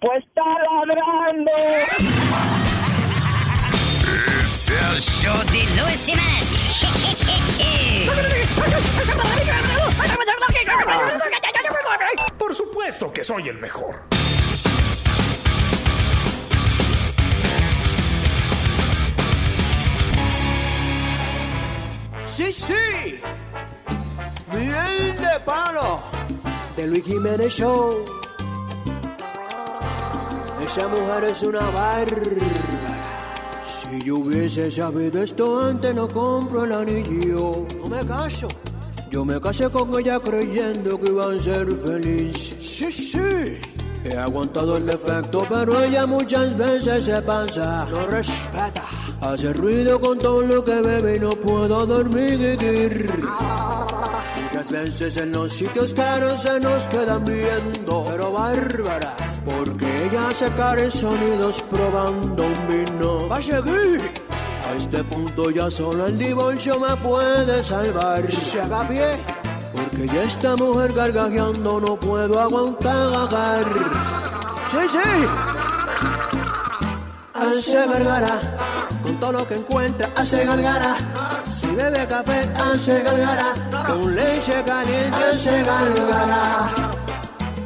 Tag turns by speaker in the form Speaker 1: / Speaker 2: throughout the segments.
Speaker 1: Pues está ladrando.
Speaker 2: Es el show
Speaker 3: de Luis Semanas.
Speaker 4: Por supuesto que soy el mejor.
Speaker 5: Sí, sí. Miel de palo. De Luis Jiménez Show. Esa mujer es una bárbara. Si yo hubiese sabido esto antes, no compro el anillo. No me caso. Yo me casé con ella creyendo que iba a ser feliz. Sí, sí. He aguantado el defecto, pero ella muchas veces se pasa. No respeta. Hace ruido con todo lo que bebe y no puedo dormir. Muchas veces en los sitios caros se nos quedan viendo. Pero bárbara, porque ella saca sonidos probando un vino. Va a seguir. A este punto ya solo el divorcio me puede salvar. Se haga pie. Porque ya esta mujer gargajeando no puedo aguantar. Sí, sí. Hace gargara. Con todo lo que encuentra hace gargara. Si bebe café hace gargara. Con leche caliente hace gargara.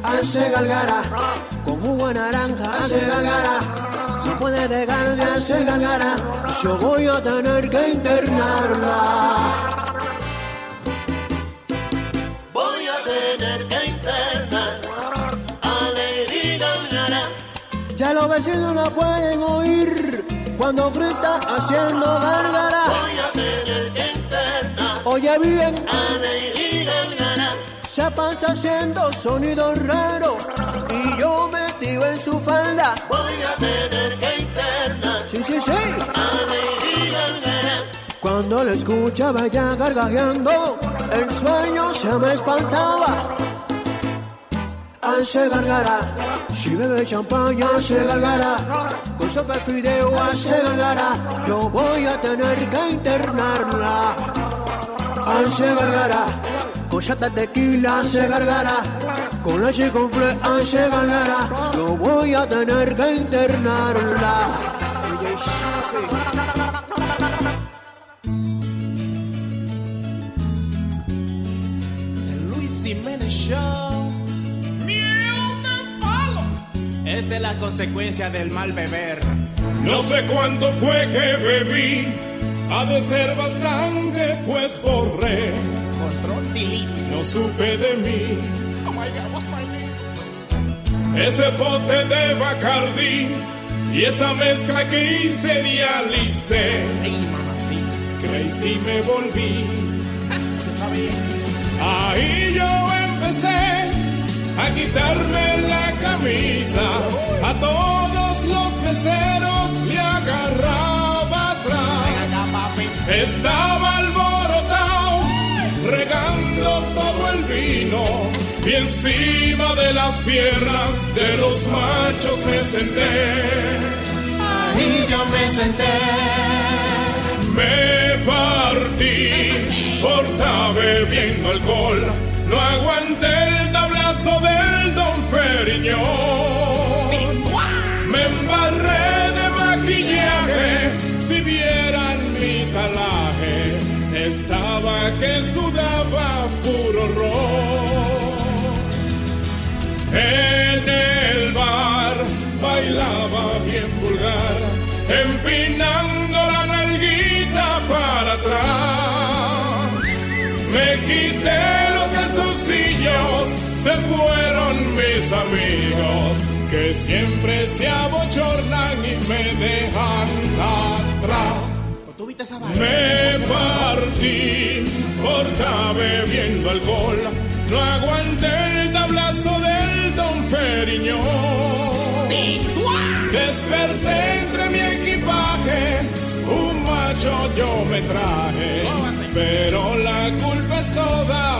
Speaker 5: Hace gargara. Con jugo de naranja hace gargara. No puede dejar de hacer gargara. Yo voy a tener que internarla. Voy a tener que internar a Lady Gargara. Ya los vecinos la pueden oír cuando grita haciendo gargara. Voy a tener que internar. Oye bien, a Lady Gargara. Se pasa haciendo sonidos raros y yo metido en su falda. Voy a tener que internar. Sí, sí, sí. A Lady Gargara. Cuando la escuchaba ya gargajeando, el sueño se me espantaba. Hace gargara, si bebe champaña hace gargara, con sopa de fideo hace gargara, yo voy a tener que internarla. Hace gargara, con chata tequila hace gargara, con leche con fle hace gargara, yo voy a tener que internarla.
Speaker 6: Luis Jiménez Show. Es la consecuencia del mal beber.
Speaker 7: No sé cuánto fue que bebí. Ha de ser bastante, pues borré.
Speaker 6: Control delete.
Speaker 7: No supe de mí.
Speaker 6: Oh my god, what's my name?
Speaker 7: Ese bote de Bacardi y esa mezcla que hice dialicé.
Speaker 6: Ay, mamacita.
Speaker 7: Crazy me volví. Ahí yo empecé a quitarme la camisa. A todos los meseros le agarraba atrás. Estaba alborotado, regando todo el vino. Y encima de las piernas de los machos me senté.
Speaker 6: Ahí yo me senté.
Speaker 7: Me partí por estar bebiendo alcohol. No aguanté el del Don Periñón. Me embarré de maquillaje. Si vieran mi talaje, estaba que sudaba puro ron. En mis amigos, que siempre se abochornan y me dejan atrás. Me partí por estar bebiendo alcohol. No aguanté el tablazo del Don Periñón. Desperté entre mi equipaje, un macho yo me traje, pero la culpa es toda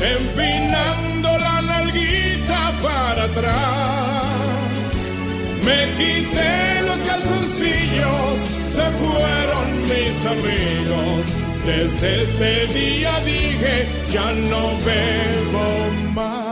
Speaker 7: empinando la nalguita para atrás. Me quité los calzoncillos, se fueron mis amigos. Desde ese día dije, ya no bebo más.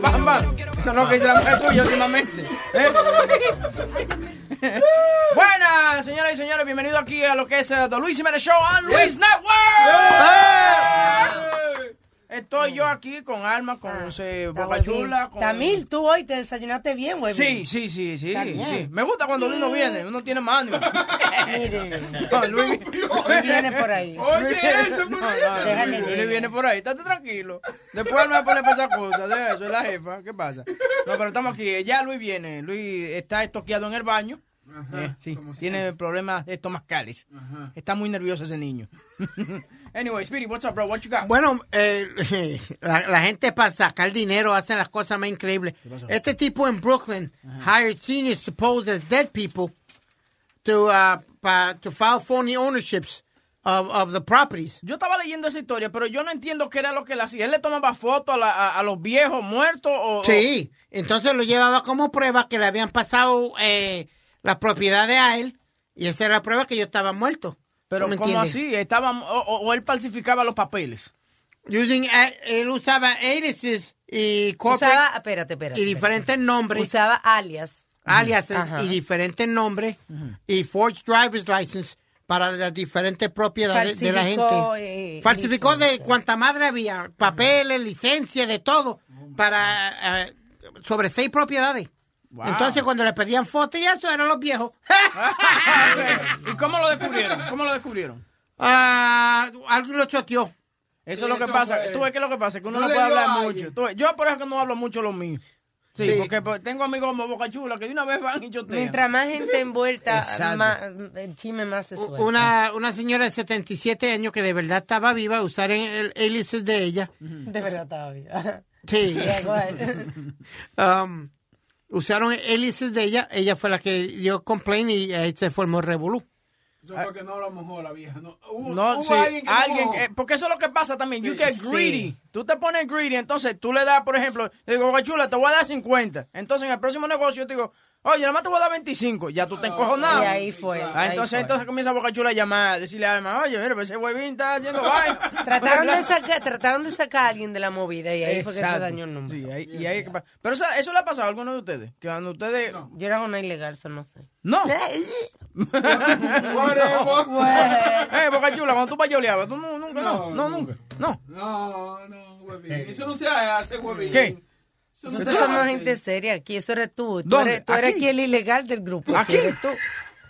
Speaker 8: Bam, bam.
Speaker 9: Eso no es lo que dice la mujer tuya últimamente. ¿eh? Buenas, señoras y señores, bienvenidos aquí a lo que es eh, The Luis Jiménez Show on Luis Network. Estoy yo aquí con Alma, con eh, Boca Chula, con...
Speaker 10: Tamil, tú hoy te desayunaste bien, güey.
Speaker 9: Sí, sí, sí, sí. Me gusta cuando Luis no viene, uno tiene ánimo.
Speaker 10: Mire,
Speaker 9: No, Luis,
Speaker 10: Luis viene por ahí.
Speaker 9: Oye, eso, no, no,
Speaker 10: Déjale
Speaker 9: Luis, viene por ahí, estate tranquilo. Después él me va a poner para esas cosas, de eso, es la jefa, ¿qué pasa? No, pero estamos aquí, ya Luis viene, Luis está estoqueado en el baño. Eh, sí, tiene problemas estomacales. Está muy nervioso ese niño. anyway, Speedy, what's up, bro? What you got?
Speaker 11: Bueno, eh, la, la gente para sacar dinero hacen las cosas más increíbles. Este tipo en Brooklyn hired seniors supposed as dead people to, uh, pa- to file phony ownerships of, of the properties.
Speaker 9: Yo estaba leyendo esa historia, pero yo no entiendo qué era lo que él hacía. ¿Él le tomaba fotos a, a- a los viejos muertos? O,
Speaker 11: Sí, entonces lo llevaba como prueba que le habían pasado eh, las propiedades a él y esa era la prueba que yo estaba muerto.
Speaker 9: Pero
Speaker 11: ¿Tú me
Speaker 9: ¿cómo
Speaker 11: entiendes?
Speaker 9: así? Estaba, o, o- él falsificaba los papeles.
Speaker 11: Using, eh, él usaba aliases y corporate
Speaker 10: Usaba, espérate, espérate.
Speaker 11: y diferentes nombres.
Speaker 10: Usaba alias.
Speaker 11: aliases
Speaker 10: Ajá.
Speaker 11: y diferentes nombres y forged driver's license para las diferentes propiedades de la gente.
Speaker 10: eh,
Speaker 11: Falsificó de cuanta madre había, papeles, licencias, de todo, para eh, sobre seis propiedades.
Speaker 9: Wow.
Speaker 11: Entonces cuando le pedían fotos y eso eran los viejos.
Speaker 9: ¿Y cómo lo descubrieron? ¿Cómo lo descubrieron?
Speaker 11: Ah, alguien lo choteó.
Speaker 9: Eso es lo que pasa.
Speaker 11: fue.
Speaker 9: Tú ves que es lo que pasa, que uno
Speaker 11: No
Speaker 9: puede hablar mucho. Tú ves, yo por eso que no hablo mucho lo mío. Sí,
Speaker 11: Sí.
Speaker 9: porque pues, tengo amigos como Boca Chula que de una vez van y chotean.
Speaker 10: Mientras más gente envuelta, más, el chisme más se suelta.
Speaker 11: Una, una señora de 77 años que de verdad estaba viva, usar el aliases de ella.
Speaker 10: De verdad estaba viva.
Speaker 11: Sí.
Speaker 10: Yeah.
Speaker 11: Um, usaron aliases de ella. Ella fue la que dio complaint y ahí se formó el revolú.
Speaker 12: Eso fue que no lo mojó la vieja. No, hubo,
Speaker 9: No,
Speaker 12: hubo
Speaker 9: sí,
Speaker 12: alguien no
Speaker 9: eh, porque eso es lo que pasa también. You
Speaker 12: Sí.
Speaker 9: get
Speaker 12: Sí.
Speaker 9: greedy. Tú te pones greedy, entonces tú le das, por ejemplo, le digo, Chula, te voy a dar 50. Entonces en el próximo negocio yo te digo, Oye, nada más te voy a dar 25. Ya tú te encojonado.
Speaker 10: Y ahí fue,
Speaker 9: Ah,
Speaker 10: ahí
Speaker 9: entonces,
Speaker 10: fue.
Speaker 9: entonces comienza Boca Chula a llamar, a decirle a Alma, oye, mira, pues ese huevín está haciendo vaina.
Speaker 10: Trataron de, sacar, trataron de sacar a alguien de la movida y ahí fue que se dañó el nombre.
Speaker 9: Sí, ahí- y ahí es que pa- Pero eso, eso le ha pasado a alguno de ustedes. Que cuando ustedes.
Speaker 10: Yo era una ilegal, eso no sé.
Speaker 9: No. eh, Boca Chula, cuando tú payoleabas, tú no, nunca, no, no, nunca. No.
Speaker 13: No, no, huevín. Eso no se hace, huevín.
Speaker 9: ¿Qué?
Speaker 10: Nosotros somos gente seria aquí, eso eres tú. Tú eres, tú eres
Speaker 9: ¿Aquí?
Speaker 10: aquí el ilegal del grupo.
Speaker 9: ¿Aquí?
Speaker 10: Eres tú.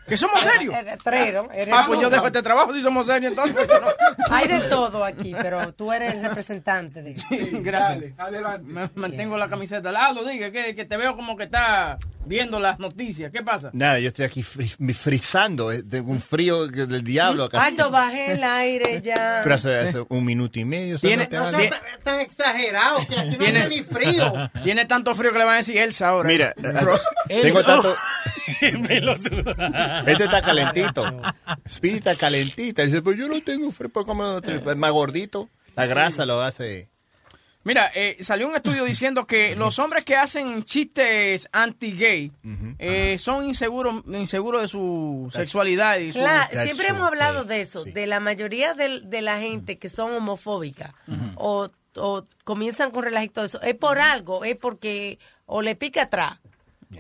Speaker 9: ¿Que somos serios?
Speaker 10: Eres trero, eres
Speaker 9: Ah, pues yo dejo este trabajo si somos serios, entonces. pues no.
Speaker 10: Hay de todo aquí, pero tú eres el representante de eso.
Speaker 9: Gracias.
Speaker 13: Adelante.
Speaker 9: Me- mantengo la camiseta. Lalo, diga que, que te veo como que está viendo las noticias. ¿Qué pasa?
Speaker 14: Nada, yo estoy aquí fri- me frizando, eh, tengo un frío del diablo acá.
Speaker 10: Alto, bajé el aire ya.
Speaker 14: Pero hace, hace un minuto y medio.
Speaker 9: Tiene-.
Speaker 11: No seas tan- tan exagerado, que aquí no
Speaker 9: Tiene-
Speaker 11: hace ni frío.
Speaker 9: Tiene tanto frío que le van a decir Elsa ahora.
Speaker 14: Mira, tengo tanto... Este está calentito. Speedy está calentita. Dice, pues yo no tengo frío, pues como es más gordito. La grasa lo hace...
Speaker 9: Mira, eh, salió un estudio diciendo que los hombres que hacen chistes anti-gay eh, son inseguros inseguros de su sexualidad y su...
Speaker 10: Claro, siempre hemos hablado de eso, de la mayoría de, la gente que son homofóbicas o, o comienzan con relajo y todo eso. Es por algo, es porque o le pica atrás.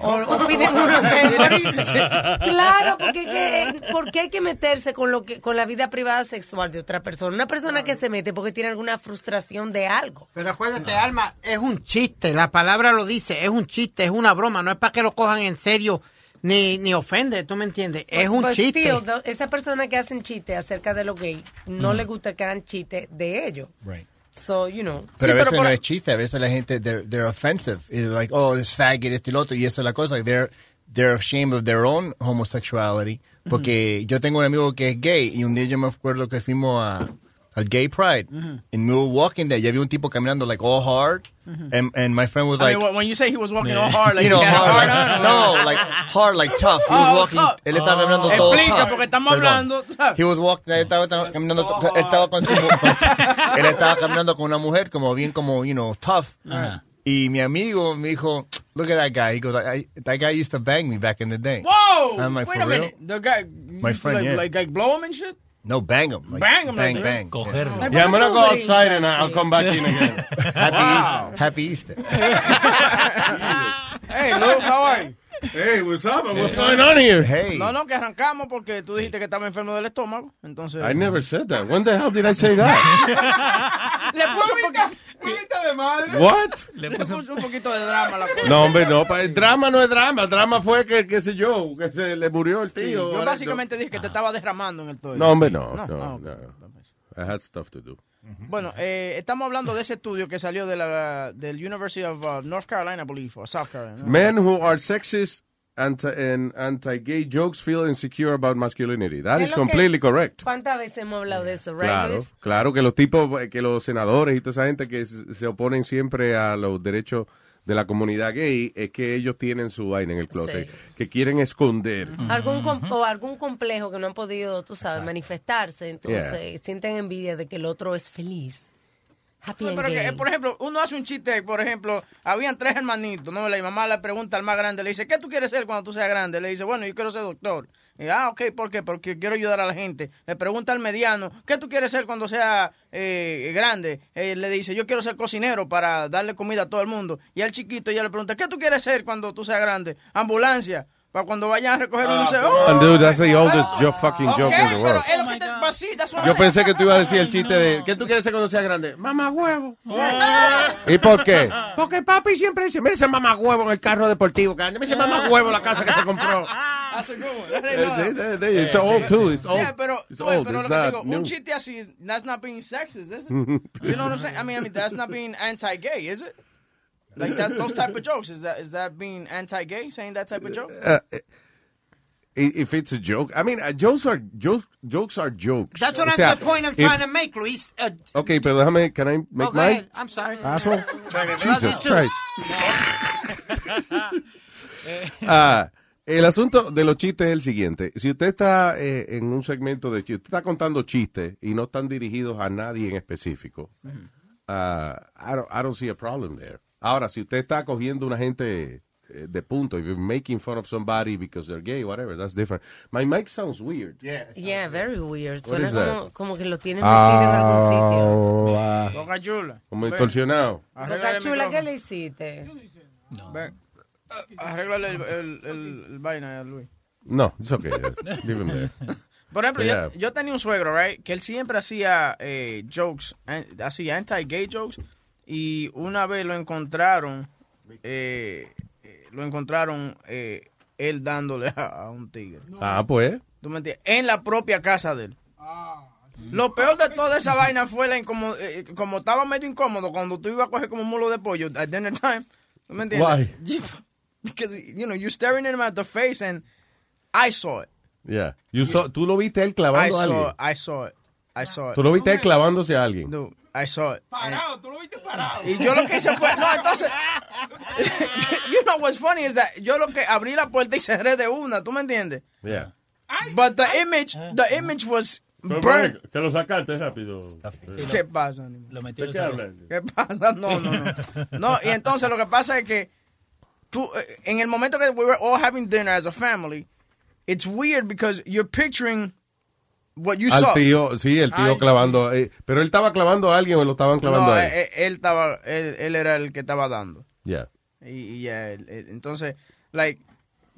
Speaker 10: O, o piden uno. Claro, porque, es que, eh, porque hay que meterse con lo que con la vida privada sexual de otra persona. Una persona que se mete porque tiene alguna frustración de algo.
Speaker 11: Pero acuérdate, Alma, es un chiste. La palabra lo dice, es un chiste, es una broma. No es para que lo cojan en serio ni, ni ofende, ¿tú me entiendes? Es un
Speaker 10: Pues,
Speaker 11: chiste.
Speaker 10: tío, esa persona que hacen chistes acerca de los gays, no le gusta que hagan chistes de ellos.
Speaker 14: Right.
Speaker 10: So, you know.
Speaker 14: Pero a veces no es chiste, a veces la gente, they're, they're offensive. It's like, oh, this faggot, este y lo otro, y eso es la cosa. They're, they're ashamed of their own homosexuality. Porque yo tengo un amigo que es gay, y un día yo me acuerdo que fuimos a, al Gay Pride,
Speaker 9: Ujú.
Speaker 14: and we were walking there, y había un tipo caminando like all hard,
Speaker 9: Ujú.
Speaker 14: and, and my friend was
Speaker 9: I
Speaker 14: like,
Speaker 9: mean, when you say he was walking all hard, like
Speaker 14: you know,
Speaker 9: he had a
Speaker 14: hard,
Speaker 9: hard
Speaker 14: like,
Speaker 9: on,
Speaker 14: no, like hard, like tough. He oh, was
Speaker 9: Oh,
Speaker 14: walking,
Speaker 9: tough.
Speaker 14: él estaba oh, caminando
Speaker 9: Oh.
Speaker 14: todo
Speaker 9: Explica,
Speaker 14: tough.
Speaker 9: porque estamos
Speaker 14: Perdón.
Speaker 9: hablando, tú sabes.
Speaker 14: He was walking, él estaba, estaba caminando, él estaba con su, con- él estaba caminando con una mujer como bien como, you know, tough.
Speaker 9: Ajá.
Speaker 14: Y mi amigo me dijo, look at that guy. He goes, I, that guy used to bang me back in the day.
Speaker 9: Whoa!
Speaker 14: I'm like,
Speaker 9: Wait
Speaker 14: for
Speaker 9: a
Speaker 14: real?
Speaker 9: minute. The guy,
Speaker 14: My friend,
Speaker 9: like,
Speaker 14: yeah.
Speaker 9: like, like blow him and shit?
Speaker 14: No, bang them. Like,
Speaker 9: Bang him,
Speaker 14: Bang,
Speaker 9: like,
Speaker 14: bang.
Speaker 12: Cogerlo.
Speaker 9: Like,
Speaker 12: Yeah, I'm gonna go outside and I'll come back in again.
Speaker 14: Happy,
Speaker 9: Wow.
Speaker 14: happy Easter.
Speaker 9: Hey, Luke, how are you?
Speaker 12: Hey, what's up? What's going on here?
Speaker 14: Hey.
Speaker 9: No, no, que arrancamos porque tú dijiste que estaba enfermo del estómago. Entonces.
Speaker 12: I never said that. When the hell did I say that?
Speaker 9: Le puso
Speaker 13: de madre.
Speaker 12: What?
Speaker 9: le puso un poquito de drama la cosa.
Speaker 12: No, hombre, no. pa- El drama no es drama. El drama fue que, qué sé yo, que se le murió el
Speaker 9: Sí,
Speaker 12: tío.
Speaker 9: yo básicamente dije que te estaba derramando en el todo.
Speaker 12: No, hombre, no.
Speaker 9: No,
Speaker 12: no. I had stuff to do.
Speaker 9: Bueno, eh, estamos hablando de ese estudio que salió de la del University of uh, North Carolina, I believe, or South Carolina.
Speaker 12: Men who are sexist anti, and anti-gay jokes feel insecure about masculinity. That
Speaker 10: Es
Speaker 12: is
Speaker 10: lo que-
Speaker 12: completely correct.
Speaker 10: ¿Cuántas veces hemos hablado de eso, right,
Speaker 12: Claro,
Speaker 10: Luis?
Speaker 12: claro que los tipos, que los senadores y toda esa gente que se oponen siempre a los derechos de la comunidad gay, es que ellos tienen su vaina en el closet, que quieren esconder.
Speaker 10: Algún com- o algún complejo que no han podido, tú sabes, manifestarse, entonces sienten envidia de que el otro es feliz. Happy and
Speaker 9: Pero que, por ejemplo, uno hace un chiste, por ejemplo, habían tres hermanitos, ¿no? La mamá le pregunta al más grande, le dice, ¿qué tú quieres ser cuando tú seas grande? Le dice, bueno, yo quiero ser doctor. Ah, ok, ¿por qué? Porque quiero ayudar a la gente. Le pregunta al mediano, ¿qué tú quieres ser cuando sea eh, grande? Eh, le dice, yo quiero ser cocinero para darle comida a todo el mundo. Y al chiquito ella le pregunta, ¿qué tú quieres ser cuando tú seas grande? Ambulancia. Para cuando vayan a recoger uno, dice, oh,
Speaker 12: And dude, that's the oldest jo- fucking
Speaker 9: ok,
Speaker 12: joke in the
Speaker 9: pero
Speaker 12: world.
Speaker 9: es lo que te pues sí,
Speaker 12: Yo pensé que tú ibas a decir el chiste de ¿qué tú quieres ser cuando seas grande? Mamá huevo. ¿Y por qué? Porque papi siempre dice, mira ese mamá huevo en el carro deportivo, que mira ese mamá huevo en la casa que se compró.
Speaker 9: That's a good one.
Speaker 12: Eh, de- de- It's old too. It's old.
Speaker 9: Yeah, pero,
Speaker 12: It's old.
Speaker 9: pero
Speaker 12: It's
Speaker 9: lo que
Speaker 12: not
Speaker 9: digo,
Speaker 12: new.
Speaker 9: un chiste así, that's not being sexist, is it? you know what I'm saying? I mean, I mean, that's not being anti-gay, is it? Like that, those type of jokes, is that is that being anti-gay, saying that type of joke?
Speaker 12: Uh, i- if it's a joke, I mean, uh, jokes are jokes. Jokes are jokes.
Speaker 11: That's what
Speaker 12: O
Speaker 11: I'm the point I'm
Speaker 12: if-
Speaker 11: trying to make, Luis. Uh,
Speaker 12: Okay, pero déjame, can I make
Speaker 11: oh, go
Speaker 12: mine?
Speaker 11: ahead. I'm sorry.
Speaker 12: Asshole. Jesus. Christ. Ah, el asunto de los chistes es el siguiente. Si usted está eh, en un segmento de chistes, usted está contando chistes y no están dirigidos a nadie en específico, ah, I, don't, I don't see a problem there. Ahora, si usted está cogiendo una gente eh, de punto. If you're making fun of somebody because they're gay, whatever, that's different. My mic sounds weird.
Speaker 14: Yeah.
Speaker 10: Yeah, very weird.
Speaker 12: What
Speaker 10: Suena
Speaker 12: is that?
Speaker 10: como, como que lo tienen metido en algún sitio.
Speaker 9: Boca chula.
Speaker 12: como distorsionado.
Speaker 10: Boca chula, ¿qué le hiciste?
Speaker 9: Ven. Ah, Arréglale el, el, el- el vaina a Luis.
Speaker 12: No, it's okay. Leave him there.
Speaker 9: Por ejemplo,
Speaker 12: Yeah.
Speaker 9: yo, yo tenía un suegro, right, que él siempre hacía eh, jokes, an- hacía anti-gay jokes, y una vez lo encontraron, eh, eh, lo encontraron eh, él dándole a, a un tigre.
Speaker 12: Ah, pues.
Speaker 9: ¿Tú me entiendes? En la propia casa de él. Lo peor de toda esa vaina fue la incomo- eh, como estaba medio incómodo cuando tú ibas a coger como un mulo de pollo at dinner time. ¿Tú me entiendes? Because, you know, you're staring him at the face and I saw it.
Speaker 12: Yeah. You saw- tú lo viste él
Speaker 9: I
Speaker 12: clavando a alguien.
Speaker 9: saw, I saw it. I saw it.
Speaker 12: Tú lo viste él clavándose a alguien.
Speaker 9: Dude, I saw it.
Speaker 13: Parado, tú lo viste parado.
Speaker 9: Y yo lo que hice fue, no, entonces, you know what's funny is that yo lo que abrí la puerta y cerré de una, ¿tú me entiendes?
Speaker 12: Yeah.
Speaker 9: But the image, the image was burnt.
Speaker 15: Que lo sacaste rápido.
Speaker 9: ¿Qué pasa?
Speaker 15: Lo
Speaker 9: metió
Speaker 15: ¿De qué hablan?
Speaker 9: ¿Qué pasa? No, no, no. No, y entonces lo que pasa es que tú, eh, en el momento que we were all having dinner as a family, it's weird because you're picturing what you
Speaker 12: Al
Speaker 9: saw.
Speaker 12: tío, sí, el tío
Speaker 9: Ay,
Speaker 12: clavando. eh, pero él estaba clavando a alguien o lo estaban clavando
Speaker 9: No,
Speaker 12: a él.
Speaker 9: eh, eh, él estaba, él, él era el que estaba dando.
Speaker 12: Yeah.
Speaker 9: Y, y ya, él- entonces, like,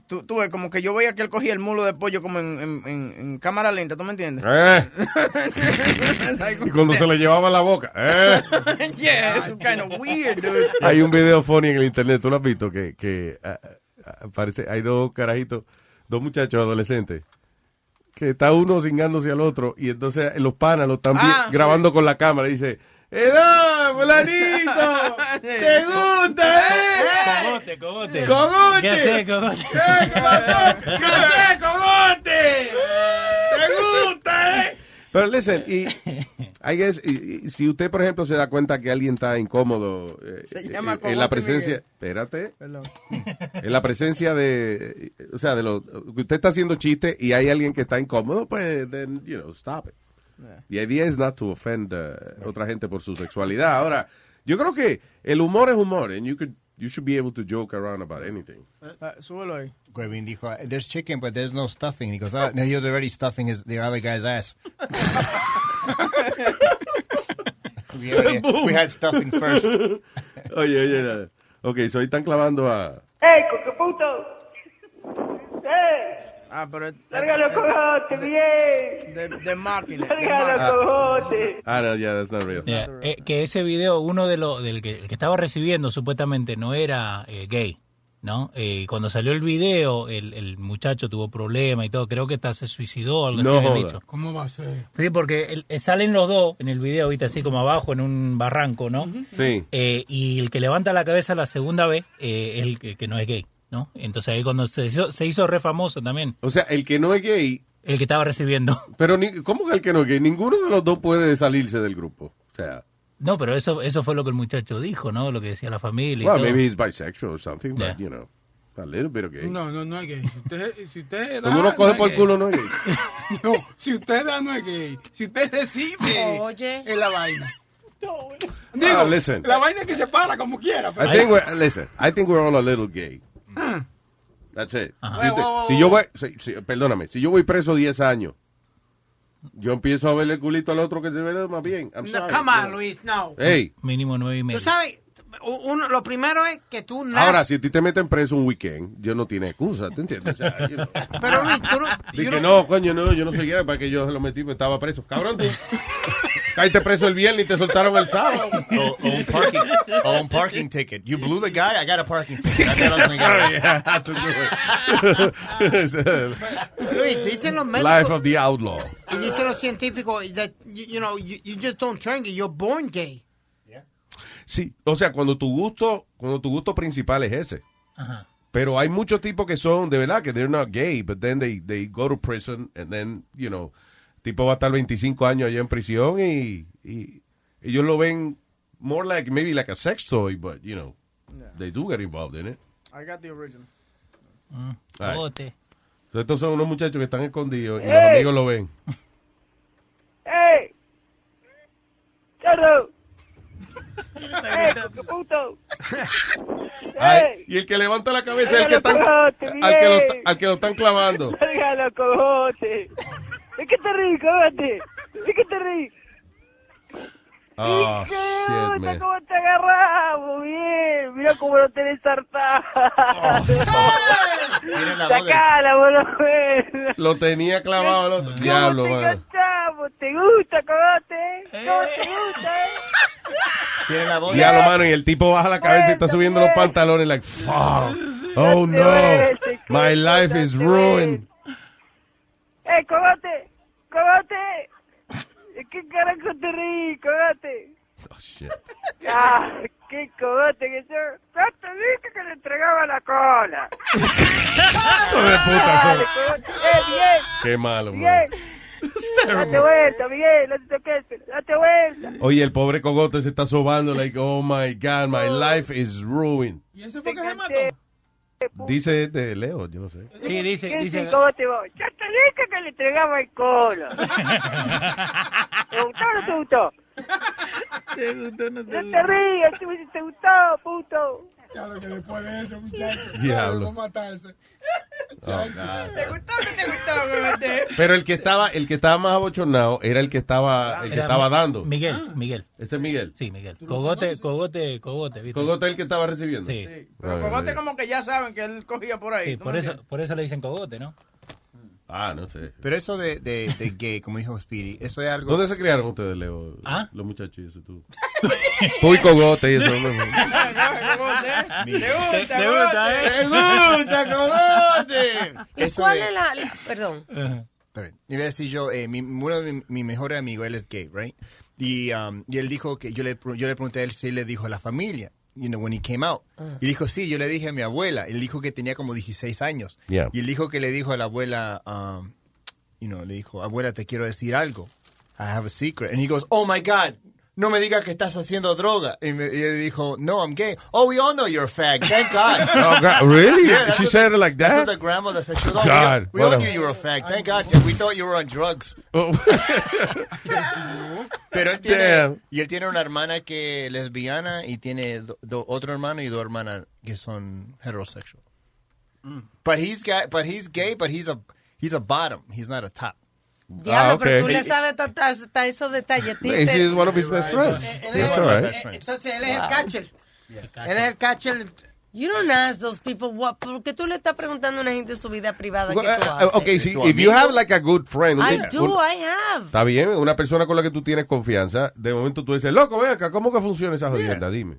Speaker 9: tú, tú ves como que yo veía que él cogía el mulo de pollo como en, en, en- en cámara lenta, ¿tú me entiendes?
Speaker 12: Eh. Y cuando se le llevaba la boca. eh.
Speaker 9: yeah, it's kind of weird, dude.
Speaker 12: Hay un video funny en el internet, ¿tú lo has visto? Que, que ah, parece, hay dos carajitos, dos muchachos adolescentes, que está uno cingándose al otro y entonces los panas lo están
Speaker 9: Ah,
Speaker 12: grabando con la cámara y dice, ¡Edá, fulanito! ¿Te gusta, eh?
Speaker 16: Cogote, cogote.
Speaker 12: ¡Cogote!
Speaker 16: ¿Qué haces, cogote?
Speaker 12: ¿Qué, ¿Qué pasó? ¿Qué haces, cogote? ¿Te gusta, eh? Pero listen, y, I guess, y- y si usted, por ejemplo, se da cuenta que alguien está incómodo eh,
Speaker 9: Se
Speaker 12: eh,
Speaker 9: llama
Speaker 12: en la presencia,
Speaker 9: Miguel.
Speaker 12: espérate,
Speaker 9: Perdón.
Speaker 12: en la presencia de, o sea, de lo que usted está haciendo chiste y hay alguien que está incómodo, pues, then, you know, stop it. The idea is not to offend uh, otra gente por su sexualidad. Ahora, yo creo que el humor es humor, and you could, you should be able to joke around about anything.
Speaker 9: Súbelo ahí.
Speaker 14: Guevin dijo, there's chicken, but there's no stuffing. He goes, oh, no, he was already stuffing his, the other guy's ass. we, already- we had stuffing first.
Speaker 12: oye, oye, nada. ok, so ahí están clavando a...
Speaker 1: ¡Ey, coqueputo! ¡Ey!
Speaker 9: Ah, pero...
Speaker 1: ¡Larga los cojotes, bien!
Speaker 9: De, de máquina.
Speaker 1: ¡Larga los cojotes!
Speaker 12: Ah, no, yeah, that's not real.
Speaker 16: Yeah, eh, que ese video, uno de los, del que, el que estaba recibiendo supuestamente no era eh, gay, ¿no? Eh, cuando salió el video, el, el muchacho tuvo problemas y todo, creo que hasta se suicidó o algo
Speaker 12: No
Speaker 16: así dicho.
Speaker 13: ¿Cómo va a ser?
Speaker 16: Sí, porque el- eh, salen los dos en el video, viste, así como abajo en un barranco, ¿no?
Speaker 12: Sí.
Speaker 16: Eh, y el que levanta la cabeza la segunda vez eh, es el que, que no es gay, ¿no? Entonces ahí cuando se hizo, se hizo re famoso también.
Speaker 12: O sea, el que no es gay...
Speaker 16: El que estaba recibiendo.
Speaker 12: Pero, ni, ¿cómo que el que no es gay? Ninguno de los dos puede salirse del grupo. O sea...
Speaker 16: No, pero eso eso fue lo que el muchacho dijo, ¿no? Lo que decía la familia y
Speaker 12: Well,
Speaker 16: todo.
Speaker 12: maybe he's bisexual or something,
Speaker 16: Yeah.
Speaker 12: but, you know, a little bit of gay.
Speaker 13: No, no, no es gay. Si usted, si usted da,
Speaker 12: Cuando uno coge
Speaker 13: no
Speaker 12: por
Speaker 13: es
Speaker 12: el culo, no es gay.
Speaker 13: No, si usted da, no es gay. Si usted recibe,
Speaker 10: Oye.
Speaker 13: es la vaina.
Speaker 12: Ah, listen.
Speaker 13: la vaina es que se para como quiera. pero-
Speaker 12: I think we're, listen, I think we're all a little gay. That's it. Si, te- si yo voy, si- si- perdóname, si yo voy preso 10 años, yo empiezo a verle el culito al otro que se ve más bien. I'm
Speaker 11: No,
Speaker 12: sorry.
Speaker 11: come on, Luis, no.
Speaker 12: Hey,
Speaker 16: Mínimo nueve y
Speaker 11: Tú
Speaker 16: medio.
Speaker 11: sabes, uno, lo primero es que tú
Speaker 12: ahora si a ti te meten preso un weekend, yo no tiene excusa, ¿te entiendes? O sea, you know.
Speaker 11: Pero Luis, tú no.
Speaker 12: Dije, no, coño, no, yo no soy gay, para que yo lo metí, pues estaba preso. Cabrón, tú. Caíste preso el viernes y te soltaron el sábado.
Speaker 14: O, o un parking, o un parking ticket. You blew the guy, I got a parking ticket.
Speaker 11: Luis, dicen los médicos.
Speaker 12: Life of the outlaw.
Speaker 11: Y dicen los científicos that, you, you know, you, you just don't turn gay, you're born gay.
Speaker 12: Sí, o sea, cuando tu gusto, cuando tu gusto principal es ese.
Speaker 16: Ajá.
Speaker 12: Pero hay muchos tipos que son, de verdad, que they're not gay, but then they, they go to prison and then, you know, tipo va a estar 25 años allá en prisión y, y ellos lo ven more like, maybe like a sex toy, but, you know, they do get involved in it.
Speaker 9: I got the original.
Speaker 16: Mm,
Speaker 12: right. So, estos son unos muchachos que están escondidos y los amigos lo ven.
Speaker 1: ¡Ey! ¡Chorro! ¡Ey!
Speaker 12: Ay, y el que levanta la cabeza es el que están, al, que lo, al que lo están clavando.
Speaker 1: Lárgalo, cogote. ¿De qué te ríes, cogote? ¿De qué te ríes?
Speaker 12: Oh,
Speaker 1: ¿Qué
Speaker 12: shit, man.
Speaker 1: ¿Cómo te agarramos? Bien, mira cómo lo tenés
Speaker 12: voz de-
Speaker 1: Sacala, boludo.
Speaker 12: Lo tenía clavado el otro. Diablo,
Speaker 1: ¿Cómo te
Speaker 12: mano.
Speaker 1: ¿Te gusta, cogote? ¿Cómo te gusta, eh?
Speaker 14: Tiene la voz.
Speaker 12: Diablo, mano. Y el tipo baja la cabeza y está subiendo los pantalones, like, fuck. Oh, no. My life is ruined.
Speaker 1: ¡Eh, cogote! ¡Cogote! ¿De qué carajo te ríes, cogote?
Speaker 12: Oh, shit.
Speaker 1: ¡Ah, qué cogote que yo! ¡Ya te dije que le entregaba la cola!
Speaker 12: Hijo de puta,
Speaker 1: Dale, cogote. ¡Eh, Miguel!
Speaker 12: Qué malo, man.
Speaker 1: ¡Miguel! ¡Date vuelta, Miguel! ¡No te toques! ¡Date vuelta!
Speaker 12: Oye, el pobre cogote se está sobando, like, oh my God, my life is ruined.
Speaker 13: ¿Y ese fue que se mató?
Speaker 12: Dice de Leo, yo no sé.
Speaker 16: Sí, dice,
Speaker 1: ¿Qué
Speaker 16: dice.
Speaker 1: dice, cogote vos? ¡Ya te dije que le entregaba el cola! ¿Te gustó o no te gustó?
Speaker 13: Te gustó, no
Speaker 1: No te rías, tú me dices, te gustó, puto.
Speaker 13: Claro que después de eso, muchachos.
Speaker 12: Diablo.
Speaker 13: Matarse.
Speaker 12: Oh.
Speaker 9: ¿Te gustó o no te gustó, cogote?
Speaker 12: Pero el que estaba, el que estaba más abochornado era el que estaba, el que
Speaker 16: Era
Speaker 12: estaba dando.
Speaker 16: Miguel, Miguel.
Speaker 12: Ese es Miguel.
Speaker 16: Sí, Miguel. Cogote, cogote, cogote. ¿viste?
Speaker 12: Cogote es el que estaba recibiendo.
Speaker 16: Sí.
Speaker 9: Pero cogote como que ya saben que él cogía por ahí.
Speaker 16: Sí,
Speaker 9: ¿tú
Speaker 16: por eso, por eso le dicen cogote, ¿no?
Speaker 12: Ah, no sé.
Speaker 14: Pero eso de, de, de gay, como dijo Speedy, eso es algo.
Speaker 12: ¿Dónde se criaron ustedes, Leo?
Speaker 16: ¿Ah?
Speaker 12: Los muchachos y eso, tú. tú y Cogote y eso.
Speaker 9: ¿eh? ¿Te gusta,
Speaker 16: ¿Te- te gusta,
Speaker 9: cogote?
Speaker 16: eh?
Speaker 14: ¡Me gusta, cogote!
Speaker 10: ¿Y
Speaker 14: Eso
Speaker 10: cuál
Speaker 14: de-
Speaker 10: es la, la- Perdón.
Speaker 14: Está bien. Iba a decir yo, eh, mi, uno de mi, mi mejor amigo, él es gay, right? Y, um, y él dijo que yo le, yo le pregunté a él si él le dijo a la familia, you know, when he came out.
Speaker 10: Ah.
Speaker 14: Y dijo, sí, yo le dije a mi abuela. Él dijo que tenía como 16 años.
Speaker 12: Yeah.
Speaker 14: Y él dijo que le dijo a la abuela, um, you know, le dijo, abuela, te quiero decir algo. I have a secret. And he goes, oh my God, no me digas que estás haciendo droga. Y, me- y él dijo, no, I'm gay. Oh, we all know you're a fag. Thank God.
Speaker 12: Oh, God, really?
Speaker 14: Yeah, that's
Speaker 12: She said
Speaker 14: the-
Speaker 12: it like
Speaker 14: That's
Speaker 12: that?
Speaker 14: what the grandmother said. She oh,
Speaker 12: God,
Speaker 14: we, all- we all knew you were a fag. Thank God, we thought you were on drugs.
Speaker 12: Oh.
Speaker 14: Pero él tiene,
Speaker 12: Damn.
Speaker 14: y él tiene una hermana que es lesbiana y tiene do- do- otro hermano y dos hermanas que son heterosexual. But he's gay, but he's gay, but he's a he's a bottom. He's not a top.
Speaker 10: Diablo,
Speaker 12: Ah,
Speaker 10: pero tú le sabes hasta, hasta esos detalles.
Speaker 12: She's one of his best friends.
Speaker 11: Él es-
Speaker 12: That's all right.
Speaker 11: Entonces él es el catcher. Él es el catcher.
Speaker 10: You don't ask those people what, porque tú le estás preguntando a una gente su vida privada
Speaker 12: Well,
Speaker 10: que tú
Speaker 12: uh,
Speaker 10: haces.
Speaker 12: okay, si, if you have like a good friend, un-
Speaker 10: I do,
Speaker 12: un-
Speaker 10: I have.
Speaker 12: está bien, una persona con la que tú tienes confianza, de momento tú dices, loco, ven acá, ¿cómo que funciona esa jodienda? Dime.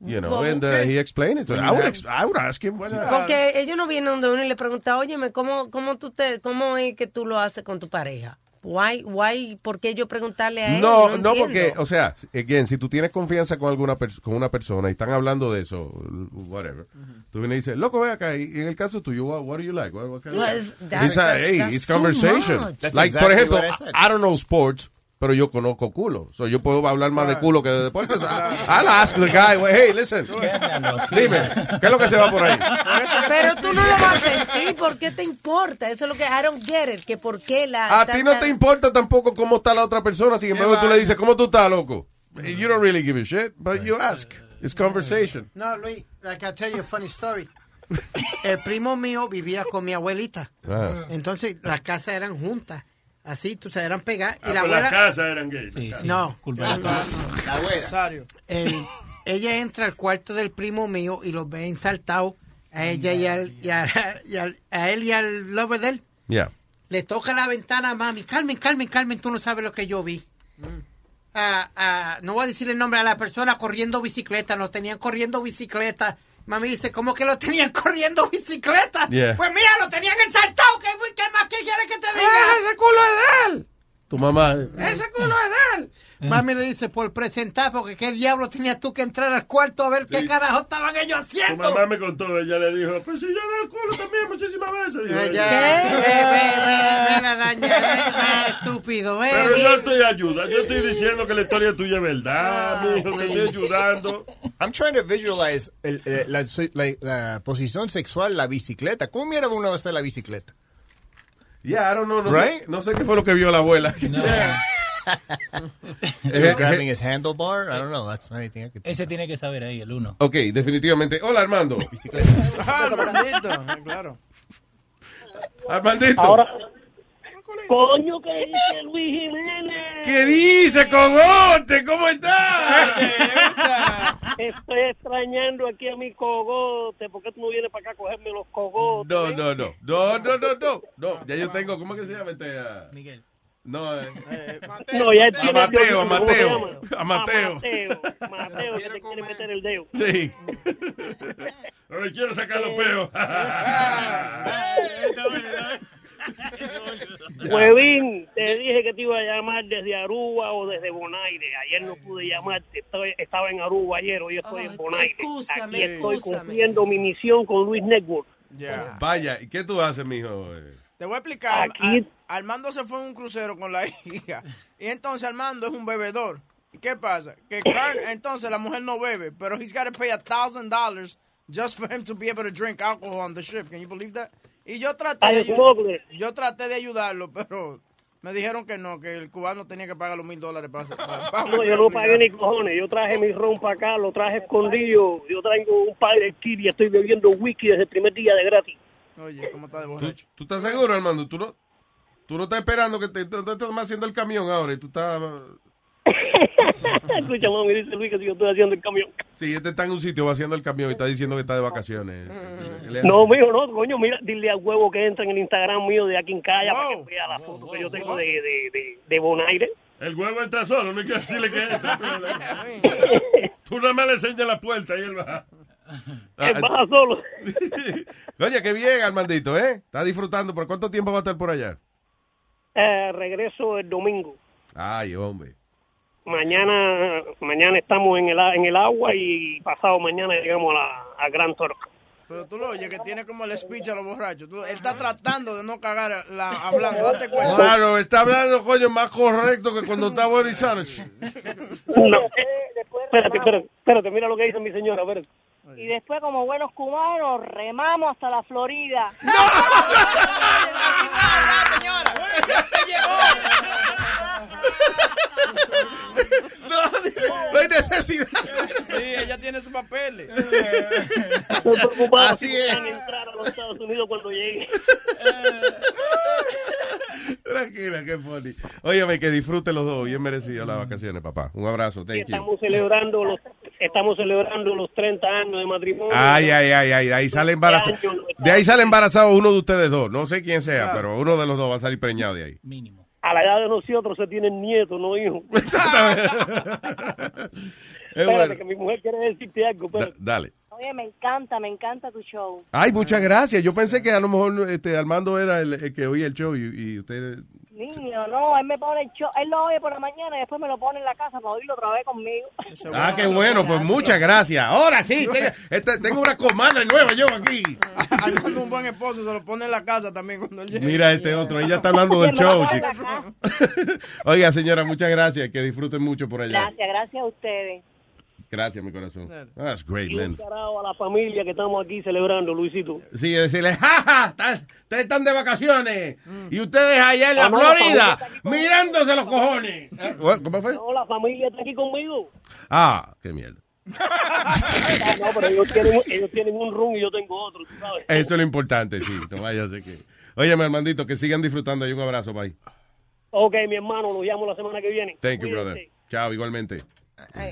Speaker 12: You know, and uh, he explained it. to me. I would, ex- I would ask him. why not?
Speaker 10: Porque ellos no vienen donde uno y le preguntan, óyeme, ¿cómo, cómo, tú te, ¿cómo es que tú lo haces con tu pareja? Why, why, ¿Por qué yo preguntarle a él?
Speaker 12: No, no, porque, o sea, again, si tú tienes confianza con alguna con una persona y están hablando de eso, whatever, tú vienes y dices, loco, ve acá, y en el caso tuyo, what, what do you like? What, what kind of-
Speaker 10: Well, it's- that-
Speaker 12: a-
Speaker 10: that's-
Speaker 12: hey,
Speaker 10: that's
Speaker 12: it's
Speaker 10: too
Speaker 12: conversation.
Speaker 10: much.
Speaker 14: That's
Speaker 12: Like, por
Speaker 14: exactly
Speaker 12: ejemplo,
Speaker 14: what I said.
Speaker 12: I, I don't know sports, pero yo conozco culo. So yo puedo hablar más de culo que de deportes. I- I'll ask the guy, hey, listen, dime, ¿qué es lo que se va por ahí?
Speaker 10: Pero tú no lo vas a sentir, ¿por qué te importa? Eso es lo que I don't get it, que por qué la...
Speaker 12: A ti no te importa tampoco cómo está la otra persona, sin embargo tú le dices, ¿cómo tú estás, loco? You don't really give a shit, but you ask. It's conversation.
Speaker 11: No, Luis, like I'll tell you a funny story. El primo mío vivía con mi abuelita.
Speaker 12: Ah.
Speaker 11: Entonces las casas eran juntas. Así, tú sabes, eran pegadas. Y
Speaker 15: Ah,
Speaker 11: la
Speaker 15: pues
Speaker 11: abuela.
Speaker 15: las casas eran gays.
Speaker 16: Sí, sí.
Speaker 11: No.
Speaker 16: Culpa
Speaker 11: No.
Speaker 14: La abuela.
Speaker 9: Rosario.
Speaker 11: El- ella entra al cuarto del primo mío y los ve ensaltados a ella y, al, y, a, y al- a él y al lover de él.
Speaker 12: Yeah.
Speaker 11: Le toca la ventana a mami. Carmen, Carmen, Carmen, tú no sabes lo que yo vi. Ah, ah, no voy a decir el nombre a la persona corriendo bicicleta. Los tenían corriendo bicicleta. Mami dice, ¿cómo que lo tenían corriendo bicicleta?
Speaker 12: Yeah.
Speaker 11: Pues mira, lo tenían ensaltado. ¿Qué, qué más que quiere que te diga? ese culo es de él.
Speaker 12: Tu mamá.
Speaker 11: Ese culo es de él. Mami le dice, por presentar, porque qué diablo tenías tú que entrar al cuarto a ver qué carajo estaban ellos
Speaker 15: Tu
Speaker 11: haciendo.
Speaker 15: mamá me contó, ella le dijo, pues si yo doy el culo también muchísimas veces. Dijo
Speaker 11: Eh,
Speaker 15: ella.
Speaker 11: ya, ve, ve, ve, ve la daña, ve, ve, estúpido, ve,
Speaker 15: Pero yo estoy ayudando, yo estoy diciendo que la historia tuya es verdad, mijo, te estoy ayudando.
Speaker 14: I'm trying to visualize el- eh, la, la- la posición sexual, la bicicleta. ¿Cómo mira uno hacer la bicicleta?
Speaker 12: Yeah, I don't know. No,
Speaker 14: Right?
Speaker 12: sé, no sé qué fue lo que vio la abuela.
Speaker 14: She was grabbing his handlebar. I don't know. That's the only thing I could.
Speaker 16: Ese tiene que saber ahí, el uno.
Speaker 12: Ok, definitivamente. Hola, Armando.
Speaker 9: Armandito, claro.
Speaker 12: Armandito.
Speaker 17: Ahora, coño, ¿qué dice Luis Jiménez?
Speaker 12: ¿Qué dice, cogote? ¿Cómo estás?
Speaker 17: Estoy extrañando aquí a mi cogote. ¿Por qué tú no vienes para acá a cogerme los cogotes?
Speaker 12: No, no, no. No, no, no, no. No, ya yo tengo. ¿Cómo que se llama este?
Speaker 16: Miguel.
Speaker 12: No, eh.
Speaker 17: No, ya
Speaker 12: a
Speaker 17: tiene-
Speaker 12: Mateo, a
Speaker 17: ¿cómo se
Speaker 12: Mateo.
Speaker 17: llama?
Speaker 12: A Mateo.
Speaker 17: Mateo, Mateo, que te quiere meter el dedo.
Speaker 12: Sí.
Speaker 15: No le quiero sacar los peos.
Speaker 17: Huevín, te dije que te iba a llamar desde Aruba o desde Bonaire. Ayer no pude llamarte. Estoy- estaba en Aruba ayer, hoy estoy en Bonaire.
Speaker 10: excúsame,
Speaker 17: Aquí estoy
Speaker 10: excúsame.
Speaker 17: cumpliendo mi misión con Luis Network.
Speaker 12: Vaya, ¿y qué tú haces, mijo?
Speaker 9: Te voy a explicar.
Speaker 17: Aquí-
Speaker 9: Ar- Armando se fue en un crucero con la hija. Y entonces Armando es un bebedor. ¿Y qué pasa? Que Carl, entonces la mujer no bebe, pero he's got to pay a thousand dollars just for him to be able to drink alcohol on the ship. Can you believe that? Y yo traté de, yo traté de ayudarlo, pero me dijeron que no, que el cubano tenía que pagar los mil dólares para, para, para
Speaker 17: No, yo no pagué ni cojones. Yo traje mi ron para acá, lo traje escondido. Yo traigo un par de kill y estoy bebiendo whisky desde el primer día de gratis.
Speaker 9: Oye, ¿cómo está de
Speaker 12: ¿Tú,
Speaker 9: borracho?
Speaker 12: tú estás seguro, Armando? ¿Tú no, tú no estás esperando que te, te, te estás haciendo el camión ahora y tú estás...
Speaker 17: Escucha, mami, dice Luis que si yo estoy haciendo el camión.
Speaker 12: Sí, este está en un sitio vaciando el camión y está diciendo que está de vacaciones. Es-
Speaker 17: No, mío, no, coño, mira, dile al huevo que entra en el Instagram mío de aquí en Calla para que vea la foto que yo tengo de, de, de, de Bonaire.
Speaker 15: El huevo entra solo, no hay que decirle que entra. Tú nada más le enseñas la puerta y él va.
Speaker 17: Él baja solo.
Speaker 12: Oye, qué bien, Armandito, ¿eh? Está disfrutando. ¿Por cuánto tiempo va a estar por allá?
Speaker 17: Eh, regreso el domingo.
Speaker 12: Ay, hombre.
Speaker 17: Mañana mañana estamos en el, en el agua y pasado mañana llegamos a, la, a Gran Torca.
Speaker 9: Pero tú lo oyes que tiene como el speech a los borrachos. Tú- él está tratando de no cagar la, hablando. Date cuenta.
Speaker 12: Claro, está hablando, coño, más correcto que cuando está Boris Johnson.
Speaker 17: No. Espérate, espérate, espérate, mira lo que dice mi señora, espérate.
Speaker 18: Y después, como buenos cubanos, remamos hasta la Florida.
Speaker 9: señora! ¡Ya te
Speaker 12: No, no hay necesidad.
Speaker 9: Sí, ella tiene sus papeles.
Speaker 17: Estoy preocupado
Speaker 12: Así
Speaker 17: si
Speaker 12: es.
Speaker 17: van a entrar a los Estados Unidos cuando llegue.
Speaker 12: Tranquila, qué funny. Óyeme, que disfruten los dos. Bien merecido las vacaciones, papá. Un abrazo, thank you.
Speaker 17: Estamos celebrando los estamos celebrando los 30 años de matrimonio.
Speaker 12: Ay, ay, ay, ay, de ahí sale embarazado. De ahí sale embarazado uno de ustedes dos. No sé quién sea, pero uno de los dos va a salir preñado de ahí.
Speaker 17: A la edad de nosotros se tienen nietos, no hijos.
Speaker 12: Es
Speaker 17: Espérate,
Speaker 12: bueno.
Speaker 17: que mi mujer quiere decirte algo.
Speaker 12: Dale.
Speaker 18: Oye, me encanta, me encanta tu show.
Speaker 12: Ay, muchas gracias. Yo pensé que a lo mejor este, Armando era el, el que oía el show y, y usted...
Speaker 18: Niño, no, él me pone el show, él lo oye por la mañana y después me lo pone en la casa para oírlo otra vez conmigo.
Speaker 12: Ah, qué bueno, pues muchas gracias. Ahora sí, tengo, este, tengo una comadre nueva yo aquí.
Speaker 9: Armando un buen esposo se lo pone en la casa también cuando él llega.
Speaker 12: Mira este otro, ella está hablando del show. Oiga, señora, muchas gracias. Que disfruten mucho por allá.
Speaker 18: Gracias, gracias a ustedes.
Speaker 12: Gracias, mi corazón. That's great,
Speaker 17: Y un
Speaker 12: man.
Speaker 17: carajo a la familia que estamos aquí celebrando, Luisito.
Speaker 12: Sí, decirle, jaja, están- ustedes están de vacaciones. Y ustedes allá en la
Speaker 17: no,
Speaker 12: Florida, mirándose los cojones. Eh, ¿Cómo fue?
Speaker 17: No, la familia está aquí conmigo.
Speaker 12: Ah, qué mierda.
Speaker 17: No, pero ellos tienen, ellos tienen un room y yo tengo otro, tú sabes.
Speaker 12: Eso es lo importante, sí. No vaya a ser que... Oye, mi hermandito, que sigan disfrutando y un abrazo, bye.
Speaker 17: Ok, mi hermano, nos llamo la semana que viene.
Speaker 12: Thank you,
Speaker 17: Cuídense.
Speaker 12: brother. Chao, igualmente.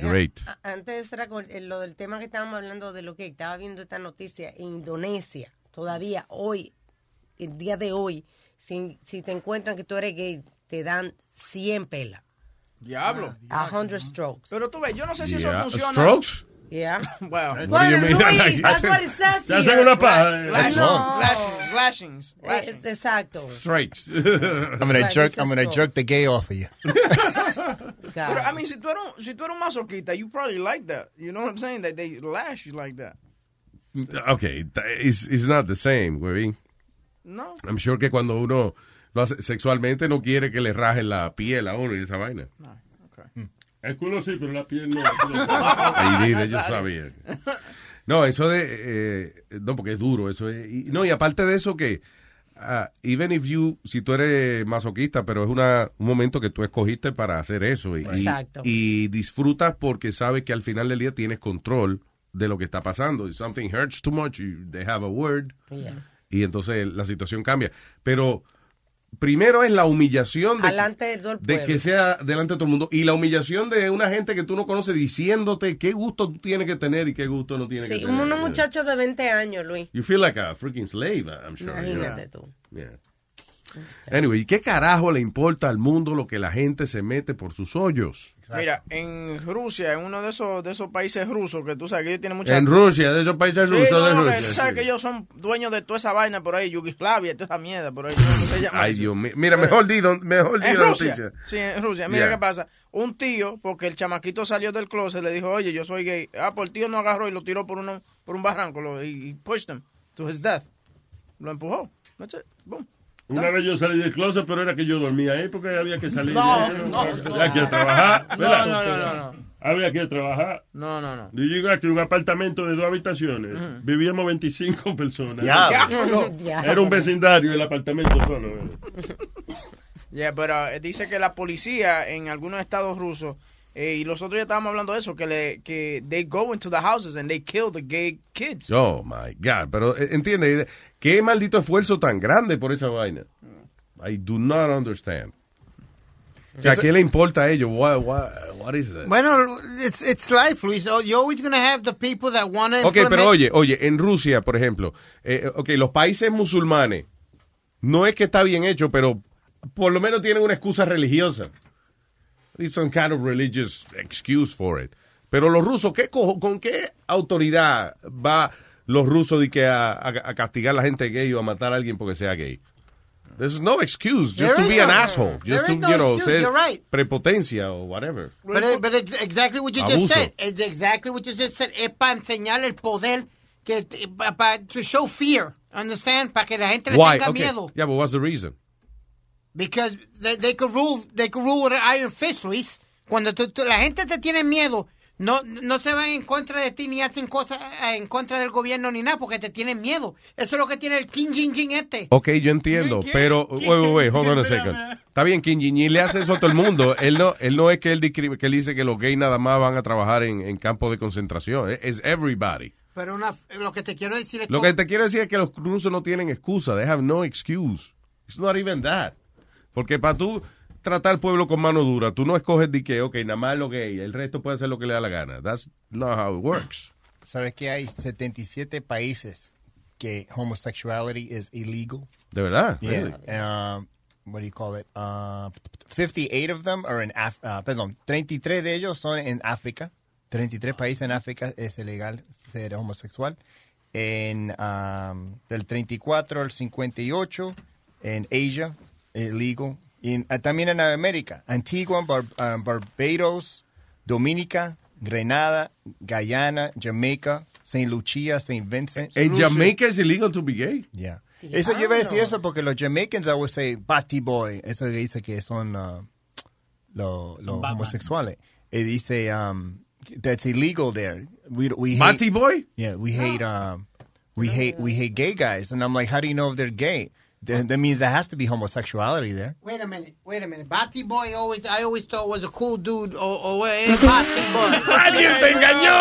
Speaker 12: Great.
Speaker 10: Antes era con eh, lo del tema que estábamos hablando de lo que estaba viendo esta noticia en Indonesia, todavía hoy, el día de hoy, si, si te encuentran que tú eres gay, te dan 100 pelas.
Speaker 9: Diablo.
Speaker 10: A 100 strokes.
Speaker 9: Pero tú ves, yo no sé si
Speaker 12: Yeah.
Speaker 9: eso funciona.
Speaker 12: ¿Strokes?
Speaker 10: Yeah.
Speaker 9: Wow.
Speaker 12: What do you mean?
Speaker 10: Luis, that's what it says
Speaker 15: Te hacen una paja.
Speaker 9: Lashings,
Speaker 10: No.
Speaker 9: lashings, lashings,
Speaker 10: Eh. Exacto.
Speaker 12: Strikes.
Speaker 14: I'm gonna
Speaker 10: Right,
Speaker 14: jerk. I'm gonna
Speaker 10: cool.
Speaker 14: jerk the gay off of you.
Speaker 9: Pero, I mean, si tú eres un, si tú eres un masoquista, you probably like that. You know what I'm saying? That they lash you like that.
Speaker 12: Okay, it's, it's not the same, güey.
Speaker 9: No.
Speaker 12: I'm sure que cuando uno lo hace sexualmente no quiere que le rajen la piel a uno y esa vaina.
Speaker 15: El culo sí, pero la piel no.
Speaker 12: Ahí mire, yo sabía. No, eso de... eh, no, porque es duro, eso es... y- no, y aparte de eso que ah, even if you, si tú eres masoquista, pero es una, un momento que tú escogiste para hacer eso y, y-
Speaker 10: Exacto.
Speaker 12: y disfrutas porque sabes que al final del día tienes control de lo que está pasando. If something hurts too much, you- they have a word y entonces la situación cambia. Pero primero es la humillación de,
Speaker 10: Alante de todo el
Speaker 12: de
Speaker 10: pueblo.
Speaker 12: que sea delante de todo el mundo y la humillación de una gente que tú no conoces diciéndote qué gusto tú tienes que tener y qué gusto no tienes
Speaker 10: Sí,
Speaker 12: que tener.
Speaker 10: unos muchachos de 20 años, Luis.
Speaker 12: You feel like a freaking slave, I'm sure. you know.
Speaker 10: Imagínate tú.
Speaker 12: Yeah. Anyway, ¿qué carajo le importa al mundo lo que la gente se mete por sus hoyos?
Speaker 9: Mira, en Rusia, en uno de esos de esos países rusos que tú sabes que ellos tienen mucha...
Speaker 12: En Rusia, de esos países
Speaker 9: Sí,
Speaker 12: rusos
Speaker 9: no,
Speaker 12: de Rusia.
Speaker 9: tú sabes
Speaker 12: sí.
Speaker 9: que ellos son dueños de toda esa vaina por ahí, Yugoslavia, toda esa mierda por ahí. ¿cómo se llama
Speaker 12: Ay,
Speaker 9: eso?
Speaker 12: Dios mío. Mira, mejor di, don- mejor di
Speaker 9: En
Speaker 12: la
Speaker 9: Rusia,
Speaker 12: noticia.
Speaker 9: sí, en Rusia. Mira
Speaker 12: Yeah.
Speaker 9: qué pasa. Un tío, porque el chamaquito salió del closet, le dijo, oye, yo soy gay. Ah, pues el tío no agarró y lo tiró por, uno, por un barranco lo, y, y pushed him to his death. Lo empujó. That's it. Boom.
Speaker 15: Una vez yo salí del closet, pero era que yo dormía ahí porque había que salir.
Speaker 9: No,
Speaker 15: de-
Speaker 9: no,
Speaker 15: Había que trabajar.
Speaker 9: No,
Speaker 15: ¿verdad?
Speaker 9: no, no, no, no.
Speaker 15: Había que trabajar.
Speaker 9: No, no, no.
Speaker 15: Yo llegué aquí a un apartamento de dos habitaciones. Vivíamos 25 personas.
Speaker 9: Diablo.
Speaker 15: Era un vecindario el apartamento solo. ¿verdad?
Speaker 9: Yeah, pero eh, dice que la policía en algunos estados rusos, eh, y los otros ya estábamos hablando de eso, que, le, que they go into the houses and they kill the gay kids.
Speaker 12: Oh, my God. Pero, eh, entiende, qué maldito esfuerzo tan grande por esa vaina. I do not understand. O sea, ¿qué le importa a ellos? What, what, what is that?
Speaker 11: Bueno, it's, it's life, Luis. Oh, You're always going to have the people that want to
Speaker 12: Ok, pero oye, oye, en Rusia, por ejemplo, eh, ok, los países musulmanes, no es que está bien hecho, pero por lo menos tienen una excusa religiosa. There's some kind of religious excuse for it. Pero los rusos, ¿qué cojo- ¿con qué autoridad va los rusos de que a, a- a castigar a la gente gay o a matar a alguien porque sea gay? There's no excuse just
Speaker 11: There
Speaker 12: to be an
Speaker 11: no-
Speaker 12: asshole,
Speaker 11: there
Speaker 12: just to,
Speaker 11: no
Speaker 12: you know,
Speaker 11: excuse,
Speaker 12: ser
Speaker 11: right.
Speaker 12: prepotencia o whatever.
Speaker 11: But, it- but it's exactly what you just
Speaker 12: Abuso.
Speaker 11: said. It's exactly what you just said. Es para enseñar el poder, que, para to show fear. Understand? Para que la gente le
Speaker 12: Why?
Speaker 11: tenga
Speaker 12: Okay.
Speaker 11: miedo.
Speaker 12: Yeah, but what's the reason?
Speaker 11: Because they, they could rule, they could rule with an iron fist, Luis. Cuando tú- tú- la gente te tiene miedo, no, no se van en contra de ti ni hacen cosas eh, en contra del gobierno ni nada porque te tienen miedo. Eso es lo que tiene el King Jin Jin este.
Speaker 12: Ok, yo entiendo, pero, wait, wait, wait, hold on a second. Está bien, Kim Jong-un le hace eso a todo el mundo. Él no, él no es que él, discrim- que él dice que los gays nada más van a trabajar en, en campos de concentración. Es es everybody.
Speaker 11: Pero una, lo que te quiero decir es
Speaker 12: Lo que te quiero decir es que los rusos no tienen excusa. They have no excuse. It's not even that. Porque para tú tratar al pueblo con mano dura, tú no escoges de que, ok, nada más lo gay, el resto puede hacer lo que le da la gana. That's not how it works.
Speaker 14: ¿Sabes que hay 77 países que homosexuality is illegal?
Speaker 12: ¿De verdad?
Speaker 14: Yeah.
Speaker 12: Really?
Speaker 14: Um, what do you call it? Uh, 58 of them are in Af uh, perdón, 33 de ellos son en África. 33 países en África es ilegal ser homosexual. En um, del 34 al 58 en Asia illegal. Y ah, también en América, Antigua, Bar- ah, Barbados, Dominica, Grenada, Guyana, Jamaica, Saint Lucia, Saint Vincent.
Speaker 12: En Jamaica es illegal to be gay.
Speaker 14: Yeah. Eso yo iba a decir eso porque los Jamaicans always say Batty Boy. Eso que dice que son uh, los homosexuales. Y dice um, that's illegal there. We we hate,
Speaker 12: Boy?
Speaker 14: Yeah, we hate um we hate we hate gay guys. And I'm like, how do you know if they're gay? That, that means there has to be homosexuality there.
Speaker 11: Wait a minute, wait a minute. Batty Boy always, I always thought was a cool dude. O, o es Batty Boy.
Speaker 12: ¡Alguien te engañó!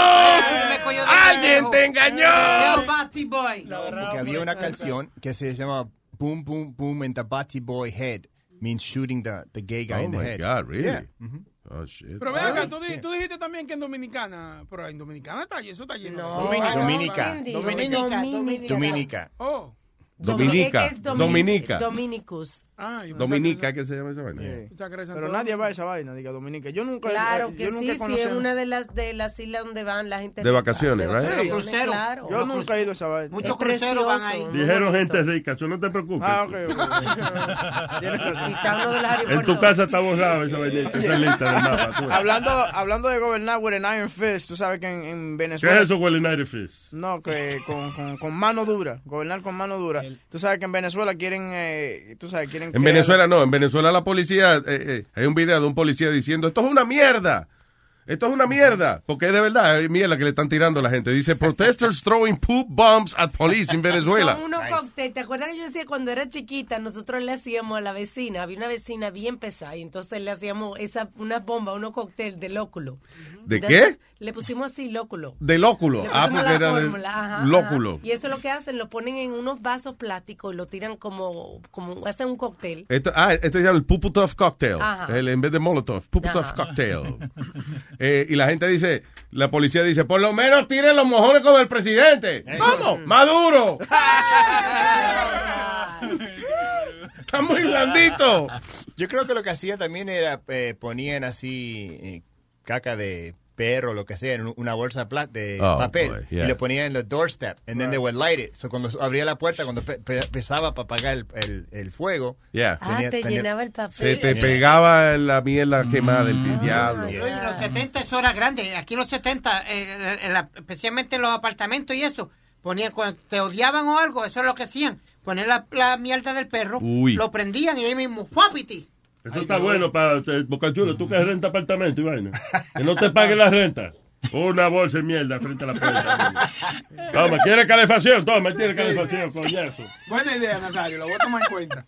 Speaker 12: ¡Alguien te engañó!
Speaker 11: Es Batty Boy.
Speaker 14: Porque había una canción que se llama Boom Boom Boom in the Batty Boy Head. Means shooting the, the gay guy
Speaker 12: Oh
Speaker 14: in the
Speaker 12: my
Speaker 14: head.
Speaker 12: God, really?
Speaker 14: Yeah.
Speaker 12: Oh, shit.
Speaker 13: Pero ve acá, tú, tú dijiste también que en Dominicana, pero en Dominicana está eso está lleno.
Speaker 14: No,
Speaker 13: de-
Speaker 14: Dominica.
Speaker 10: Dominica. Dominica.
Speaker 14: Dominica.
Speaker 13: Oh.
Speaker 12: Dominica. Dominica.
Speaker 10: Dominicus.
Speaker 13: Ah,
Speaker 12: Dominica, ¿qué se llama esa vaina?
Speaker 13: Que
Speaker 9: Pero nadie va a esa vaina, diga Dominica. Yo nunca
Speaker 10: Claro
Speaker 9: yo
Speaker 10: que
Speaker 9: nunca
Speaker 10: sí, sí, es
Speaker 9: a-
Speaker 10: una de las de las islas donde van la gente
Speaker 12: De vacaciones,
Speaker 10: rica.
Speaker 12: right?
Speaker 11: Crucero.
Speaker 10: claro.
Speaker 9: Yo nunca he ido a esa vaina.
Speaker 11: Muchos cruceros van ahí.
Speaker 15: Dijeron gente rica, tú no te preocupes.
Speaker 9: Ah, ok.
Speaker 15: En tu casa está borrado esa vainita, esa lista del mapa. tú.
Speaker 9: hablando, hablando de gobernar with an iron fist, tú sabes que en, en
Speaker 15: ¿Qué
Speaker 9: Venezuela...
Speaker 15: es eso, Well United Fist?
Speaker 9: No, que con, con, con mano dura, gobernar con mano dura. Tú sabes que en Venezuela quieren, eh, tú sabes, quieren...
Speaker 12: En Venezuela no, en Venezuela la policía, eh, eh, hay un video de un policía diciendo, esto es una mierda. Esto es una mierda, porque es de verdad es mierda que le están tirando a la gente. Dice, protesters throwing poop bombs at police en Venezuela.
Speaker 10: Son unos cócteles. ¿Te acuerdas que yo decía cuando era chiquita, nosotros le hacíamos a la vecina, había una vecina bien pesada, y entonces le hacíamos esa, una bomba, unos cócteles de lóculo.
Speaker 12: ¿De
Speaker 10: De-
Speaker 12: qué?
Speaker 10: Le pusimos así, lóculo.
Speaker 12: De lóculo.
Speaker 10: Le
Speaker 12: Ah, porque
Speaker 10: la
Speaker 12: era de
Speaker 10: fórmula, ajá, ajá.
Speaker 12: lóculo.
Speaker 10: Y eso es lo que hacen, lo ponen en unos vasos plásticos y lo tiran como, como hacen un cóctel.
Speaker 12: Esto, ah, este se llama el Puputov Cocktail.
Speaker 10: Ajá.
Speaker 12: El, en vez de Molotov, Puputov
Speaker 10: Ajá.
Speaker 12: Cocktail. Eh, y la gente dice, la policía dice, por lo menos tiren los mojones como el presidente. ¿Cómo? ¡Maduro! Está muy blandito.
Speaker 14: Yo creo que lo que hacían también era eh, ponían así eh, caca de perro, lo que sea, en una bolsa de, pla- de
Speaker 12: Oh,
Speaker 14: papel
Speaker 12: boy, yeah.
Speaker 14: y lo ponían en the doorstep and then they would light it. So cuando abría la puerta, cuando pe- pe- empezaba para apagar el, el, el fuego,
Speaker 12: Yeah.
Speaker 10: Ah, te llenaba el papel.
Speaker 12: Se te pegaba la mierda quemada del diablo.
Speaker 11: Oye, en los 70 eso era grande. Aquí en los 70, eh, en la- especialmente en los apartamentos y eso, ponían cuando te odiaban o algo, eso es lo que hacían. Poner la, la mierda del perro,
Speaker 15: Uy.
Speaker 11: lo prendían y ahí mismo, ¡fuapiti!
Speaker 15: Eso está bueno para Bocachulo, tú que renta apartamento y vaina. Que no te pague la renta. Una bolsa de mierda frente a la puerta. Toma, ¿quiere calefacción? Toma, ¿quiere calefacción? Coñazo.
Speaker 13: Buena idea, Nazario, lo voy a tomar en cuenta.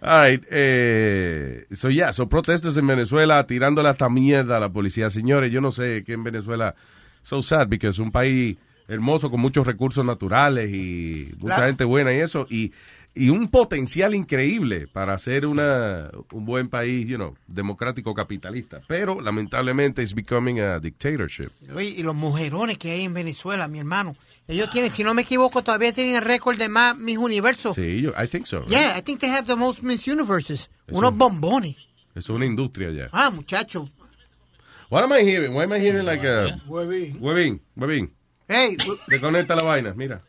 Speaker 12: All right, eh, so yeah, so protestos en Venezuela tirándole hasta mierda a la policía. Señores, yo no sé que en Venezuela, so sad, porque es un país hermoso con muchos recursos naturales y mucha
Speaker 11: La-
Speaker 12: gente buena y eso, y, y un potencial increíble para ser una, un buen país, you know, democrático capitalista. Pero lamentablemente it's becoming a dictatorship.
Speaker 11: Oye, y los mujerones que hay en Venezuela, mi hermano. Ellos tienen, si no me equivoco, todavía tienen el récord de más Miss Universo.
Speaker 12: Sí, yo, I think so.
Speaker 11: Yeah, I think they have the most Miss Universes.
Speaker 12: Eso-
Speaker 11: Unos bombones.
Speaker 12: Es una industria ya.
Speaker 11: Ah, muchacho.
Speaker 12: What am I hearing? Why am I hearing like a...
Speaker 13: Huevín.
Speaker 12: Huevín, huevín.
Speaker 11: Hey,
Speaker 12: Desconecta la vaina, mira.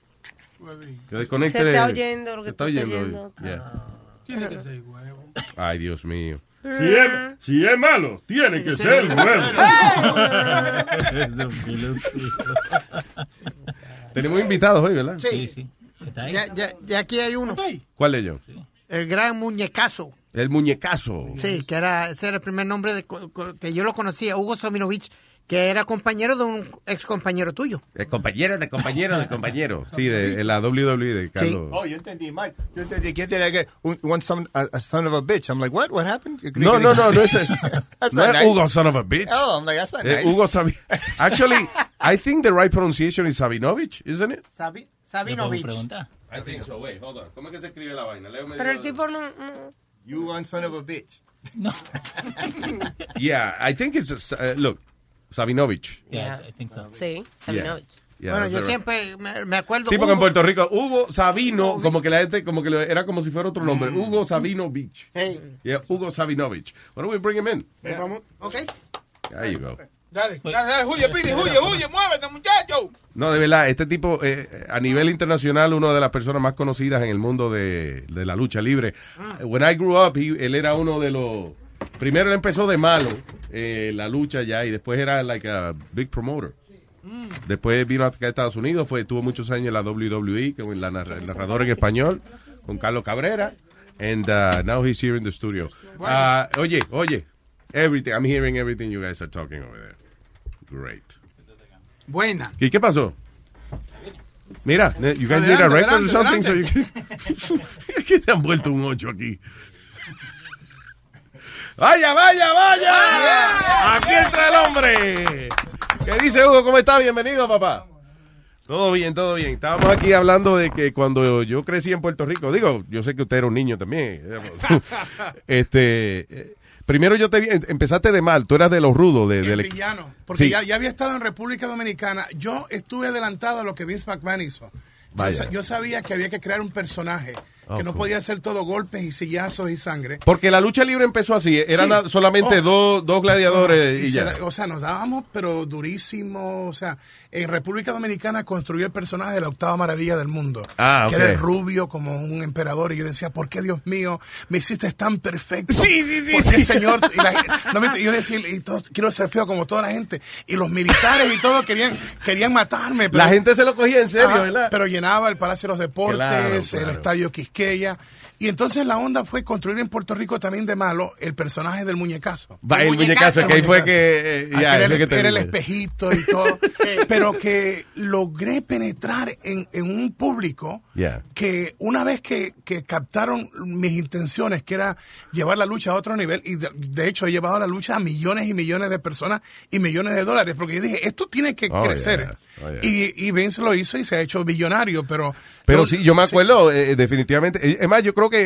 Speaker 12: Que desconecte.
Speaker 10: Se está oyendo lo que
Speaker 12: Se está oyendo.
Speaker 10: oyendo.
Speaker 12: Yeah.
Speaker 13: Tiene que ser huevo.
Speaker 12: Ay, Dios mío.
Speaker 15: Si es, si es malo, tiene que ser bueno.
Speaker 12: Tenemos invitados hoy, ¿verdad?
Speaker 11: Sí, sí. Ya, ya, ya aquí hay uno.
Speaker 12: ¿Cuál de ellos?
Speaker 11: El gran muñecazo.
Speaker 12: El muñecazo.
Speaker 11: Sí, que era, ese era el primer nombre de, que yo lo conocía, Hugo Sominovich, que era compañero de un ex compañero tuyo.
Speaker 12: El compañero de compañero de compañero. Sí, de, de la WWE de Carlos.
Speaker 14: Oh, yo entendí mal. Yo entendí que tiene que un, one son, a, a son of a bitch. I'm like, what? What happened?
Speaker 12: No, no, no, no es, no
Speaker 14: not
Speaker 12: es
Speaker 14: nice.
Speaker 12: Hugo son of a bitch.
Speaker 14: Oh, I'm like, that's not
Speaker 12: Es
Speaker 14: nice.
Speaker 12: Hugo Sabi Actually, I think the right pronunciation is Sabinovich, isn't it?
Speaker 11: Sabi, Sabinovich.
Speaker 12: I think so. Wait, hold on. ¿Cómo es que se escribe la vaina? Léeme
Speaker 10: Pero el
Speaker 12: yo-
Speaker 10: tipo no... no-
Speaker 14: You one son of a bitch.
Speaker 12: Yeah, I think it's, uh, look, Sabinovich.
Speaker 10: Yeah,
Speaker 16: I think so.
Speaker 10: Sí, Sabinovich.
Speaker 12: Yeah,
Speaker 11: bueno, yo
Speaker 12: right.
Speaker 11: siempre me, me acuerdo.
Speaker 12: Sí, porque en Puerto Rico, Hugo Sabino, como que la gente, como que era como si fuera otro nombre. Hugo Sabino Beach.
Speaker 11: Hey.
Speaker 12: Yeah, Hugo Sabinovich. Why don't we bring him in?
Speaker 11: Eh, vamos, ok.
Speaker 12: There you go.
Speaker 13: Dale, dale, dale, huye, pide, huye, huye, muévete, muchacho.
Speaker 12: No, de verdad, este tipo, eh, a nivel internacional, una de las personas más conocidas en el mundo de, de la lucha libre. When I grew up, he- él era uno de los... Primero él empezó de malo, eh, la lucha ya, y después era like a big promoter. Después vino acá a Estados Unidos, fue, tuvo muchos años en la WWE, la narra- el narrador en español, con Carlos Cabrera. And uh, now he's here in the studio. Ah, oye, oye, everything, I'm hearing everything you guys are talking over there. Great.
Speaker 13: Buena.
Speaker 12: ¿Y qué pasó? Mira, you guys need a record or something so you can... ¿Qué te han vuelto un 8 aquí? ¡Vaya, vaya, vaya! Aquí entra el hombre. ¿Qué dice Hugo? ¿Cómo está? Bienvenido, papá. Todo bien, todo bien. Estábamos aquí hablando de que cuando yo crecí en Puerto Rico, digo, yo sé que usted era un niño también. este, eh, primero yo te vi, empezaste de mal, tú eras de los rudos, de, del
Speaker 19: El villano. Porque
Speaker 12: Sí.
Speaker 19: ya, ya había estado en República Dominicana. Yo estuve adelantado a lo que Vince McMahon hizo. Yo, yo sabía que había que crear un personaje.
Speaker 12: Oh,
Speaker 19: que no
Speaker 12: cool.
Speaker 19: podía ser todo golpes y sillazos y sangre.
Speaker 12: Porque la lucha libre empezó así, eran
Speaker 19: Sí.
Speaker 12: solamente
Speaker 19: Oh.
Speaker 12: dos, dos gladiadores
Speaker 19: Y
Speaker 12: y,
Speaker 19: se
Speaker 12: ya.
Speaker 19: o sea, nos dábamos, pero durísimo. O sea, en República Dominicana construyó el personaje de la octava maravilla del mundo.
Speaker 12: Ah,
Speaker 19: Que era el rubio como un emperador. Y yo decía, ¿por qué, Dios mío, me hiciste tan perfecto?
Speaker 12: Sí, sí, sí,
Speaker 19: ¿Por qué,
Speaker 12: sí.
Speaker 19: señor? Y la no, yo decía, y todos- quiero ser feo como toda la gente. Y los militares y todo querían, querían matarme. pero-
Speaker 12: La gente se lo cogía en serio,
Speaker 19: Ajá,
Speaker 12: ¿verdad?
Speaker 19: Pero llenaba el Palacio de los Deportes,
Speaker 12: Claro,
Speaker 19: el
Speaker 12: claro.
Speaker 19: Estadio Quisqueya. Y entonces la onda fue construir en Puerto Rico también de malo el personaje del muñecazo.
Speaker 12: Va, el muñecazo, que ahí fue que, eh, ya,
Speaker 19: era, el,
Speaker 12: que
Speaker 19: era el espejito y todo. pero que logré penetrar en, en un público
Speaker 12: Yeah.
Speaker 19: que una vez que, que captaron mis intenciones, que era llevar la lucha a otro nivel, y de, de hecho he llevado la lucha a millones y millones de personas y millones de dólares, porque yo dije, esto tiene que
Speaker 12: Oh,
Speaker 19: crecer.
Speaker 12: yeah. Oh, yeah.
Speaker 19: y, y Vince lo hizo y se ha hecho billonario, pero...
Speaker 12: Pero sí, yo me acuerdo, eh, definitivamente. Eh, Es más, yo creo que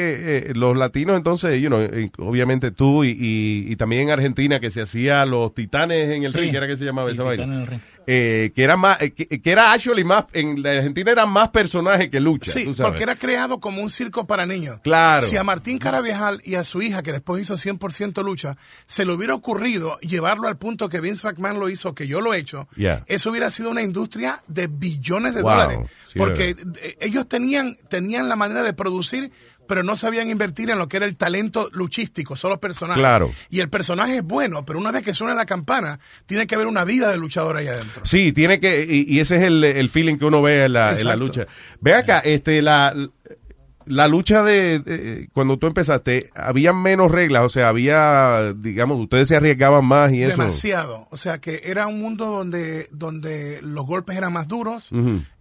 Speaker 12: eh, los latinos, entonces, you know, eh, obviamente tú y, y, y también en Argentina, que se hacía los titanes en el
Speaker 16: Sí.
Speaker 12: ring, que era que se llamaba
Speaker 16: Sí,
Speaker 12: esa vaina. Eh, que era más, eh, que, que era actually más, en la Argentina eran más personajes que lucha.
Speaker 19: Sí,
Speaker 12: tú sabes.
Speaker 19: porque era creado como un circo para niños.
Speaker 12: Claro.
Speaker 19: Si a Martín Carabajal y a su hija, que después hizo 100% lucha, se le hubiera ocurrido llevarlo al punto que Vince McMahon lo hizo, que yo lo he hecho,
Speaker 12: Yeah.
Speaker 19: eso hubiera sido una industria de billones de
Speaker 12: Wow.
Speaker 19: dólares.
Speaker 12: Sí,
Speaker 19: porque eh, ellos tenían, tenían la manera de producir, pero no sabían invertir en lo que era el talento luchístico, solo personajes.
Speaker 12: Claro.
Speaker 19: Y el personaje es bueno, pero una vez que suena la campana, tiene que haber una vida de luchador ahí adentro.
Speaker 12: Sí, tiene que, y, y ese es el, el feeling que uno ve en la, en la
Speaker 19: Exacto.
Speaker 12: lucha. Ve acá, este, la, la lucha de, de- cuando tú empezaste, había menos reglas, o sea, había, digamos, ustedes se arriesgaban más y eso.
Speaker 19: Demasiado. O sea que era un mundo donde, donde los golpes eran más duros.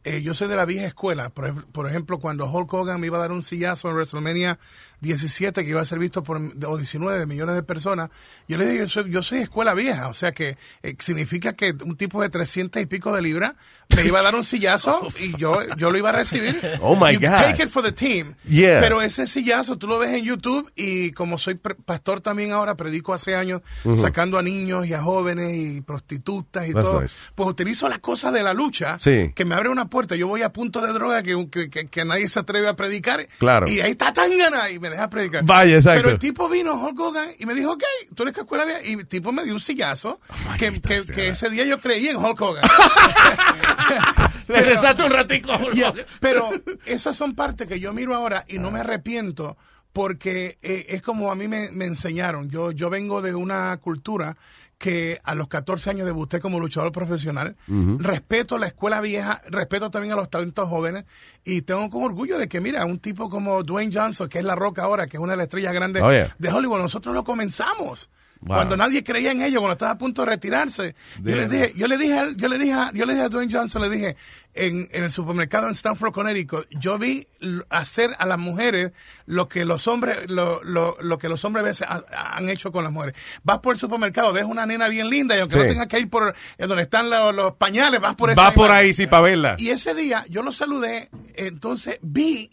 Speaker 19: Eh, yo soy de la vieja escuela. Por, por ejemplo, cuando Hulk Hogan me iba a dar un sillazo en WrestleMania 17, que iba a ser visto por o 19 millones de personas, yo le dije, yo soy, yo soy escuela vieja. O sea que eh, significa que un tipo de 300 y pico de libras me iba a dar un sillazo y yo, yo lo iba a recibir.
Speaker 12: Oh, my
Speaker 19: You
Speaker 12: God.
Speaker 19: Take it for the team.
Speaker 12: Yeah.
Speaker 19: Pero ese sillazo tú lo ves en YouTube y como soy pastor también ahora, predico hace años sacando a niños y a jóvenes y prostitutas y
Speaker 12: That's
Speaker 19: todo.
Speaker 12: nice.
Speaker 19: Pues utilizo las cosas de la lucha
Speaker 12: Sí.
Speaker 19: que me abre una puerta. Yo voy a punto de droga que, que, que- que nadie se atreve a predicar.
Speaker 12: Claro.
Speaker 19: Y ahí está Tangana y me deja predicar.
Speaker 12: Vaya, exacto.
Speaker 19: Pero el tipo vino, Hulk Hogan, y me dijo, ok, tú eres que escuela. Y el tipo me dio un sillazo que, que, que ese día yo creí en Hulk Hogan.
Speaker 15: Le un ratico.
Speaker 19: Yeah, pero esas son partes que yo miro ahora y no me arrepiento porque eh, es como a mí me, me enseñaron. Yo, yo vengo de una cultura que a los 14 años debuté como luchador profesional. Respeto la escuela vieja, respeto también a los talentos jóvenes y tengo con orgullo de que, mira, un tipo como Dwayne Johnson, que es la roca ahora, que es una de las estrellas grandes
Speaker 12: Oh, yeah.
Speaker 19: de Hollywood, nosotros lo comenzamos.
Speaker 12: Wow.
Speaker 19: Cuando nadie creía en ellos, cuando estaba a punto de retirarse. Yo
Speaker 12: De-
Speaker 19: le dije, yo le dije, yo le dije, a, yo le dije a Dwayne Johnson, le dije, en, en el supermercado en Stanford, Connecticut, yo vi hacer a las mujeres lo que los hombres, lo, lo, lo que los hombres a veces ha- han hecho con las mujeres. Vas por el supermercado, ves una nena bien linda y aunque
Speaker 12: Sí.
Speaker 19: no tengas que ir por eh, donde están los, los pañales, vas por esa
Speaker 12: Va por
Speaker 19: imagen.
Speaker 12: ahí, sí, para verla.
Speaker 19: Y ese día yo lo saludé, entonces vi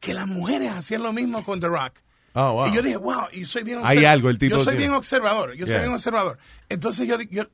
Speaker 19: que las mujeres hacían lo mismo con The Rock.
Speaker 12: Oh, wow.
Speaker 19: Y yo dije, wow, y soy bien
Speaker 12: Hay
Speaker 19: observ-
Speaker 12: algo, el tipo
Speaker 19: Yo soy
Speaker 12: tiene.
Speaker 19: bien observador, yo soy bien observador. Entonces yo, yo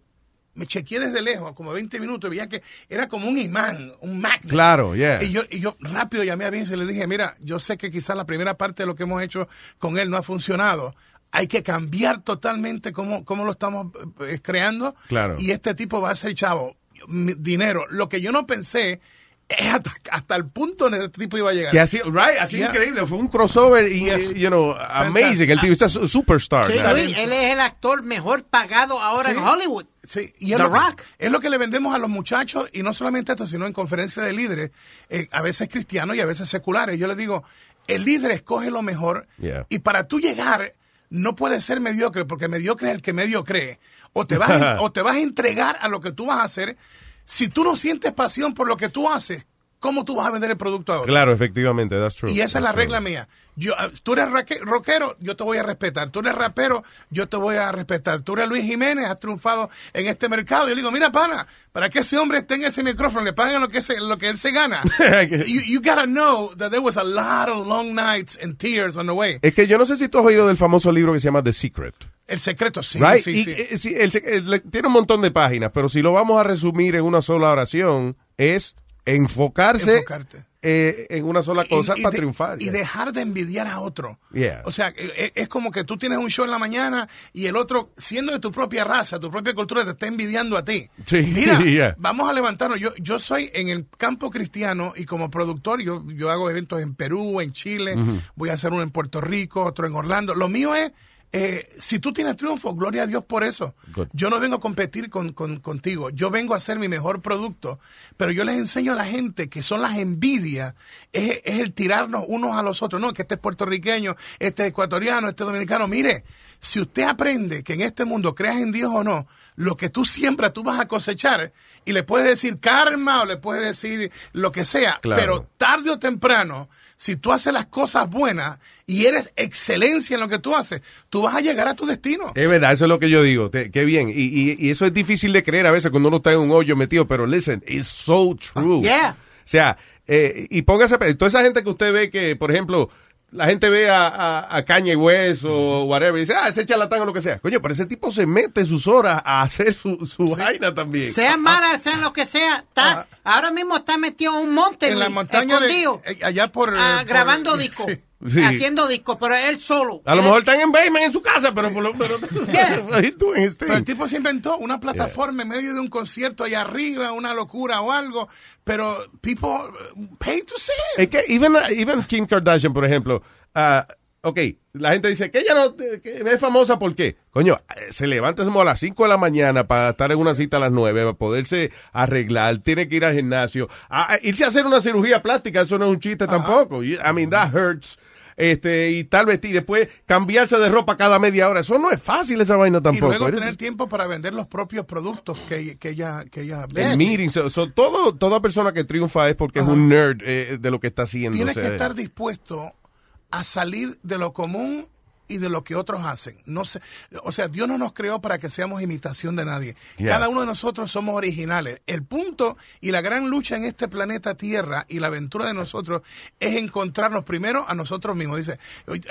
Speaker 19: me chequeé desde lejos, como 20 minutos, y veía que era como un imán, un magnet.
Speaker 12: Claro, yeah.
Speaker 19: Y yo, y yo rápido llamé a Vince y le dije, mira, yo sé que quizás la primera parte de lo que hemos hecho con él no ha funcionado. Hay que cambiar totalmente cómo, cómo lo estamos eh, creando.
Speaker 12: Claro.
Speaker 19: Y este tipo va a ser chavo, dinero. Lo que yo no pensé hasta, hasta el punto donde este tipo iba a llegar.
Speaker 12: Que así, right, así
Speaker 19: Yeah.
Speaker 12: increíble. Fue un crossover y,
Speaker 19: Yes.
Speaker 12: you know, amazing. El tipo es un superstar.
Speaker 11: Sí,
Speaker 12: man.
Speaker 11: Luis, él es el actor mejor pagado ahora
Speaker 19: Sí.
Speaker 11: en Hollywood.
Speaker 19: Sí, y es
Speaker 11: The
Speaker 19: lo, que-
Speaker 11: Rock.
Speaker 19: es lo que le vendemos a los muchachos, y no solamente esto, sino en conferencias de líderes, eh, a veces cristianos y a veces seculares. Yo les digo, el líder escoge lo mejor,
Speaker 12: Yeah.
Speaker 19: y para tú llegar, no puedes ser mediocre, porque mediocre es el que medio cree. O te, vas o te vas a entregar a lo que tú vas a hacer. Si tú no sientes pasión por lo que tú haces, ¿cómo tú vas a vender el producto a otro?
Speaker 12: Claro, efectivamente, that's true.
Speaker 19: Y esa es la
Speaker 12: true.
Speaker 19: regla mía. Yo, ah, tú eres rockero, yo te voy a respetar. Tú eres rapero, yo te voy a respetar. Tú eres Luis Jiménez, has triunfado en este mercado. Yo le digo, mira, pana, para que ese hombre tenga ese micrófono, le paguen lo que, se- lo que él se gana. you, you gotta know that there was a lot of long nights and tears on the way.
Speaker 12: Es que yo no sé si tú has oído del famoso libro que se llama The Secret.
Speaker 19: El secreto, sí,
Speaker 12: right?
Speaker 19: sí,
Speaker 12: Y,
Speaker 19: sí.
Speaker 12: eh, sí, el sec- el- tiene un montón de páginas, pero si lo vamos a resumir en una sola oración, es enfocarse
Speaker 19: Enfocarte.
Speaker 12: eh, en una sola cosa
Speaker 19: Y- y
Speaker 12: para
Speaker 19: de-
Speaker 12: triunfar.
Speaker 19: Y dejar de envidiar a otro.
Speaker 12: Yeah.
Speaker 19: O sea, eh, eh, es como que tú tienes un show en la mañana y el otro, siendo de tu propia raza, tu propia cultura, te está envidiando a ti.
Speaker 12: Sí,
Speaker 19: Mira,
Speaker 12: yeah.
Speaker 19: vamos a levantarnos. Yo, yo soy en el campo cristiano y como productor, yo, yo hago eventos en Perú, en Chile, voy a hacer uno en Puerto Rico, otro en Orlando. Lo mío es eh, si tú tienes triunfo, gloria a Dios por eso.
Speaker 12: Good.
Speaker 19: Yo no vengo a competir con, con- contigo, yo vengo a hacer mi mejor producto, pero yo les enseño a la gente que son las envidias, es, es el tirarnos unos a los otros, no, que este es puertorriqueño, este es ecuatoriano, este es dominicano, mire, si usted aprende que en este mundo creas en Dios o no, lo que tú siembras tú vas a cosechar y le puedes decir karma o le puedes decir lo que sea,
Speaker 12: Claro.
Speaker 19: pero tarde o temprano, si tú haces las cosas buenas y eres excelencia en lo que tú haces, tú vas a llegar a tu destino.
Speaker 12: Es verdad, eso es lo que yo digo. Te- qué bien. Y, y- y eso es difícil de creer a veces cuando uno está en un hoyo metido, pero listen, it's so true.
Speaker 11: Yeah.
Speaker 12: O sea, eh, y póngase, toda esa gente que usted ve que, por ejemplo, la gente ve a, a, a Kanye West o whatever y dice, ah, ese charlatán o lo que sea. Coño, pero ese tipo se mete sus horas a hacer su, su vaina también.
Speaker 11: Sean malas, sean lo que sea. Está, ahora mismo está metido en un monte.
Speaker 19: en la montaña de-
Speaker 11: escondido,
Speaker 19: eh, allá por,
Speaker 11: ah,
Speaker 19: eh, por-
Speaker 11: grabando discos.
Speaker 19: Sí.
Speaker 12: Sí.
Speaker 11: Haciendo discos, pero él solo.
Speaker 12: A lo mejor están en basement en su casa, pero por lo pero, he's doing his thing.
Speaker 19: Pero el tipo se inventó una plataforma en medio de un concierto allá arriba, una locura o algo, pero people uh, pay to see it.
Speaker 12: Es que even, even Kim Kardashian, por ejemplo, ah, ok, la gente dice que ella no que es famosa, ¿por qué? Coño, eh, se levanta como a las 5 de la mañana para estar en una cita a las 9, para poderse arreglar, tiene que ir al gimnasio, a- a irse a hacer una cirugía plástica, eso no es un chiste tampoco. I mean, that hurts. Este, y tal vez, y después cambiarse de ropa cada media hora. Eso no es fácil, esa vaina
Speaker 19: Y
Speaker 12: tampoco.
Speaker 19: luego
Speaker 12: Eres-
Speaker 19: tener tiempo para vender los propios productos que, que ella, que ella
Speaker 12: el
Speaker 19: vende.
Speaker 12: meeting, so- so todo, toda persona que triunfa es porque es un nerd eh, de lo que está haciendo.
Speaker 19: Tienes
Speaker 12: o sea,
Speaker 19: que estar dispuesto a salir de lo común y de lo que otros hacen. No sé, o sea, Dios no nos creó para que seamos imitación de nadie.
Speaker 12: Yeah.
Speaker 19: Cada uno de nosotros somos originales. El punto y la gran lucha en este planeta Tierra y la aventura de nosotros es encontrarnos primero a nosotros mismos. Dice,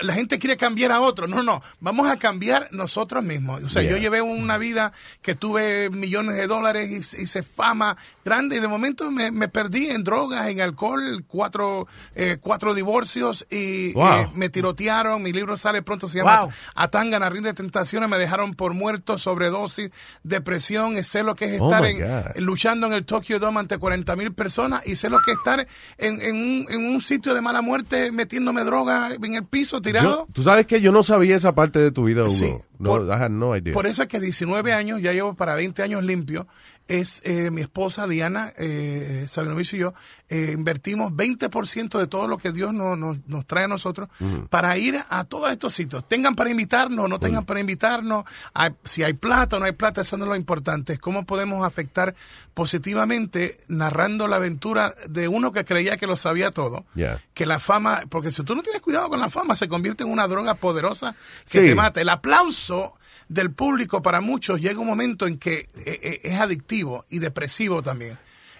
Speaker 19: la gente quiere cambiar a otro. No, no, vamos a cambiar nosotros mismos. O sea,
Speaker 12: Yeah.
Speaker 19: yo llevé una vida que tuve millones de dólares y hice fama grande y de momento me, me perdí en drogas, en alcohol, cuatro, eh, cuatro divorcios y
Speaker 12: Wow.
Speaker 19: eh, me tirotearon. Mi libro sale pronto, se llama
Speaker 11: Wow.
Speaker 19: Atanga, Narrín de Tentaciones. Me dejaron por muerto, sobredosis, depresión. y Sé lo que es
Speaker 12: Oh,
Speaker 19: estar
Speaker 12: my
Speaker 19: en- luchando en el Tokyo Dome ante 40 mil personas y sé lo que es estar en, en un, en un sitio de mala muerte metiéndome droga en el piso tirado.
Speaker 12: Yo- Tú sabes que yo no sabía esa parte de tu vida, Hugo.
Speaker 19: Sí,
Speaker 12: no,
Speaker 19: por-
Speaker 12: I had no idea.
Speaker 19: Por eso es que 19 años, ya llevo para 20 años limpio, es eh, mi esposa Diana eh, Sabinovich y yo, eh, invertimos 20% de todo lo que Dios nos, nos, nos trae a nosotros para ir a todos estos sitios. Tengan para invitarnos, no tengan para invitarnos, hay- si hay plata o no hay plata, eso no es lo importante, es cómo podemos afectar positivamente narrando la aventura de uno que creía que lo sabía todo
Speaker 12: Yeah.
Speaker 19: que la fama, porque si tú no tienes cuidado con la fama, se convierte en una droga poderosa que
Speaker 12: Sí.
Speaker 19: te mata. El aplauso del público para muchos llega un momento en que eh, eh, es adictivo y depresivo también.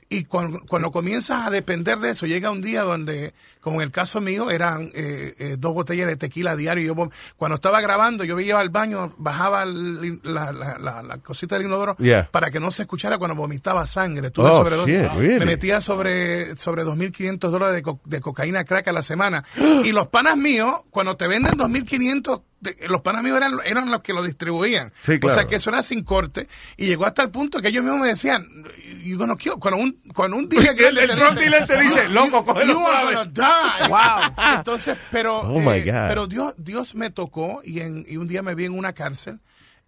Speaker 19: Y cuando, cuando comienzas a depender de eso, llega un día donde, como en el caso mío, eran eh, eh, dos botellas de tequila a diario. Yo, cuando estaba grabando, yo iba al baño, bajaba el- la, la- la- la cosita del inodoro
Speaker 12: Yeah.
Speaker 19: para que no se escuchara cuando vomitaba sangre. Tuve
Speaker 12: Oh, shit, really?
Speaker 19: Me metía sobre, sobre 2.500 dólares de, co- de cocaína crack a la semana. y los panas míos, cuando te venden 2.500, de- los panas míos eran, eran los que lo distribuían.
Speaker 12: Sí, claro.
Speaker 19: O sea que eso era sin corte. Y llegó hasta el punto que ellos mismos me decían, you gonna kill. Cuando un, cuando un dealer
Speaker 12: El- el drug dealer te dice, loco, cógelo
Speaker 19: you are gonna die.
Speaker 11: Wow.
Speaker 19: Entonces, pero,
Speaker 12: Oh, my
Speaker 19: eh,
Speaker 12: God.
Speaker 19: pero Dios, Dios me tocó y, en, y un día me vi en una cárcel.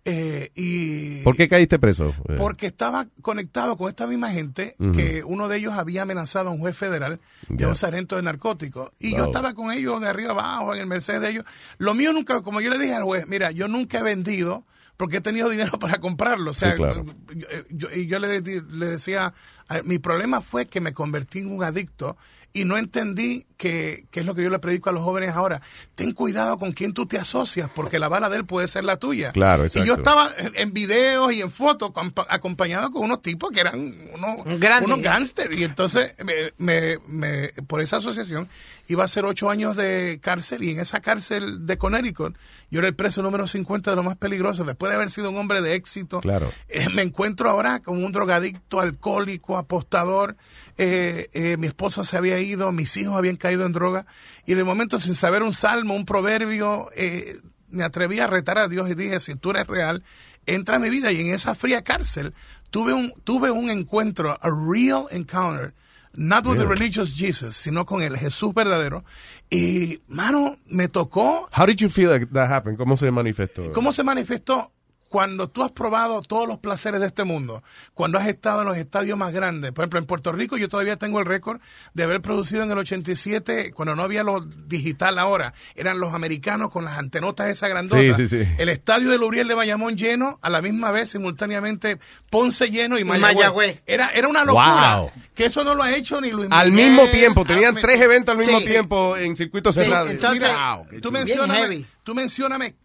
Speaker 19: Eh, y
Speaker 12: ¿Por qué caíste preso? Eh,
Speaker 19: porque estaba conectado con esta misma gente que uno de ellos había amenazado a un juez federal de
Speaker 12: Ya.
Speaker 19: un sargento de narcóticos. Y yo estaba con ellos de arriba abajo en el Mercedes de ellos. Lo mío nunca, como yo le dije al juez, mira, yo nunca he vendido porque he tenido dinero para comprarlo. O sea,
Speaker 12: Sí, claro.
Speaker 19: yo- yo- y yo le, le decía, a- mi problema fue que me convertí en un adicto y no entendí que, que es lo que yo le predico a los jóvenes ahora. Ten cuidado con quién tú te asocias, porque la bala de él puede ser la tuya.
Speaker 12: Claro,
Speaker 19: Y
Speaker 12: exacto.
Speaker 19: yo estaba en, en videos y en fotos compa- acompañado con unos tipos que eran unos, unos gángsters. Y entonces, me, me- me- por esa asociación, iba a ser ocho años de cárcel y en esa cárcel de Connecticut, yo era el preso número 50 de lo más peligroso. Después de haber sido un hombre de éxito,
Speaker 12: Claro.
Speaker 19: eh, me encuentro ahora como un drogadicto, alcohólico, apostador. Eh, eh, mi esposa se había ido, mis hijos habían caído en droga. Y de momento, sin saber un salmo, un proverbio, eh, me atreví a retar a Dios y dije, si tú eres real, entra a mi vida. Y en esa fría cárcel tuve un, tuve un encuentro, a real encounter. Not with the
Speaker 12: Really?
Speaker 19: religious Jesus, sino con el Jesús verdadero. Y, mano, me tocó
Speaker 12: How did you feel that, that happened? ¿Cómo se manifestó?
Speaker 19: ¿Cómo se manifestó? Cuando tú has probado todos los placeres de este mundo, cuando has estado en los estadios más grandes, por ejemplo en Puerto Rico yo todavía tengo el récord de haber producido en el 87, cuando no había lo digital ahora, eran los americanos con las antenotas esa grandota,
Speaker 12: Sí, sí, sí.
Speaker 19: el estadio de Luriel de Bayamón lleno, a la misma vez simultáneamente Ponce lleno y
Speaker 11: Y
Speaker 19: Mayagüez.
Speaker 11: Mayagüez.
Speaker 19: Era, era una locura,
Speaker 12: Wow.
Speaker 19: que eso no lo ha hecho ni Luis
Speaker 12: Al
Speaker 19: Miguel,
Speaker 12: mismo tiempo, tenían tres eventos al mismo
Speaker 19: Sí.
Speaker 12: tiempo en circuito
Speaker 19: Sí,
Speaker 12: cerrado.
Speaker 19: entonces,
Speaker 12: Wow,
Speaker 19: tú mencióname, tú mencióname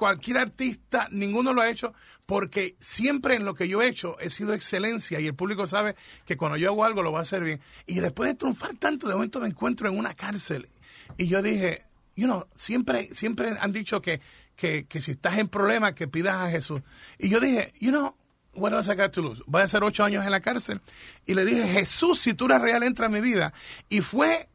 Speaker 19: cualquier artista, ninguno lo ha hecho, porque siempre en lo que yo he hecho he sido excelencia y el público sabe que cuando yo hago algo lo va a hacer bien. Y después de triunfar tanto, de momento me encuentro en una cárcel. Y yo dije, you know, siempre, siempre han dicho que, que, que si estás en problemas, que pidas a Jesús. Y yo dije, you know, else I got to lose? Voy a hacer ocho años en la cárcel. Y le dije, Jesús, si tú eres real, entra en mi vida. Y fue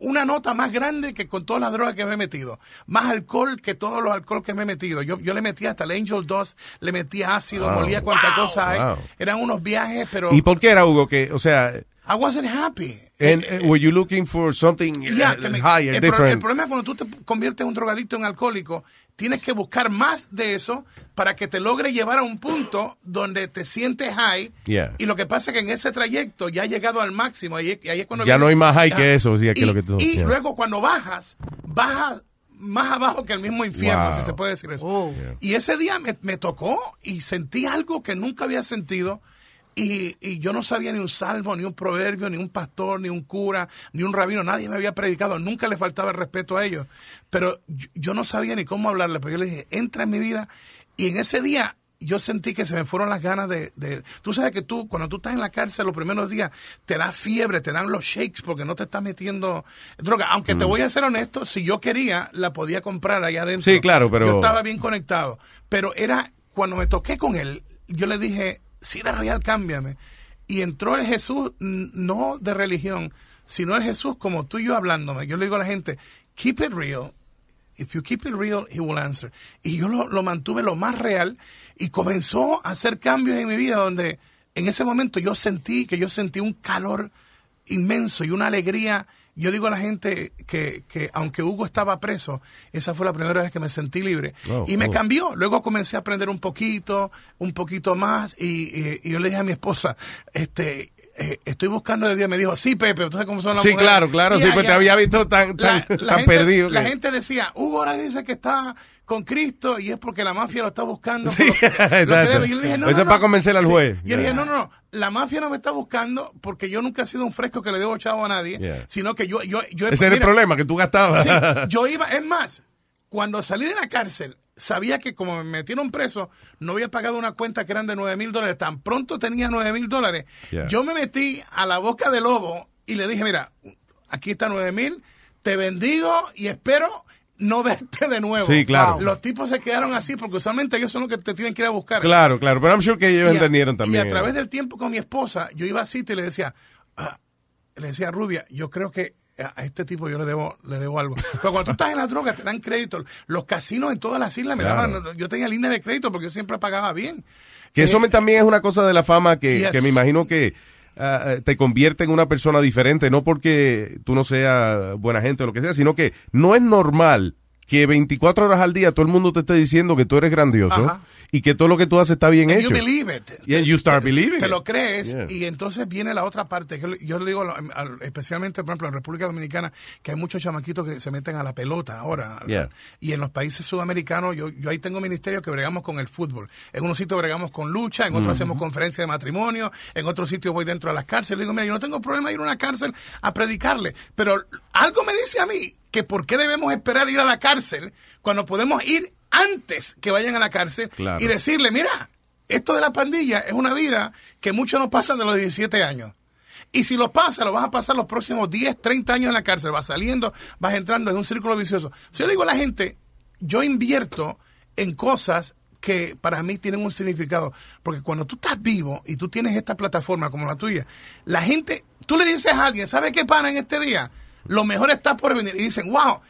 Speaker 19: una nota más grande que con todas las drogas que me he metido. Más alcohol que todos los alcohol que me he metido. Yo, yo le metí hasta el Angel Dust, le metí ácido,
Speaker 12: Wow.
Speaker 19: molía cuánta cosa hay.
Speaker 12: Wow.
Speaker 19: Eran unos viajes, pero
Speaker 12: ¿Y por qué era, Hugo? Que, o sea,
Speaker 19: I wasn't happy.
Speaker 12: and, uh, were you looking for something
Speaker 19: Ya,
Speaker 12: uh,
Speaker 19: que me-
Speaker 12: higher,
Speaker 19: el, pro- el
Speaker 12: different?
Speaker 19: problema es cuando tú te conviertes en un drogadicto, en alcohólico, tienes que buscar más de eso para que te logre llevar a un punto donde te sientes high.
Speaker 12: Yeah.
Speaker 19: Y lo que pasa es que en ese trayecto ya ha llegado al máximo. Ahí, ahí es cuando
Speaker 12: Ya
Speaker 19: viene-
Speaker 12: no hay más high que eso, sí, que
Speaker 19: y,
Speaker 12: lo que tú-
Speaker 19: y
Speaker 12: yeah.
Speaker 19: luego cuando bajas, bajas más abajo que el mismo infierno,
Speaker 12: Wow.
Speaker 19: si se puede decir eso. Y ese día me, me tocó y sentí algo que nunca había sentido. Y, y yo no sabía ni un salmo, ni un proverbio, ni un pastor, ni un cura, ni un rabino, nadie me había predicado, nunca le faltaba el respeto a ellos. Pero yo, yo no sabía ni cómo hablarle, pero yo le dije, entra en mi vida. Y en ese día yo sentí que se me fueron las ganas de, de... Tú sabes que tú, cuando tú estás en la cárcel los primeros días, te da fiebre, te dan los shakes porque no te estás metiendo droga. Aunque te
Speaker 12: Mm.
Speaker 19: voy a ser honesto, si yo quería, la podía comprar allá adentro.
Speaker 12: Sí, claro, pero-
Speaker 19: Yo estaba bien conectado. Pero era, cuando me toqué con él, yo le dije, si eres real, cámbiame. Y entró el Jesús, no de religión, sino el Jesús como tú y yo hablándome. Yo le digo a la gente, keep it real. If you keep it real, he will answer. Y yo lo, lo mantuve lo más real y comenzó a hacer cambios en mi vida donde en ese momento yo sentí que yo sentí un calor inmenso y una alegría. Yo digo a la gente que, que aunque Hugo estaba preso, esa fue la primera vez que me sentí libre.
Speaker 12: Oh,
Speaker 19: y me
Speaker 12: oh.
Speaker 19: cambió. Luego comencé a aprender un poquito, un poquito más. Y, y- y yo le dije a mi esposa, este, eh, estoy buscando de Dios. Me dijo, sí, Pepe, ¿tú sabes cómo son las
Speaker 12: Sí,
Speaker 19: mujeres?
Speaker 12: claro, claro,
Speaker 19: Y
Speaker 12: sí,
Speaker 19: allá-
Speaker 12: pues te había visto tan, tan,
Speaker 19: la, la
Speaker 12: tan
Speaker 19: gente,
Speaker 12: perdido.
Speaker 19: La
Speaker 12: que-
Speaker 19: gente decía, Hugo ahora dice que está con Cristo y es porque la mafia lo está buscando.
Speaker 12: Sí, exacto.
Speaker 19: yo le dije, no,
Speaker 12: Eso
Speaker 19: no,
Speaker 12: es para convencer al
Speaker 19: Sí.
Speaker 12: juez.
Speaker 19: Yo le dije,
Speaker 12: Yeah.
Speaker 19: no, no, no, la mafia no me está buscando porque yo nunca he sido un fresco que le debo chavo a nadie,
Speaker 12: Yeah.
Speaker 19: sino que yo... yo, yo
Speaker 12: Ese era el problema, que tú gastabas.
Speaker 19: Sí, yo iba, es más, cuando salí de la cárcel, sabía que como me metieron preso, no había pagado una cuenta que eran de 9 mil dólares. Tan pronto tenía 9 mil dólares.
Speaker 12: Yeah.
Speaker 19: Yo me metí a la boca del lobo y le dije, mira, aquí está 9 mil, te bendigo y espero no verte de nuevo.
Speaker 12: Sí, claro.
Speaker 19: Los tipos se quedaron así porque usualmente ellos son los que te tienen que ir a buscar.
Speaker 12: Claro, claro, pero I'm sure que ellos
Speaker 19: Y a-
Speaker 12: entendieron también.
Speaker 19: Y a través del tiempo con mi esposa, yo iba a sitio y le decía, ah, le decía, Rubia, yo creo que a este tipo yo le debo, le debo algo. Pero cuando tú estás en la droga te dan crédito. Los casinos en todas las islas me
Speaker 12: Claro.
Speaker 19: daban, yo tenía línea de crédito porque yo siempre pagaba bien.
Speaker 12: Que eso
Speaker 19: Eh,
Speaker 12: me- también es una cosa de la fama que,
Speaker 19: Yes.
Speaker 12: que me imagino que ah, te convierte en una persona diferente, no porque tú no seas buena gente o lo que sea, sino que no es normal que 24 horas al día todo el mundo te esté diciendo que tú eres grandioso
Speaker 19: Ajá.
Speaker 12: Y que todo lo que tú haces está bien
Speaker 19: And
Speaker 12: hecho.
Speaker 19: you believe it.
Speaker 12: Yeah, you start
Speaker 19: Te-
Speaker 12: believing
Speaker 19: Te
Speaker 12: it.
Speaker 19: lo crees
Speaker 12: Yeah.
Speaker 19: y entonces viene la otra parte. que yo le digo, al- al- especialmente, por ejemplo, en República Dominicana, que hay muchos chamaquitos que se meten a la pelota ahora.
Speaker 12: Yeah.
Speaker 19: Y en los países sudamericanos, yo, yo ahí tengo ministerios que bregamos con el fútbol. En unos sitios bregamos con lucha, en otros
Speaker 12: Ujú.
Speaker 19: hacemos conferencias de matrimonio, en otros sitios voy dentro de las cárceles. Le digo, mira, yo no tengo problema ir a una cárcel a predicarle, pero algo me dice a mí que por qué debemos esperar ir a la cárcel cuando podemos ir antes que vayan a la cárcel
Speaker 12: Claro.
Speaker 19: y decirle, mira, esto de la pandilla es una vida que muchos no pasan de los 17 años. Y si lo pasa, lo vas a pasar los próximos 10, 30 años en la cárcel. Vas saliendo, vas entrando en un círculo vicioso. Si yo le digo a la gente, yo invierto en cosas que para mí tienen un significado. Porque cuando tú estás vivo y tú tienes esta plataforma como la tuya, la gente, tú le dices a alguien, ¿sabe qué pana en este día? Lo mejor está por venir. Y dicen, wow,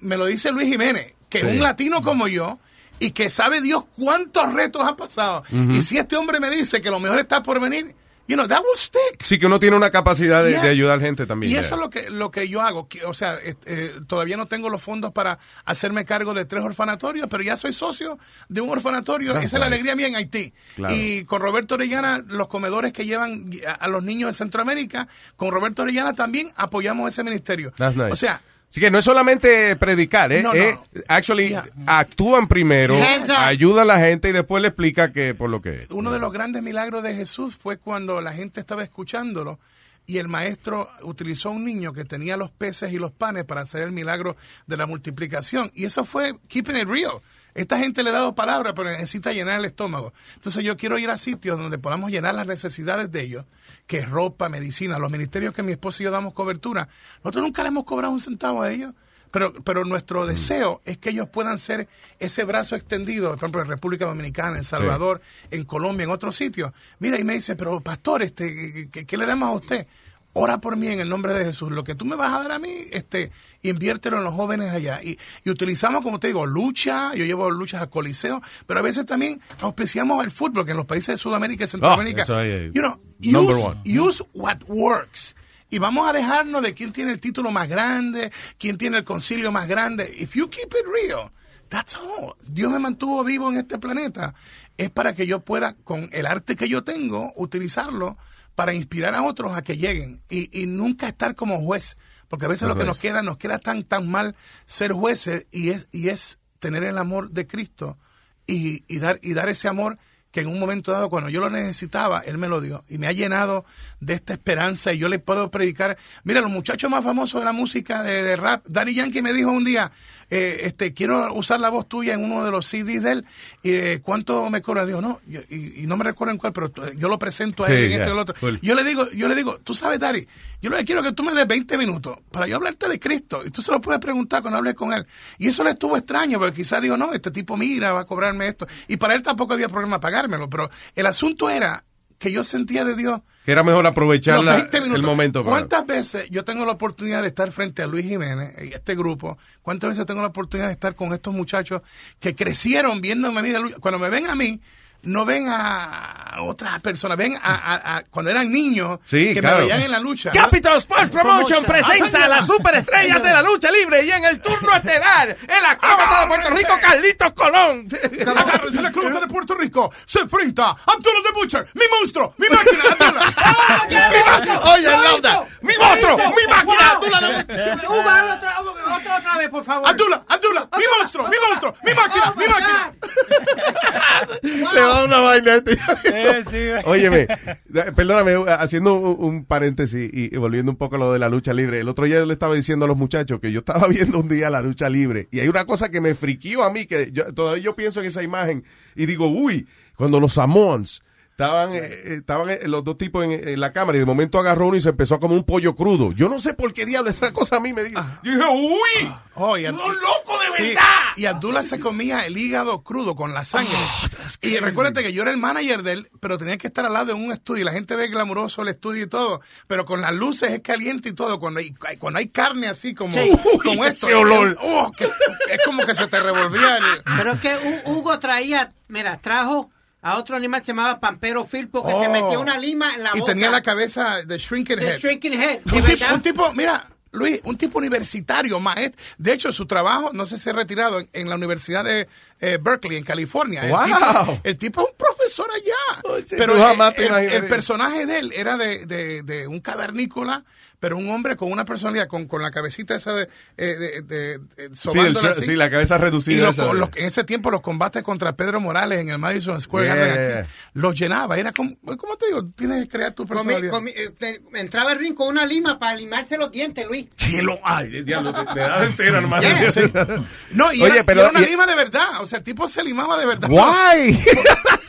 Speaker 19: me lo dice Luis Jiménez, que
Speaker 12: Sí.
Speaker 19: es un latino como yo y que sabe Dios cuántos retos ha pasado. Y si este hombre me dice que lo mejor está por venir, you know, that will stick.
Speaker 12: Sí, que uno tiene una capacidad de,
Speaker 19: Yes.
Speaker 12: de ayudar gente también.
Speaker 19: Y
Speaker 12: yeah.
Speaker 19: eso es lo que, lo que yo hago. que, O sea, eh, todavía no tengo los fondos para hacerme cargo de tres orfanatorios, pero ya soy socio de un orfanatorio.
Speaker 12: That's
Speaker 19: Esa es la alegría mía en Haití.
Speaker 12: Claro.
Speaker 19: Y con Roberto Orellana, los comedores que llevan a, a los niños de Centroamérica, con Roberto Orellana también apoyamos ese ministerio.
Speaker 12: That's nice.
Speaker 19: O sea,
Speaker 12: Así que no es solamente predicar, ¿eh?
Speaker 19: No, no.
Speaker 12: Eh, actually, actúan primero, ayudan a la gente y después le explica que por lo que es.
Speaker 19: uno de los grandes milagros de Jesús fue cuando la gente estaba escuchándolo y el maestro utilizó a un niño que tenía los peces y los panes para hacer el milagro de la multiplicación. Y eso fue keeping it real. Esta gente le ha dado palabra, pero necesita llenar el estómago. Entonces yo quiero ir a sitios donde podamos llenar las necesidades de ellos, que es ropa, medicina, los ministerios que mi esposo y yo damos cobertura. Nosotros nunca le hemos cobrado un centavo a ellos. Pero, pero nuestro deseo es que ellos puedan ser ese brazo extendido, por ejemplo, en República Dominicana, en Salvador, en Colombia, en otros sitios. Mira, y me dice, pero pastor, este, ¿qué, qué le damos a usted? Ora por mí en el nombre de Jesús. Lo que tú me vas a dar a mí, este, inviértelo en los jóvenes allá. Y, y utilizamos, como te digo, lucha. Yo llevo luchas al coliseo, pero a veces también auspiciamos el fútbol, que en los países de Sudamérica y Centroamérica.
Speaker 12: Oh, ahí.
Speaker 19: you know, use,
Speaker 12: one.
Speaker 19: use what works. Y vamos a dejarnos de quién tiene el título más grande, quién tiene el concilio más grande. If you keep it real, that's all. Dios me mantuvo vivo en este planeta. Es para que yo pueda, con el arte que yo tengo, utilizarlo para inspirar a otros a que lleguen. Y, y nunca estar como juez. Porque a veces lo que nos queda, nos queda tan, tan mal ser jueces y es, y es tener el amor de Cristo y, y dar, y dar ese amor que en un momento dado, cuando yo lo necesitaba, Él me lo dio. Y me ha llenado de esta esperanza y yo le puedo predicar. Mira, los muchachos más famosos de la música de, de rap, Daddy Yankee me dijo un día, eh, este, quiero usar la voz tuya en uno de los CDs de él. Y, eh, ¿Cuánto me cobra? Digo, no, yo- y, y no me recuerdo en cuál, pero eh, yo lo presento a
Speaker 12: Sí,
Speaker 19: él en
Speaker 12: ya,
Speaker 19: esto y el otro.
Speaker 12: cool.
Speaker 19: Yo le digo, yo le digo, tú sabes, Daddy, yo que quiero que tú me des 20 minutos para yo hablarte de Cristo. Y tú se lo puedes preguntar cuando hables con él. Y eso le estuvo extraño, porque quizás digo, no, este tipo mira, va a cobrarme esto. Y para él tampoco había problema pagármelo. Pero el asunto era que yo sentía de Dios
Speaker 12: Que era mejor aprovechar
Speaker 19: los
Speaker 12: la-
Speaker 19: 20 minutos.
Speaker 12: el momento. para-
Speaker 19: ¿Cuántas veces yo tengo la oportunidad de estar frente a Luis Jiménez y este grupo? ¿Cuántas veces tengo la oportunidad de estar con estos muchachos que crecieron viéndome a mí? Cuando me ven a mí, no ven a otras personas, ven a, a- a- cuando eran niños
Speaker 12: Sí,
Speaker 19: que
Speaker 12: claro.
Speaker 19: me veían en la lucha.
Speaker 6: Capital Sports Promotion presenta a las superestrellas de la lucha libre y en el turno estelar, el acróbata de Puerto Rico, Carlitos Colón.
Speaker 19: La cruz de Puerto Rico. Se enfrenta Abdullah the Butcher, mi monstruo, mi máquina, Abdullah.
Speaker 6: Mi máquina. Oye, Lauda, mi monstruo, mi máquina, Abdullah the Butcher.
Speaker 11: Otra, otra, otra vez, por favor.
Speaker 19: Abdullah, Abdullah, mi monstruo, mi monstruo, mi máquina, mi máquina.
Speaker 12: Va una vaina este. Óyeme, perdóname, haciendo un, paréntesis y, y volviendo un poco a lo de la lucha libre. El otro día yo le estaba diciendo a los muchachos que yo estaba viendo un día la lucha libre y hay una cosa que me friquió a mí, que yo, todavía yo pienso en esa imagen y digo, uy, cuando los Samoans estaban, eh, eh, estaban eh, los dos tipos en, en la cámara y de momento agarró uno y se empezó a comer un pollo crudo. Yo no sé por qué diablo esa cosa a mí me dijo. Yo dije, uy,
Speaker 19: Oh, y
Speaker 6: ¡Un loco de
Speaker 19: Sí,
Speaker 6: verdad!
Speaker 19: Y Abdullah se comía el hígado crudo con la sangre. y recuérdate que yo era el manager de él, pero tenía que estar al lado de un estudio. Y la gente ve glamuroso el estudio y todo, pero con las luces es caliente y todo. Cuando hay, cuando hay carne así como,
Speaker 11: Sí.
Speaker 19: como
Speaker 11: Uy,
Speaker 19: esto,
Speaker 11: ese olor.
Speaker 19: oh, que- es como que se te revolvía el...
Speaker 11: Pero es que Hu- Hugo traía, mira, trajo a otro animal que se llamaba Pampero Filpo que se
Speaker 19: Oh.
Speaker 11: metió una lima en la
Speaker 19: y
Speaker 11: boca.
Speaker 19: tenía la cabeza de shrinking
Speaker 11: De
Speaker 19: head.
Speaker 11: shrinking head.
Speaker 19: Un
Speaker 11: ¿De
Speaker 19: tipo,
Speaker 11: verdad?
Speaker 19: un tipo, mira, Luis, un tipo universitario, maestro. De hecho, su trabajo, no sé si ha retirado en, en la Universidad de eh, Berkeley, en California. El,
Speaker 12: Wow.
Speaker 19: tipo, el tipo es un profesor allá. Pero
Speaker 12: tú
Speaker 19: el,
Speaker 12: jamás te
Speaker 19: el- el personaje de él era de, de- de un cavernícola, pero un hombre con una personalidad, con, con la cabecita esa de... eh, de, de- de-
Speaker 12: Sí, el
Speaker 19: sobándola
Speaker 12: sh-
Speaker 19: así.
Speaker 12: sí, la cabeza
Speaker 19: Y
Speaker 12: reducida. esa.
Speaker 19: en ese tiempo los combates contra Pedro Morales en el Madison Square
Speaker 12: Yeah,
Speaker 19: Garden aquí, los llenaba. Era como, ¿cómo te digo? Tienes que crear tu personalidad.
Speaker 11: eh, te- entraba el ring con una lima para limarse los dientes, Luis.
Speaker 12: Que lo ay, diablo, te, te das entera, hermano.
Speaker 19: Yeah, sí. No, y,
Speaker 12: Oye,
Speaker 19: era, y
Speaker 12: pero-
Speaker 19: era una
Speaker 12: y-
Speaker 19: lima de verdad. O sea, el tipo se limaba de verdad.
Speaker 12: Why?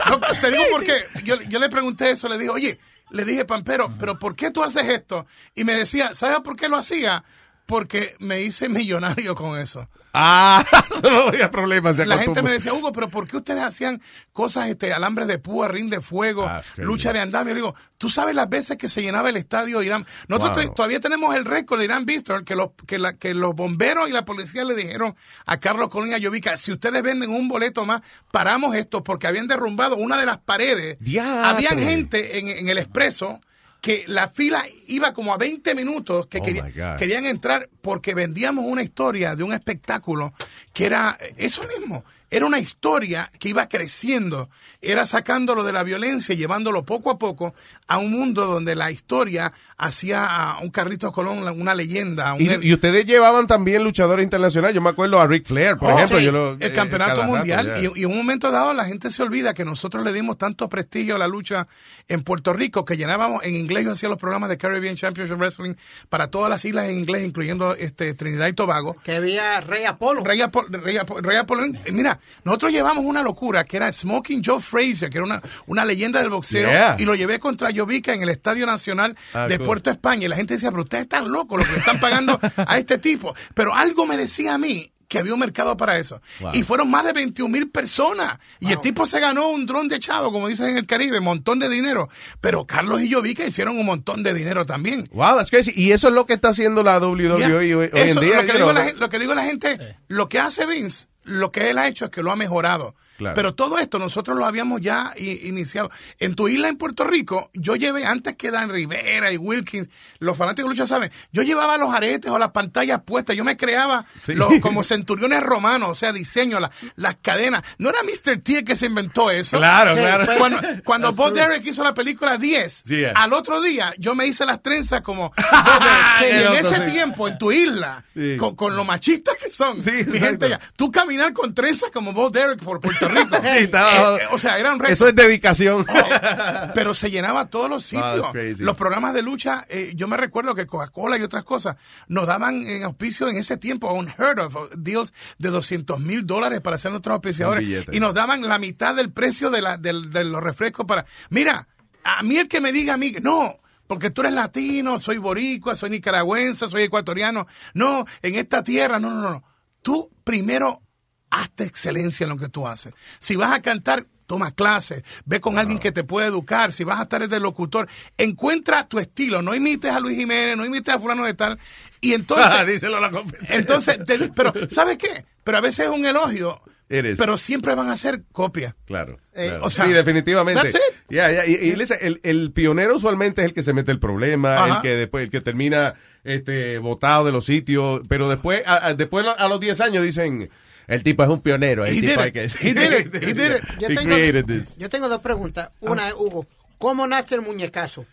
Speaker 19: No, no, te digo porque yo, yo le pregunté eso, le dije, oye, le dije, Pampero, pero ¿por qué tú haces esto? Y me decía, ¿sabes por qué lo hacía? Porque me hice millonario con eso.
Speaker 12: Ah, no había problema. se
Speaker 19: La gente me decía, Hugo, pero ¿por qué ustedes hacían cosas, este, alambres de púa, ring de fuego,
Speaker 12: Ah,
Speaker 19: lucha de andamio? Yo digo, tú sabes las veces que se llenaba el estadio Irán. Nosotros
Speaker 12: Wow.
Speaker 19: todavía tenemos el récord de Irán Víctor, que los, que, la- que los bomberos y la policía le dijeron a Carlos Colín y a Llovica, si ustedes venden un boleto más, paramos esto, porque habían derrumbado una de las paredes.
Speaker 12: Diatre.
Speaker 19: Habían gente en, en el expreso que la fila iba como a 20 minutos que
Speaker 12: Oh,
Speaker 19: quería- querían entrar porque vendíamos una historia de un espectáculo que era eso mismo. Era una historia que iba creciendo, era sacándolo de la violencia y llevándolo poco a poco a un mundo donde la historia hacía a un Carlitos Colón una leyenda. un-
Speaker 12: Y, y ustedes llevaban también luchadores internacionales. Yo me acuerdo a Ric Flair, por
Speaker 19: Oh,
Speaker 12: ejemplo.
Speaker 19: sí,
Speaker 12: yo lo-
Speaker 19: el
Speaker 12: eh,
Speaker 19: campeonato mundial y, y en un momento dado la gente se olvida que nosotros le dimos tanto prestigio a la lucha en Puerto Rico que llenábamos en inglés yo hacía los programas de Caribbean Championship Wrestling para todas las islas en inglés incluyendo este Trinidad y Tobago
Speaker 11: Que había Rey Apolo.
Speaker 19: Rey Apolo, Rey Apolo- Rey Apolo. Mira, nosotros llevamos una locura que era Smoking Joe Frazier, que era una, una leyenda del boxeo,
Speaker 12: Yeah.
Speaker 19: y lo llevé contra Jovica en el Estadio Nacional
Speaker 12: Ah,
Speaker 19: de
Speaker 12: cool.
Speaker 19: Puerto España. Y la gente decía, pero ustedes están locos, lo que le están pagando a este tipo. Pero algo me decía a mí que había un mercado para eso.
Speaker 12: Wow.
Speaker 19: Y fueron más de 21 mil personas. Y el tipo se ganó un dron de chavo, como dicen en el Caribe, montón de dinero. Pero Carlos y Jovica hicieron un montón de dinero también.
Speaker 12: Wow, that's crazy. Y eso es lo que está haciendo la WWE
Speaker 19: Yeah.
Speaker 12: hoy, hoy en
Speaker 19: Eso,
Speaker 12: día.
Speaker 19: Lo que, digo la, gen- lo que digo a la gente, lo que hace Vince, lo que él ha hecho es que lo ha mejorado.
Speaker 12: Claro.
Speaker 19: Pero todo esto nosotros lo habíamos ya iniciado. En tu isla en Puerto Rico, yo llevé antes que Dan Rivera y Wilkins, los fanáticos de lucha saben, yo llevaba los aretes o las pantallas puestas, yo me creaba
Speaker 12: Sí.
Speaker 19: los- como centuriones romanos, o sea, diseño, la- las cadenas. No era Mr. T el que se inventó eso.
Speaker 12: Claro, Sí, claro. fue-
Speaker 19: Cuando, cuando
Speaker 12: That's
Speaker 19: Bob
Speaker 12: true.
Speaker 19: Derek hizo la película 10,
Speaker 12: Sí, yeah.
Speaker 19: al otro día yo me hice las trenzas como Bob Derek.
Speaker 12: Sí,
Speaker 19: y en ese
Speaker 12: sí.
Speaker 19: tiempo, en tu isla,
Speaker 12: Sí.
Speaker 19: con, con lo machistas que son, mi
Speaker 12: exacto.
Speaker 19: gente ya, tú caminar con trenzas como Bob Derek por Puerto Rico.
Speaker 12: Sí, estaba-
Speaker 19: Eh, eh, o sea, era un reto.
Speaker 12: Eso es dedicación.
Speaker 19: Pero se llenaba todos los
Speaker 12: Wow,
Speaker 19: sitios. los programas de lucha, eh, yo me recuerdo que Coca-Cola y otras cosas nos daban en auspicio en ese tiempo, unheard of, deals de 200 mil dólares para ser nuestros auspiciadores. Y nos daban la mitad del precio de, la, del- de los refrescos para... Mira, a mí el que me diga a mí, no, porque tú eres latino, soy boricua, soy nicaragüense, soy ecuatoriano. No, en esta tierra, no, no. no. Tú primero hazte excelencia en lo que tú haces. Si vas a cantar, toma clases, ve con alguien que te pueda educar, si vas a estar de locutor, encuentra tu estilo, no imites a Luis Jiménez, no imites a fulano de tal, y entonces...
Speaker 12: Díselo a la competencia.
Speaker 19: entonces, te- pero, ¿sabes qué? Pero a veces es un elogio,
Speaker 12: is.
Speaker 19: pero siempre van a ser copias.
Speaker 12: Claro.
Speaker 19: Eh,
Speaker 12: claro.
Speaker 19: o sea,
Speaker 12: sí, definitivamente.
Speaker 19: that's it.
Speaker 12: Yeah, yeah, Y, el, el pionero usualmente es el que se mete el problema,
Speaker 19: Ajá.
Speaker 12: el que después, el que termina este botado de los sitios, pero después, a, a- después a los 10 años dicen, el tipo es un pionero. El
Speaker 19: He
Speaker 12: tipo
Speaker 19: did
Speaker 12: hay que,
Speaker 19: He did it. He did it.
Speaker 11: Yo
Speaker 12: He
Speaker 11: tengo,
Speaker 12: created this.
Speaker 11: yo tengo dos preguntas. Una, Hugo, ¿cómo nace el muñecazo?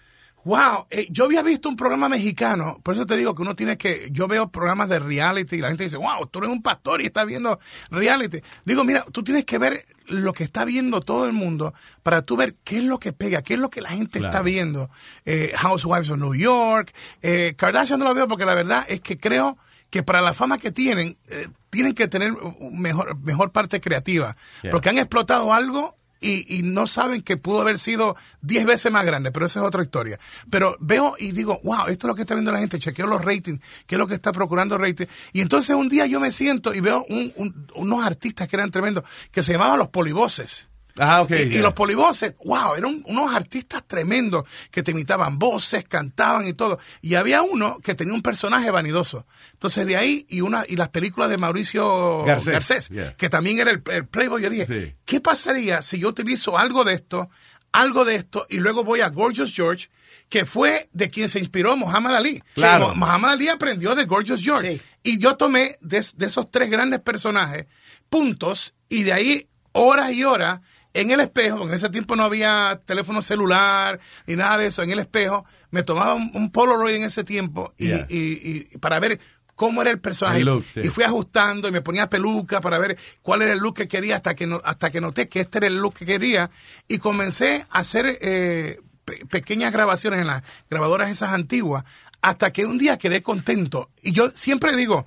Speaker 19: Wow, eh, yo había visto un programa mexicano, por eso te digo que uno tiene que, yo veo programas de reality y la gente dice, wow, tú eres un pastor y estás viendo reality. Digo, mira, tú tienes que ver lo que está viendo todo el mundo para tú ver qué es lo que pega, qué es lo que la gente
Speaker 12: Claro.
Speaker 19: está viendo. Eh, Housewives of New York, eh, Kardashian no lo veo porque la verdad es que creo que para la fama que tienen, eh, tienen que tener mejor, mejor parte creativa,
Speaker 12: Yeah.
Speaker 19: porque han explotado algo y, y no saben que pudo haber sido 10 veces más grande, pero esa es otra historia. Pero veo y digo, wow, esto es lo que está viendo la gente, chequeo los ratings, qué es lo que está procurando rating. Y entonces un día yo me siento y veo un- un- unos artistas que eran tremendos, que se llamaban los polivoces.
Speaker 12: Ah, ok.
Speaker 19: Y, los polivoces, wow, eran unos artistas tremendos que te imitaban voces, cantaban y todo. Y había uno que tenía un personaje vanidoso. Entonces de ahí y una y las películas de Mauricio
Speaker 12: Garcés,
Speaker 19: Garcés,
Speaker 12: yeah.
Speaker 19: que también era el, el Playboy. Yo dije,
Speaker 12: Sí.
Speaker 19: ¿qué pasaría si yo utilizo algo de esto, algo de esto y luego voy a Gorgeous George? que fue de quien se inspiró Muhammad Ali.
Speaker 12: Claro.
Speaker 19: Muhammad Ali aprendió de Gorgeous George. Y yo tomé de, de esos tres grandes personajes puntos y de ahí horas y horas en el espejo, porque en ese tiempo no había teléfono celular ni nada de eso, en el espejo, me tomaba un, un Polaroid en ese tiempo y,
Speaker 12: Yeah.
Speaker 19: y- y para ver cómo era el personaje.
Speaker 12: Look.
Speaker 19: Y fui ajustando y me ponía peluca para ver cuál era el look que quería hasta que, no, hasta que noté que este era el look que quería y comencé a hacer eh, pe- pequeñas grabaciones en las grabadoras esas antiguas hasta que un día quedé contento. Y yo siempre digo,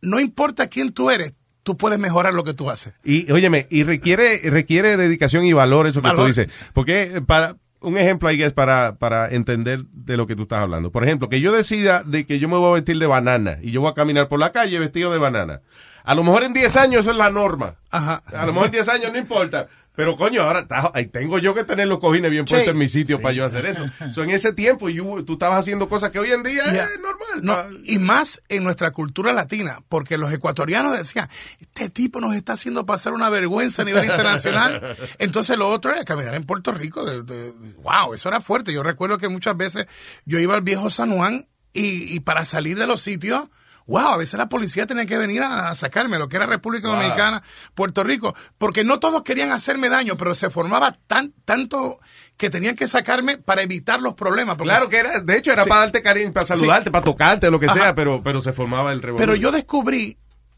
Speaker 19: no importa quién tú eres, tú puedes mejorar lo que tú haces.
Speaker 12: Y óyeme, y requiere, requiere dedicación y valor eso que
Speaker 19: Valor.
Speaker 12: tú dices. Porque para, un ejemplo ahí es para, para entender de lo que tú estás hablando. Por ejemplo, que yo decida de que yo me voy a vestir de banana y yo voy a caminar por la calle vestido de banana. A lo mejor en 10 años eso es la norma.
Speaker 19: Ajá.
Speaker 12: A lo mejor en 10 años no importa. Pero coño, ahora tengo yo que tener los cojines bien puestos
Speaker 19: Sí.
Speaker 12: en mi sitio para yo hacer eso. So, en ese tiempo you- tú estabas haciendo cosas que hoy en día
Speaker 19: Ya.
Speaker 12: es normal.
Speaker 19: No, y más en nuestra cultura latina, porque los ecuatorianos decían, este tipo nos está haciendo pasar una vergüenza a nivel internacional. Entonces lo otro era caminar en Puerto Rico. de- de- wow, eso era fuerte. Yo recuerdo que muchas veces yo iba al viejo San Juan y, y para salir de los sitios, wow, a veces la policía tenía que venir a sacarme, lo que era República
Speaker 12: Wow.
Speaker 19: Dominicana, Puerto Rico, porque no todos querían hacerme daño, pero se formaba tan, tanto que tenían que sacarme para evitar los problemas. porque-
Speaker 12: Claro que era, de hecho era
Speaker 19: Sí.
Speaker 12: para darte cariño, para saludarte,
Speaker 19: Sí.
Speaker 12: para tocarte, lo que
Speaker 19: Ajá.
Speaker 12: sea, pero, pero se formaba el revolver.
Speaker 19: Pero yo descubrí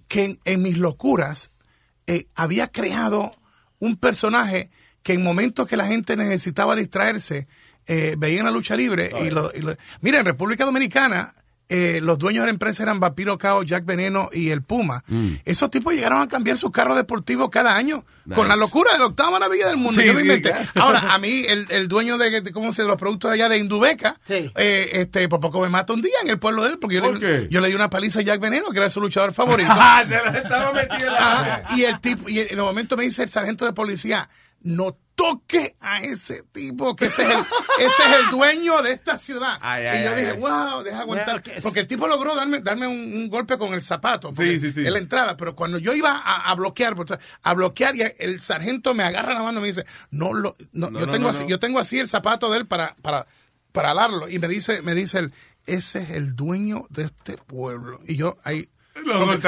Speaker 19: que en, en mis locuras eh, había creado un personaje que en momentos que la gente necesitaba distraerse, eh, veían la lucha libre. y lo, y lo- Mira, en República Dominicana, eh, los dueños de la empresa eran Vampiro Cao, Jack Veneno y el Puma.
Speaker 12: Mm.
Speaker 19: Esos tipos llegaron a cambiar sus carros deportivos cada año con la locura de la octava maravilla del mundo.
Speaker 12: Sí,
Speaker 19: Yo me
Speaker 12: sí,
Speaker 19: inventé.
Speaker 12: claro.
Speaker 19: Ahora, a mí, el, el dueño de, de- ¿cómo se de los productos de allá de Indubeca, eh, este, por poco me mata un día en el pueblo de él, porque yo,
Speaker 12: ¿Por
Speaker 19: le, yo le di una paliza a Jack Veneno, que era su luchador favorito.
Speaker 12: Ah, se estaba metiendo.
Speaker 19: Y el tipo, y en el momento me dice el sargento de policía, no toque a ese tipo, que ese es el, ese es el dueño de esta ciudad.
Speaker 12: Ay,
Speaker 19: y yo
Speaker 12: ay,
Speaker 19: dije, wow, deja aguantar. Porque el tipo logró darme, darme un, un golpe con el zapato.
Speaker 12: Sí, sí, sí.
Speaker 19: En la entrada. Pero cuando yo iba a, a bloquear, pues, a bloquear, y el sargento me agarra la mano y me dice, no, lo, no,
Speaker 12: No,
Speaker 19: yo,
Speaker 12: no,
Speaker 19: tengo así, yo tengo así el zapato de él para, para, para alarlo. Y me dice, me dice él, ese es el dueño de este pueblo. Y yo ahí...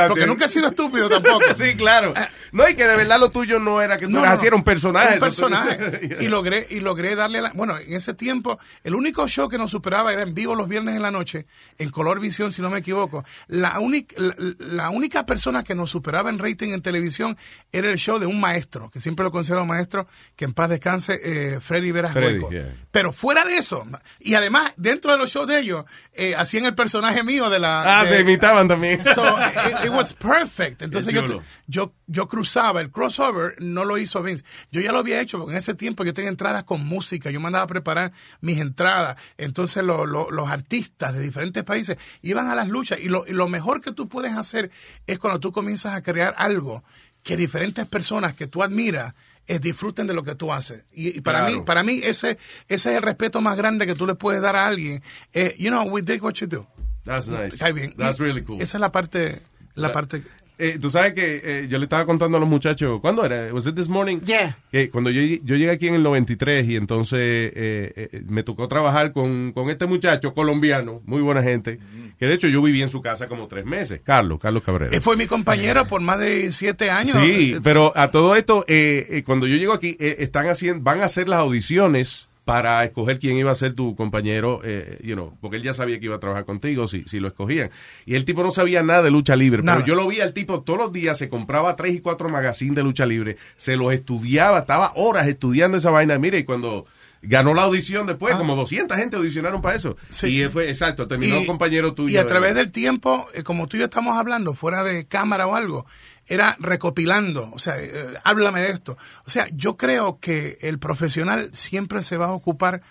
Speaker 19: Porque, nunca he sido estúpido tampoco.
Speaker 12: sí, claro. No, y que de verdad lo tuyo no era que tú
Speaker 19: No,
Speaker 12: eras
Speaker 19: no,
Speaker 12: así, era un personaje.
Speaker 19: Un personaje. y logré, y logré darle la, bueno, en ese tiempo, el único show que nos superaba era en vivo los viernes en la noche, en Color Visión, si no me equivoco. La única, la, la única persona que nos superaba en rating en televisión era el show de un maestro, que siempre lo considero maestro, que en paz descanse, eh, Freddy Veras Hueco.
Speaker 12: yeah.
Speaker 19: Pero fuera de eso, y además, dentro de los shows de ellos, eh, hacían el personaje mío de la.
Speaker 12: Ah,
Speaker 19: de-
Speaker 12: te imitaban también.
Speaker 19: So, it, it was perfect. Entonces yo, yo, yo cruzaba, el crossover no lo hizo Vince. Yo ya lo había hecho porque en ese tiempo yo tenía entradas con música, yo mandaba a preparar mis entradas. Entonces lo- lo- los artistas de diferentes países iban a las luchas y lo, y lo mejor que tú puedes hacer es cuando tú comienzas a crear algo que diferentes personas que tú admiras eh, disfruten de lo que tú haces. Y, y para
Speaker 12: Claro.
Speaker 19: mí, para mí ese, ese es el respeto más grande que tú le puedes dar a alguien. Eh, you know, we dig what you do.
Speaker 12: That's nice.
Speaker 19: Está bien.
Speaker 12: That's
Speaker 19: Y
Speaker 12: really cool.
Speaker 19: Esa es la parte, la parte.
Speaker 12: Eh, Tú sabes que eh, yo le estaba contando a los muchachos, ¿cuándo era? ¿Was it this morning?
Speaker 11: Yeah.
Speaker 12: Que cuando yo, yo llegué aquí en el 93 y entonces eh, eh, me tocó trabajar con, con este muchacho colombiano, muy buena gente, que de hecho yo viví en su casa como tres meses, Carlos, Carlos Cabrera.
Speaker 19: Eh, Fue mi compañero por más de siete años.
Speaker 12: Sí, pero a todo esto, eh, eh, cuando yo llego aquí, eh, están haciendo, van a hacer las audiciones para escoger quién iba a ser tu compañero, eh, you know, porque él ya sabía que iba a trabajar contigo si, si lo escogían. Y el tipo no sabía nada de lucha libre,
Speaker 19: Nada.
Speaker 12: pero yo lo vi al tipo todos los días, se compraba tres y cuatro magazines de lucha libre, se los estudiaba, estaba horas estudiando esa vaina. Mire, y cuando ganó la audición después, como 200 gente audicionaron para eso.
Speaker 19: Ah. Sí.
Speaker 12: Y fue, exacto, terminó un compañero tuyo.
Speaker 19: Y a través del tiempo, eh, como tú y yo estamos hablando, fuera de cámara o algo, era recopilando, o sea, eh, háblame de esto. O sea, yo creo que el profesional siempre se va a ocupar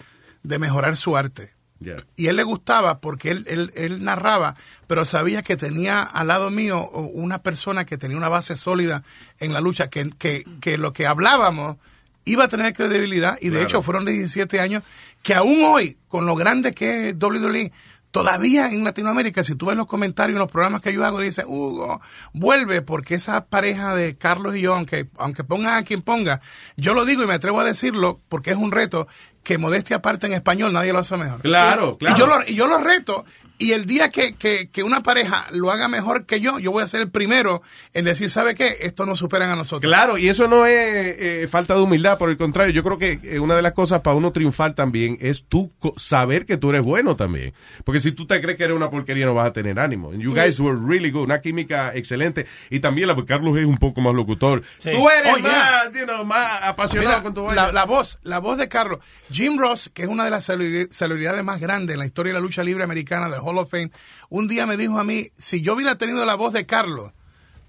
Speaker 19: de mejorar su arte.
Speaker 12: Yeah.
Speaker 19: Y él le gustaba porque él, él, él narraba, pero sabía que tenía al lado mío una persona que tenía una base sólida en la lucha, que, que, que lo que hablábamos iba a tener credibilidad y de
Speaker 12: Claro.
Speaker 19: hecho fueron 17 años que aún hoy, con lo grande que es WWE, todavía en Latinoamérica, si tú ves los comentarios en los programas que yo hago, dice, Hugo, vuelve porque esa pareja de Carlos y yo, aunque, aunque pongan a quien ponga, yo lo digo y me atrevo a decirlo porque es un reto que modestia aparte en español nadie lo hace mejor.
Speaker 12: Claro, claro.
Speaker 19: Y yo lo, y yo lo reto. Y el día que, que, que una pareja lo haga mejor que yo, yo voy a ser el primero en decir, ¿sabe qué? Esto nos superan a nosotros.
Speaker 12: Claro, y eso no es eh, falta de humildad, por el contrario, yo creo que eh, una de las cosas para uno triunfar también es tú co- saber que tú eres bueno también. Porque si tú te crees que eres una porquería no vas a tener ánimo. You guys were really good, una química excelente. Y también la porque Carlos es un poco más locutor. Tú eres
Speaker 19: Oh, yeah.
Speaker 12: más, you know, más apasionado
Speaker 19: Mira,
Speaker 12: con tu
Speaker 19: la, la voz, la voz de Carlos. Jim Ross, que es una de las celebri- celebridades más grandes en la historia de la lucha libre americana del Hall of Fame, un día me dijo a mí, si yo hubiera tenido la voz de Carlos,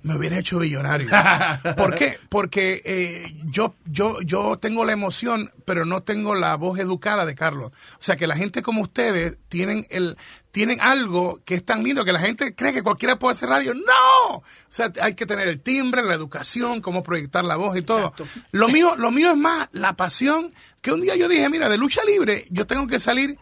Speaker 19: me hubiera hecho billonario. ¿Por qué? Porque eh, yo, yo, yo tengo la emoción, pero no tengo la voz educada de Carlos. O sea, que la gente como ustedes tienen el tienen algo que es tan lindo que la gente cree que cualquiera puede hacer radio. ¡No! O sea, hay que tener el timbre, la educación, cómo proyectar la voz y todo. Lo mío, lo mío es más la pasión que un día yo dije, mira, de lucha libre yo tengo que salir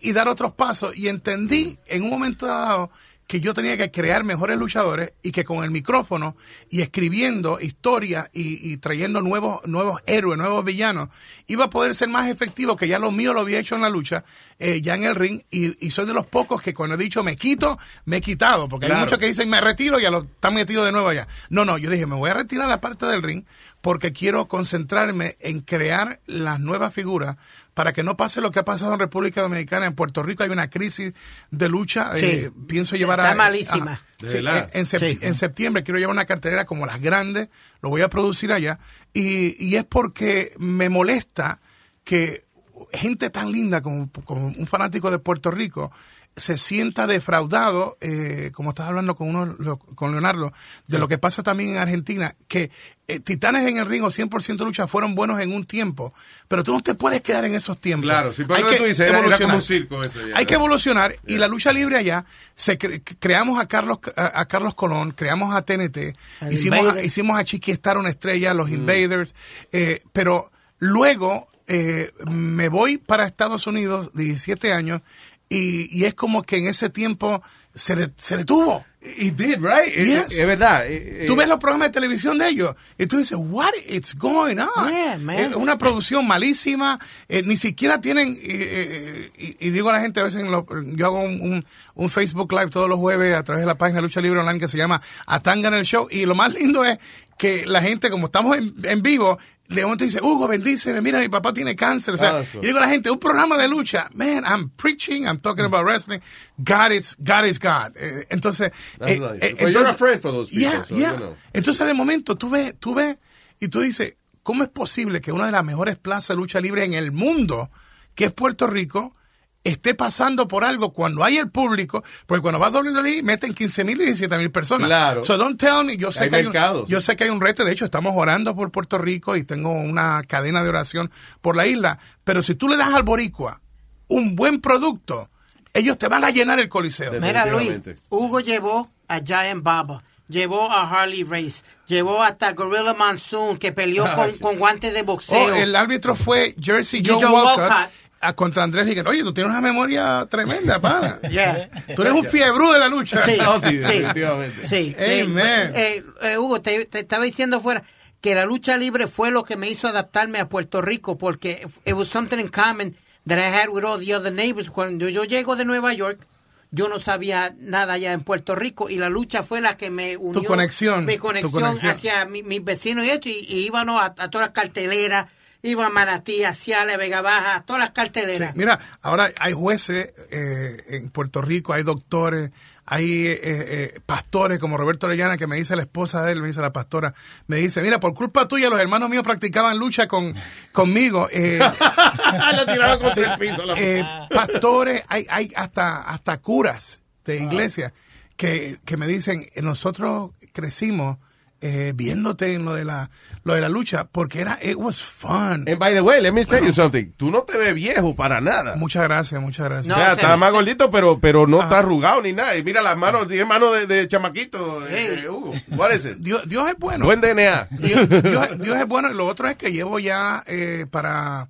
Speaker 19: y dar otros pasos. Y entendí en un momento dado que yo tenía que crear mejores luchadores y que con el micrófono y escribiendo historias y, y trayendo nuevos, nuevos héroes, nuevos villanos, iba a poder ser más efectivo, que ya lo mío lo había hecho en la lucha, eh, ya en el ring, y, y soy de los pocos que cuando he dicho me quito, me he quitado, porque hay muchos que dicen me retiro y ya lo están metido de nuevo allá. No, no, yo dije me voy a retirar la parte del ring porque quiero concentrarme en crear las nuevas figuras para que no pase lo que ha pasado en República Dominicana. En Puerto Rico hay una crisis de lucha.
Speaker 11: Sí.
Speaker 19: eh, pienso llevar a...
Speaker 11: Está malísima.
Speaker 19: Ajá.
Speaker 11: De
Speaker 19: Sí,
Speaker 11: verdad.
Speaker 19: en, en sept-
Speaker 11: Sí.
Speaker 19: en septiembre quiero llevar una cartelera como las grandes, lo voy a producir allá, y, y es porque me molesta que gente tan linda como, como un fanático de Puerto Rico se sienta defraudado, eh, como estás hablando con uno, lo- con Leonardo, de lo que pasa también en Argentina, que eh, Titanes en el ring o 100% lucha fueron buenos en un tiempo, pero tú no te puedes quedar en esos tiempos.
Speaker 12: Claro, sí, pero
Speaker 19: Hay
Speaker 12: lo que tú dices, era, era
Speaker 19: evolucionar.
Speaker 12: como un circo eso. ya.
Speaker 19: Hay que evolucionar y la lucha libre allá, se cre- creamos a Carlos a, a Carlos Colón, creamos a TNT, hicimos a, hicimos a Chiqui Star una estrella,
Speaker 12: Mm.
Speaker 19: los Invaders, eh, pero luego eh, me voy para Estados Unidos, 17 años, y, y es como que en ese tiempo se, de- se detuvo.
Speaker 12: He did, right? Es-
Speaker 19: Yes.
Speaker 12: es verdad. Eh,
Speaker 19: Tú
Speaker 12: eh,
Speaker 19: ves los programas de televisión de ellos y tú dices, what is going on?
Speaker 11: Yeah, man.
Speaker 19: Es una producción malísima, eh, ni siquiera tienen, eh, eh, y, y digo a la gente a veces, en lo- yo hago un, un- un Facebook Live todos los jueves a través de la página Lucha Libre Online que se llama Atanga en el Show, y lo más lindo es que la gente, como estamos en, en vivo, León te dice, Hugo, bendíceme, mira, mi papá tiene cáncer. O sea,
Speaker 12: Ah,
Speaker 19: digo a la gente, un programa de lucha, man, I'm preaching, I'm talking about wrestling, God is, God is God. Eh, entonces, eh,
Speaker 12: nice.
Speaker 19: eh,
Speaker 12: Well, you're a friend for those people,
Speaker 19: yeah,
Speaker 12: so,
Speaker 19: yeah.
Speaker 12: you know.
Speaker 19: Entonces, de momento, tú ves, tú ves y tú dices, ¿cómo es posible que una de las mejores plazas de lucha libre en el mundo, que es Puerto Rico, esté pasando por algo cuando hay el público? Porque cuando va a WWE meten 15 mil y 17 mil personas.
Speaker 12: Claro.
Speaker 19: So don't tell me, yo sé,
Speaker 12: Hay
Speaker 19: que hay un, yo sé que hay un reto, de hecho estamos orando por Puerto Rico y tengo una cadena de oración por la isla, pero si tú le das al boricua un buen producto, ellos te van a llenar el coliseo.
Speaker 11: Mira, Luis, Hugo llevó a Giant Baba, llevó a Harley Race, llevó hasta Gorilla Monsoon, que peleó
Speaker 19: Ah,
Speaker 11: con,
Speaker 19: sí.
Speaker 11: con guantes de boxeo.
Speaker 19: Oh, el árbitro fue Jersey Joe,
Speaker 11: Joe
Speaker 19: Walcott,
Speaker 11: Walcott.
Speaker 19: A contra Andrés Higuera. Oye, tú tienes una memoria tremenda, pana.
Speaker 11: Yeah.
Speaker 19: Tú eres un fiebrú de la lucha.
Speaker 11: Sí,
Speaker 12: Oh, sí,
Speaker 11: sí.
Speaker 12: definitivamente.
Speaker 11: Sí. Eh,
Speaker 19: Amen.
Speaker 11: eh, eh, Hugo, te, te estaba diciendo fuera que la lucha libre fue lo que me hizo adaptarme a Puerto Rico porque it was something in common that I had with all the other neighbors. Cuando yo llego de Nueva York, yo no sabía nada allá en Puerto Rico y la lucha fue la que me unió.
Speaker 19: conexión,
Speaker 11: Mi
Speaker 19: tu
Speaker 11: conexión,
Speaker 19: conexión.
Speaker 11: hacia mi- mis vecinos y esto. Y, y íbamos a, a todas las carteleras. Iba a Manatí, a Ciales, Vega Baja, a todas las
Speaker 19: Sí,
Speaker 11: carteleras.
Speaker 19: mira, ahora hay jueces eh, en Puerto Rico, hay doctores, hay eh, eh, pastores como Roberto Orellana que me dice la esposa de él, me dice la pastora, me dice, mira, por culpa tuya los hermanos míos practicaban lucha con conmigo. Eh,
Speaker 12: Lo tiraron contra el piso. la-
Speaker 19: eh, pastores, hay, hay hasta, hasta curas de iglesia que, que me dicen, nosotros crecimos eh, viéndote en lo de la lo de la lucha porque era it was fun.
Speaker 12: And by the way, let me tell you something. Tú no te ves viejo para nada.
Speaker 19: Muchas gracias, muchas gracias.
Speaker 12: o sea, estás más gordito, pero, pero no estás arrugado ni nada. Y mira las manos, tiene manos de, de chamaquito, eh. What is it?
Speaker 19: Dios, Dios es bueno.
Speaker 12: Buen DNA.
Speaker 19: Dios, Dios- Dios es bueno. Y lo otro es que llevo ya eh, para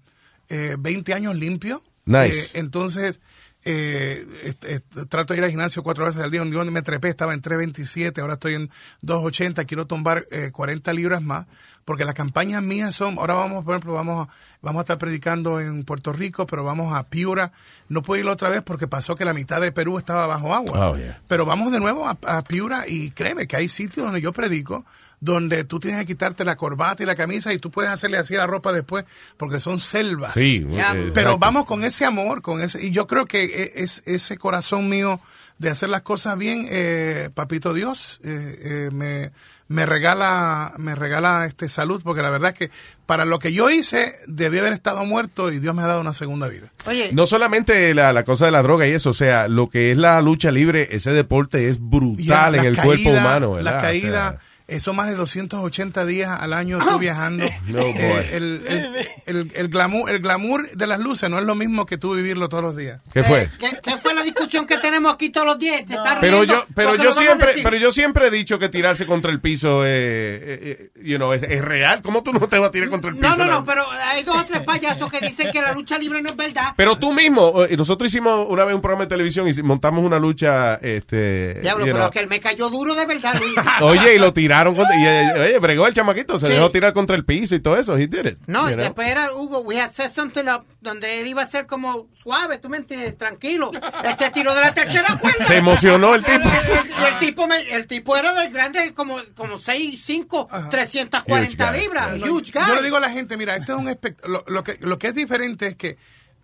Speaker 19: eh, 20 años limpio.
Speaker 12: Nice.
Speaker 19: Eh, entonces, eh, este, trato de ir al gimnasio cuatro veces al día. Donde me trepé estaba en 327, ahora estoy en 280. Quiero tumbar eh, 40 libras más. Porque las campañas mías son, ahora vamos, por ejemplo, vamos a, vamos a estar predicando en Puerto Rico, pero vamos a Piura. No puedo ir otra vez porque pasó que la mitad de Perú estaba bajo agua.
Speaker 12: Oh, yeah.
Speaker 19: Pero vamos de nuevo a, a Piura y créeme que hay sitios donde yo predico donde tú tienes que quitarte la corbata y la camisa y tú puedes hacerle así la ropa después porque son selvas.
Speaker 12: Sí,
Speaker 11: Ya,
Speaker 12: eh,
Speaker 19: Pero vamos con ese amor, con ese y yo creo que e- es ese corazón mío de hacer las cosas bien, eh, papito Dios, eh, eh, me, me regala, me regala este salud porque la verdad es que para lo que yo hice debí haber estado muerto y Dios me ha dado una segunda vida.
Speaker 11: Oye,
Speaker 12: No solamente la, la cosa de la droga y eso, o sea, lo que es la lucha libre, ese deporte es brutal en el cuerpo humano, ¿verdad?
Speaker 19: La
Speaker 12: O
Speaker 19: caída,
Speaker 12: sea,
Speaker 19: eh, son más de 280 días al año tú viajando.
Speaker 12: No,
Speaker 19: Eh, el, el- el- el glamour, el glamour de las luces no es lo mismo que tú vivirlo todos los días.
Speaker 12: ¿Qué fue?
Speaker 11: ¿Qué, qué fue la discusión que tenemos aquí todos los días? Te estás
Speaker 12: Pero yo, pero yo siempre, pero yo siempre he dicho que tirarse contra el piso, eh, eh, eh, you know, es, es real. ¿Cómo tú no te vas a tirar contra el piso?
Speaker 11: No, no, no, pero hay dos o tres payasos que dicen que la lucha libre no es verdad.
Speaker 12: Pero tú mismo, eh, nosotros hicimos una vez un programa de televisión y montamos una lucha, este,
Speaker 11: Diablo,
Speaker 12: you
Speaker 11: pero
Speaker 12: know,
Speaker 11: que él me cayó duro de verdad, Luis.
Speaker 12: oye, y lo tiraron, contra, y, eh, oye, bregó el chamaquito, se
Speaker 11: Sí.
Speaker 12: dejó tirar contra el piso y todo eso, he did it.
Speaker 11: No, y después era Hugo, we had set something up, donde él iba a ser como suave, tú me entiendes, tranquilo. Él se tiró de la tercera cuerda.
Speaker 12: Se emocionó el tipo.
Speaker 11: Y el tipo, me- el tipo era del grande, como, como 6, 5, 340
Speaker 19: Huge guy.
Speaker 11: libras.
Speaker 19: No,
Speaker 11: Huge guy.
Speaker 19: Yo le digo a la gente, mira, esto es un espect- lo, lo que lo que es diferente es que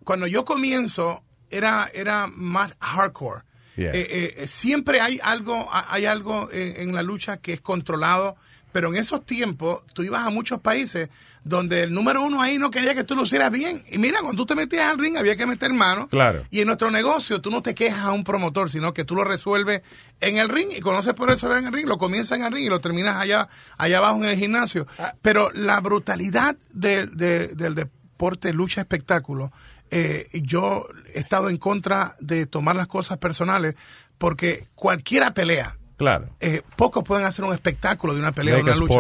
Speaker 19: cuando yo comienzo era era más hardcore.
Speaker 12: Yeah.
Speaker 19: Eh, eh, siempre hay algo hay algo en, en la lucha que es controlado, pero en esos tiempos tú ibas a muchos países donde el número uno ahí no quería que tú lo hicieras bien. Y mira, cuando tú te metías al ring había que meter mano.
Speaker 12: Claro.
Speaker 19: Y en nuestro negocio tú no te quejas a un promotor, sino que tú lo resuelves en el ring y conoces por eso en el ring, lo comienzas en el ring y lo terminas allá, allá abajo en el gimnasio. Pero la brutalidad de- de- del deporte, lucha, espectáculo, eh, yo he estado en contra de tomar las cosas personales porque cualquiera pelea.
Speaker 12: Claro.
Speaker 19: Eh, pocos pueden hacer un espectáculo de una pelea o
Speaker 12: Make
Speaker 19: una
Speaker 12: a
Speaker 19: lucha.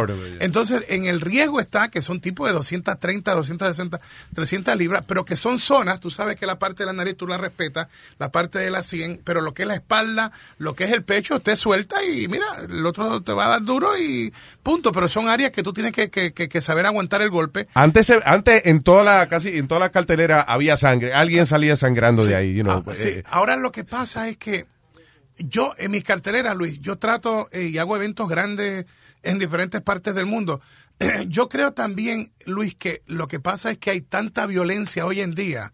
Speaker 19: Entonces, en el riesgo está que son tipos de 230, 260, 300 libras, pero que son zonas, tú sabes que la parte de la nariz tú la respetas, la parte de la 100, pero lo que es la espalda, lo que es el pecho, usted suelta y mira, el otro te va a dar duro y punto, pero son áreas que tú tienes que, que- que- que saber aguantar el golpe.
Speaker 12: Antes, se- antes en toda la, casi en toda la cartelera había sangre. Alguien salía sangrando de ahí, you know.
Speaker 19: Ah, sí.
Speaker 12: eh,
Speaker 19: Ahora lo que pasa es que yo en mis carteleras, Luis, yo trato eh, y hago eventos grandes en diferentes partes del mundo. Yo creo también, Luis, que lo que pasa es que hay tanta violencia hoy en día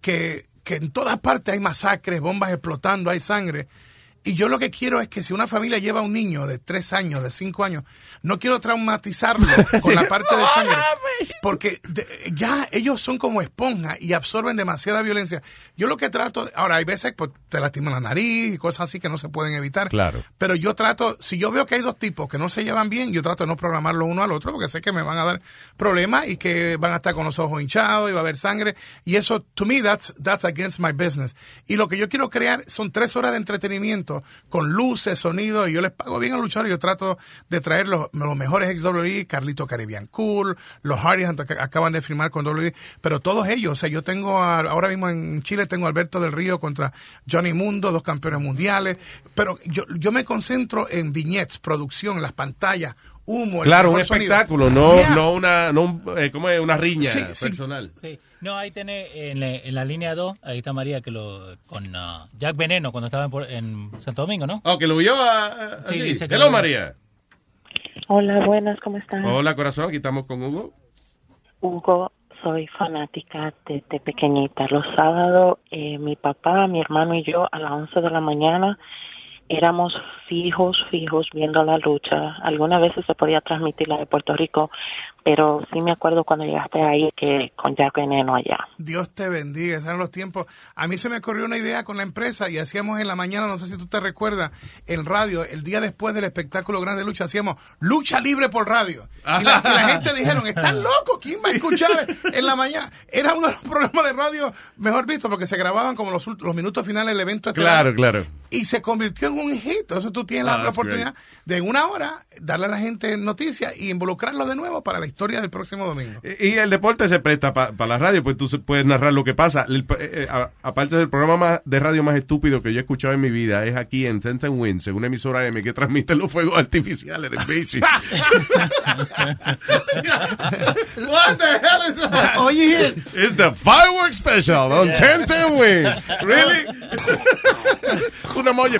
Speaker 19: que, que en todas partes hay masacres, bombas explotando, hay sangre. Y yo lo que quiero es que si una familia lleva a un niño de tres años, de cinco años, no quiero traumatizarlo con la parte de sangre. Porque de- ya ellos son como esponjas y absorben demasiada violencia. Yo lo que trato, ahora hay veces que pues, te lastiman la nariz y cosas así que no se pueden evitar.
Speaker 12: Claro.
Speaker 19: Pero yo trato, si yo veo que hay dos tipos que no se llevan bien, yo trato de no programarlos uno al otro porque sé que me van a dar problemas y que van a estar con los ojos hinchados y va a haber sangre. Y eso, to me, that's, that's against my business. Y lo que yo quiero crear son tres horas de entretenimiento con luces, sonido, y yo les pago bien al luchador y yo trato de traer los, los mejores ex WWE, Carlito Caribbean Cool, los Hardys que acaban de firmar con WWE, pero todos ellos, o sea, yo tengo a- ahora mismo en Chile tengo a Alberto del Río contra Johnny Mundo, dos campeones mundiales, pero yo, yo me concentro en viñetes, producción, las pantallas, humo, el
Speaker 12: claro, un
Speaker 19: sonido.
Speaker 12: espectáculo, no,
Speaker 19: Yeah.
Speaker 12: no una, no un, eh, ¿cómo es? Una riña
Speaker 19: Sí, sí.
Speaker 12: personal.
Speaker 16: Sí. No, ahí tenés en, la- en la línea 2, ahí está María que lo con ah, Jack Veneno cuando estaba en, Por- en Santo Domingo, ¿no?
Speaker 12: Oh, que lo vio a... a-
Speaker 16: Sí,
Speaker 12: así.
Speaker 16: dice que
Speaker 12: Hello,
Speaker 16: lo.
Speaker 12: María.
Speaker 20: Hola, buenas, ¿cómo están?
Speaker 12: Hola, corazón, aquí estamos con Hugo.
Speaker 20: Hugo, soy fanática desde pequeñita. Los sábados, eh, mi papá, mi hermano y yo, a las 11 de la mañana, éramos fijos, fijos viendo la lucha. Algunas veces se podía transmitir la de Puerto Rico, pero sí me acuerdo cuando llegaste ahí que con Jack Veneno allá.
Speaker 19: Dios te bendiga, esos eran los tiempos. A mí se me ocurrió una idea con la empresa y hacíamos en la mañana, no sé si tú te recuerdas, en radio, el día después del espectáculo Grande Lucha, hacíamos lucha libre por radio. Y la, y la gente dijeron, están locos, ¿quién va a escuchar en la mañana? Era uno de los programas de radio mejor visto porque se grababan como los, los minutos finales del evento.
Speaker 12: Claro, claro.
Speaker 19: Y se convirtió en un hit. Entonces tú tienes la,
Speaker 12: Ah,
Speaker 19: la oportunidad de en una hora darle a la gente noticias y involucrarlo de nuevo para la historia del próximo domingo.
Speaker 12: Y y el deporte se presta para la radio, pues tú se- puedes narrar lo que pasa. El- eh, eh, a- aparte del programa más, de radio más estúpido que yo he escuchado en mi vida, es aquí en Sense and Winds, en una emisora M que transmite los fuegos artificiales de Basic. What the hell is that?
Speaker 19: Oye,
Speaker 12: It's the fireworks special on Sense and Winds. Really? una molla.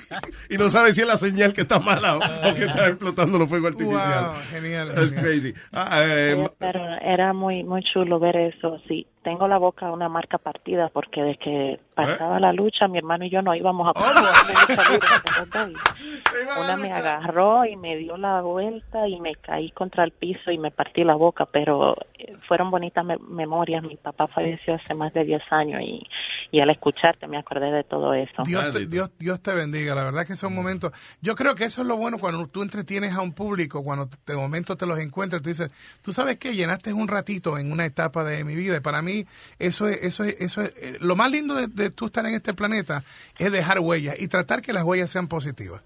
Speaker 12: y no sabes si es la señal que está mala o, o que está explotando los fuegos artificiales.
Speaker 19: Wow, genial. Genial.
Speaker 12: crazy. Ah, eh,
Speaker 20: Pero era muy muy chulo ver eso. Sí, tengo la boca una marca partida porque desde que pasaba la lucha, mi hermano y yo no íbamos a poder los dos. Una me agarró y me dio la vuelta y me caí contra el piso y me partí la boca, pero eh, fueron bonitas me- memorias. Mi papá falleció hace más de 10 años y, y al escucharte me acordé de todo eso.
Speaker 19: Dios te, Dios, Dios te bendiga, la verdad que son momentos. Yo creo que eso es lo bueno cuando tú entretienes a un público, cuando de momento te los encuentras, tú dices, tú sabes que llenaste un ratito en una etapa de mi vida y para mí eso es, eso es, eso es, eh, lo más lindo de, de tú estar en este planeta es dejar huellas y tratar que las huellas sean positivas.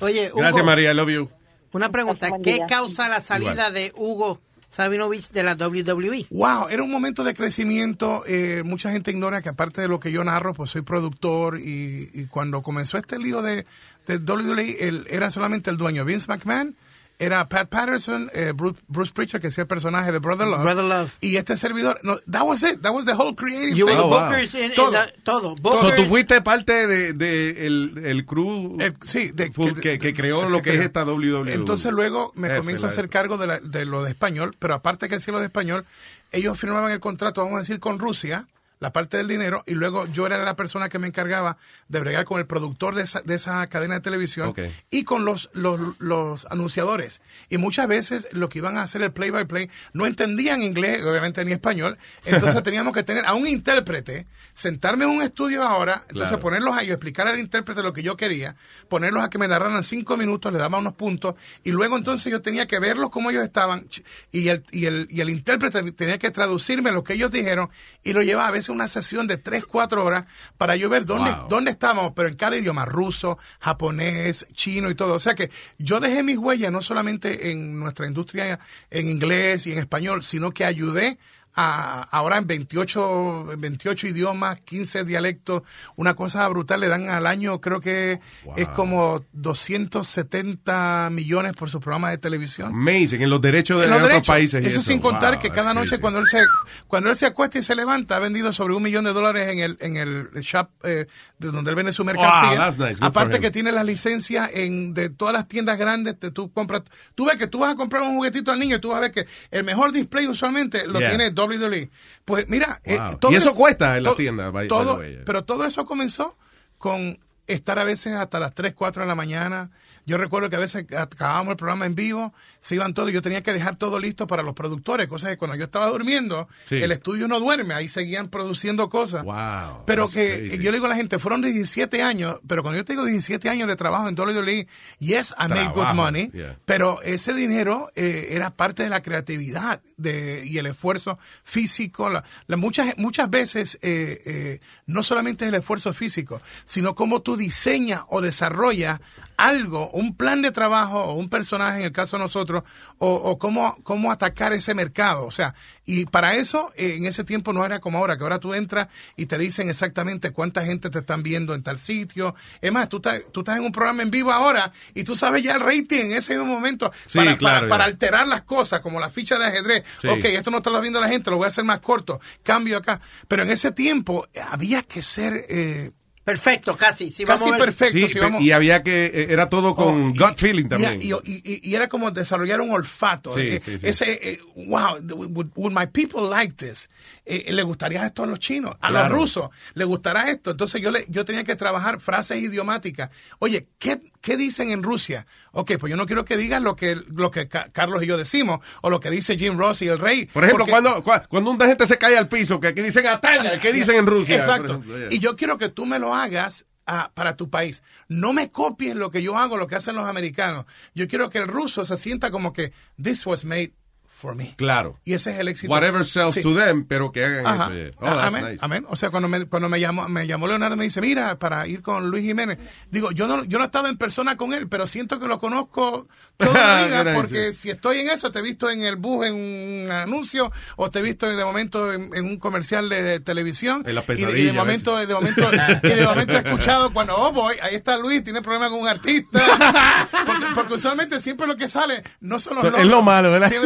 Speaker 11: Oye, Hugo,
Speaker 12: Gracias, María. I love you.
Speaker 11: una pregunta. ¿Qué causa la salida
Speaker 12: Igual.
Speaker 11: de Hugo Sabinovich de la? WWE?
Speaker 19: Wow, era un momento de crecimiento. eh, mucha gente ignora que aparte de lo que yo narro, pues soy productor y, y cuando comenzó este lío de, de WWE, él era solamente el dueño. Vince McMahon, era Pat Patterson, eh, Bruce, Bruce que hacía el personaje de Brother Love.
Speaker 11: Brother Love.
Speaker 19: Y este servidor, no, that was it, that was the whole creative
Speaker 11: You
Speaker 19: thing.
Speaker 11: were
Speaker 12: Oh, wow.
Speaker 11: bookers in, in
Speaker 19: Todo.
Speaker 11: the- todo.
Speaker 12: So,
Speaker 11: Bookers.
Speaker 12: tú fuiste parte de, de el, el crew
Speaker 19: sí, de-
Speaker 12: que, que creó lo que es
Speaker 19: creó.
Speaker 12: esta WWE.
Speaker 19: Entonces luego me comienzo a hacer cargo de, la- de lo de español, pero aparte que hacía lo de español, ellos firmaban el contrato, vamos a decir, con Rusia, la parte del dinero, y luego yo era la persona que me encargaba de bregar con el productor de esa, de esa cadena de televisión y con los, los, los anunciadores. Y muchas veces lo que iban a hacer el play by play no entendían inglés, obviamente ni español, entonces teníamos que tener a un intérprete, sentarme en un estudio ahora, entonces
Speaker 12: Claro.
Speaker 19: ponerlos a ellos, explicar al intérprete lo que yo quería, ponerlos a que me narraran cinco minutos, le daba unos puntos, y luego entonces yo tenía que verlos como ellos estaban, y el, y el, y el intérprete tenía que traducirme lo que ellos dijeron, y lo llevaba a veces una sesión de tres, cuatro horas para yo ver dónde,
Speaker 12: Wow.
Speaker 19: dónde estábamos, pero en cada idioma, ruso, japonés, chino y todo. O sea que yo dejé mis huellas no solamente en nuestra industria en inglés y en español, sino que ayudé a, ahora en 28, en 28 idiomas, 15 dialectos, una cosa brutal, le dan al año, creo que es como 270 millones por su programa de televisión.
Speaker 12: Amazing, en los derechos de
Speaker 19: los
Speaker 12: otros países.
Speaker 19: Eso, sin contar
Speaker 12: Wow,
Speaker 19: que cada noche
Speaker 12: crazy.
Speaker 19: cuando él se cuando él se acuesta y se levanta ha vendido sobre un millón de dólares en el en el shop eh, de donde él vende su mercancía.
Speaker 12: nice.
Speaker 19: Aparte que tiene las licencias en de todas las tiendas grandes. Te, tú compras, tú ves que tú vas a comprar un juguetito al niño y tú vas a ver que el mejor display usualmente lo
Speaker 12: Yeah.
Speaker 19: tiene WWE. Pues mira, eh,
Speaker 12: Wow.
Speaker 19: todo
Speaker 12: Y eso
Speaker 19: es-
Speaker 12: cuesta en la tienda, by- by
Speaker 19: todo,
Speaker 12: yeah.
Speaker 19: pero todo eso comenzó con estar a veces hasta las 3, 4 de la mañana. Yo recuerdo que a veces acabábamos el programa en vivo, se iban todos y yo tenía que dejar todo listo para los productores, cosas que cuando yo estaba durmiendo,
Speaker 12: Sí.
Speaker 19: el estudio no duerme, ahí seguían produciendo cosas.
Speaker 12: Wow.
Speaker 19: Pero que
Speaker 12: crazy.
Speaker 19: yo le digo a la gente, fueron 17 años, pero cuando yo te digo 17 años de trabajo en WWE, yes, I made good money,
Speaker 12: yeah.
Speaker 19: pero ese dinero eh, era parte de la creatividad de, y el esfuerzo físico. La, la- muchas, muchas veces eh, eh, no solamente es el esfuerzo físico, sino cómo tú diseñas o desarrollas algo, un plan de trabajo o un personaje, en el caso de nosotros, o, o cómo, cómo atacar ese mercado. O sea, y para eso, eh, en ese tiempo no era como ahora, que ahora tú entras y te dicen exactamente cuánta gente te están viendo en tal sitio. Es más, tú estás, tú estás en un programa en vivo ahora y tú sabes ya el rating en ese mismo momento
Speaker 12: Sí,
Speaker 19: para,
Speaker 12: claro,
Speaker 19: para, para
Speaker 12: ya.
Speaker 19: alterar las cosas, como la ficha de ajedrez.
Speaker 12: Sí.
Speaker 19: Ok, esto no está lo viendo la gente, lo voy a hacer más corto, cambio acá. Pero en ese tiempo eh, había que ser... eh,
Speaker 11: Perfecto, casi. Si
Speaker 19: Casi
Speaker 11: vamos a ver-
Speaker 19: perfecto.
Speaker 12: Sí,
Speaker 19: si
Speaker 12: pe-
Speaker 19: vamos-
Speaker 12: y había que, eh, era todo con
Speaker 19: Oh, y-
Speaker 12: gut feeling también.
Speaker 19: Y, y- y- y era como desarrollar un olfato.
Speaker 12: Sí,
Speaker 19: Eh,
Speaker 12: sí, sí.
Speaker 19: Ese, eh, wow, would, would my people like this? Eh, ¿Le gustaría esto a los chinos? ¿A
Speaker 12: Claro.
Speaker 19: los rusos? ¿Le gustará esto? Entonces yo, le, yo tenía que trabajar frases idiomáticas. Oye, ¿qué, ¿qué dicen en Rusia? Ok, pues yo no quiero que digas lo que, lo que Ca- Carlos y yo decimos, o lo que dice Jim Ross y el rey.
Speaker 12: Por ejemplo,
Speaker 19: porque-
Speaker 12: cuando, cua- cuando una gente se cae al piso, que aquí dicen Atalia, ¿qué dicen en Rusia?
Speaker 19: Exacto.
Speaker 12: Por ejemplo, yeah.
Speaker 19: Y yo quiero que tú me lo hagas ah, para tu país. No me copies lo que yo hago, lo que hacen los americanos. Yo quiero que el ruso se sienta como que this was made for me.
Speaker 12: Claro.
Speaker 19: Y ese es el éxito.
Speaker 12: Whatever sells
Speaker 19: Sí.
Speaker 12: to them, pero que hagan
Speaker 19: Ajá.
Speaker 12: eso. Oh, that's
Speaker 19: amén,
Speaker 12: nice.
Speaker 19: amén. O sea, cuando me, cuando me llamó, me llamó Leonardo me dice, mira, para ir con Luis Jiménez. Digo, yo no, yo no he estado en persona con él, pero siento que lo conozco toda la vida, porque si estoy en eso, te he visto en el bus en un anuncio, o te he visto de momento en, en un comercial de, televisión.
Speaker 12: En la
Speaker 19: y, de- y
Speaker 12: pesadilla,
Speaker 19: de momento, de momento, y de momento he escuchado cuando, oh boy, ahí está Luis, tiene problema con un artista. Porque, porque usualmente siempre lo que sale no son los
Speaker 12: Es
Speaker 19: nombres.
Speaker 12: lo malo, ¿verdad?
Speaker 19: Sí,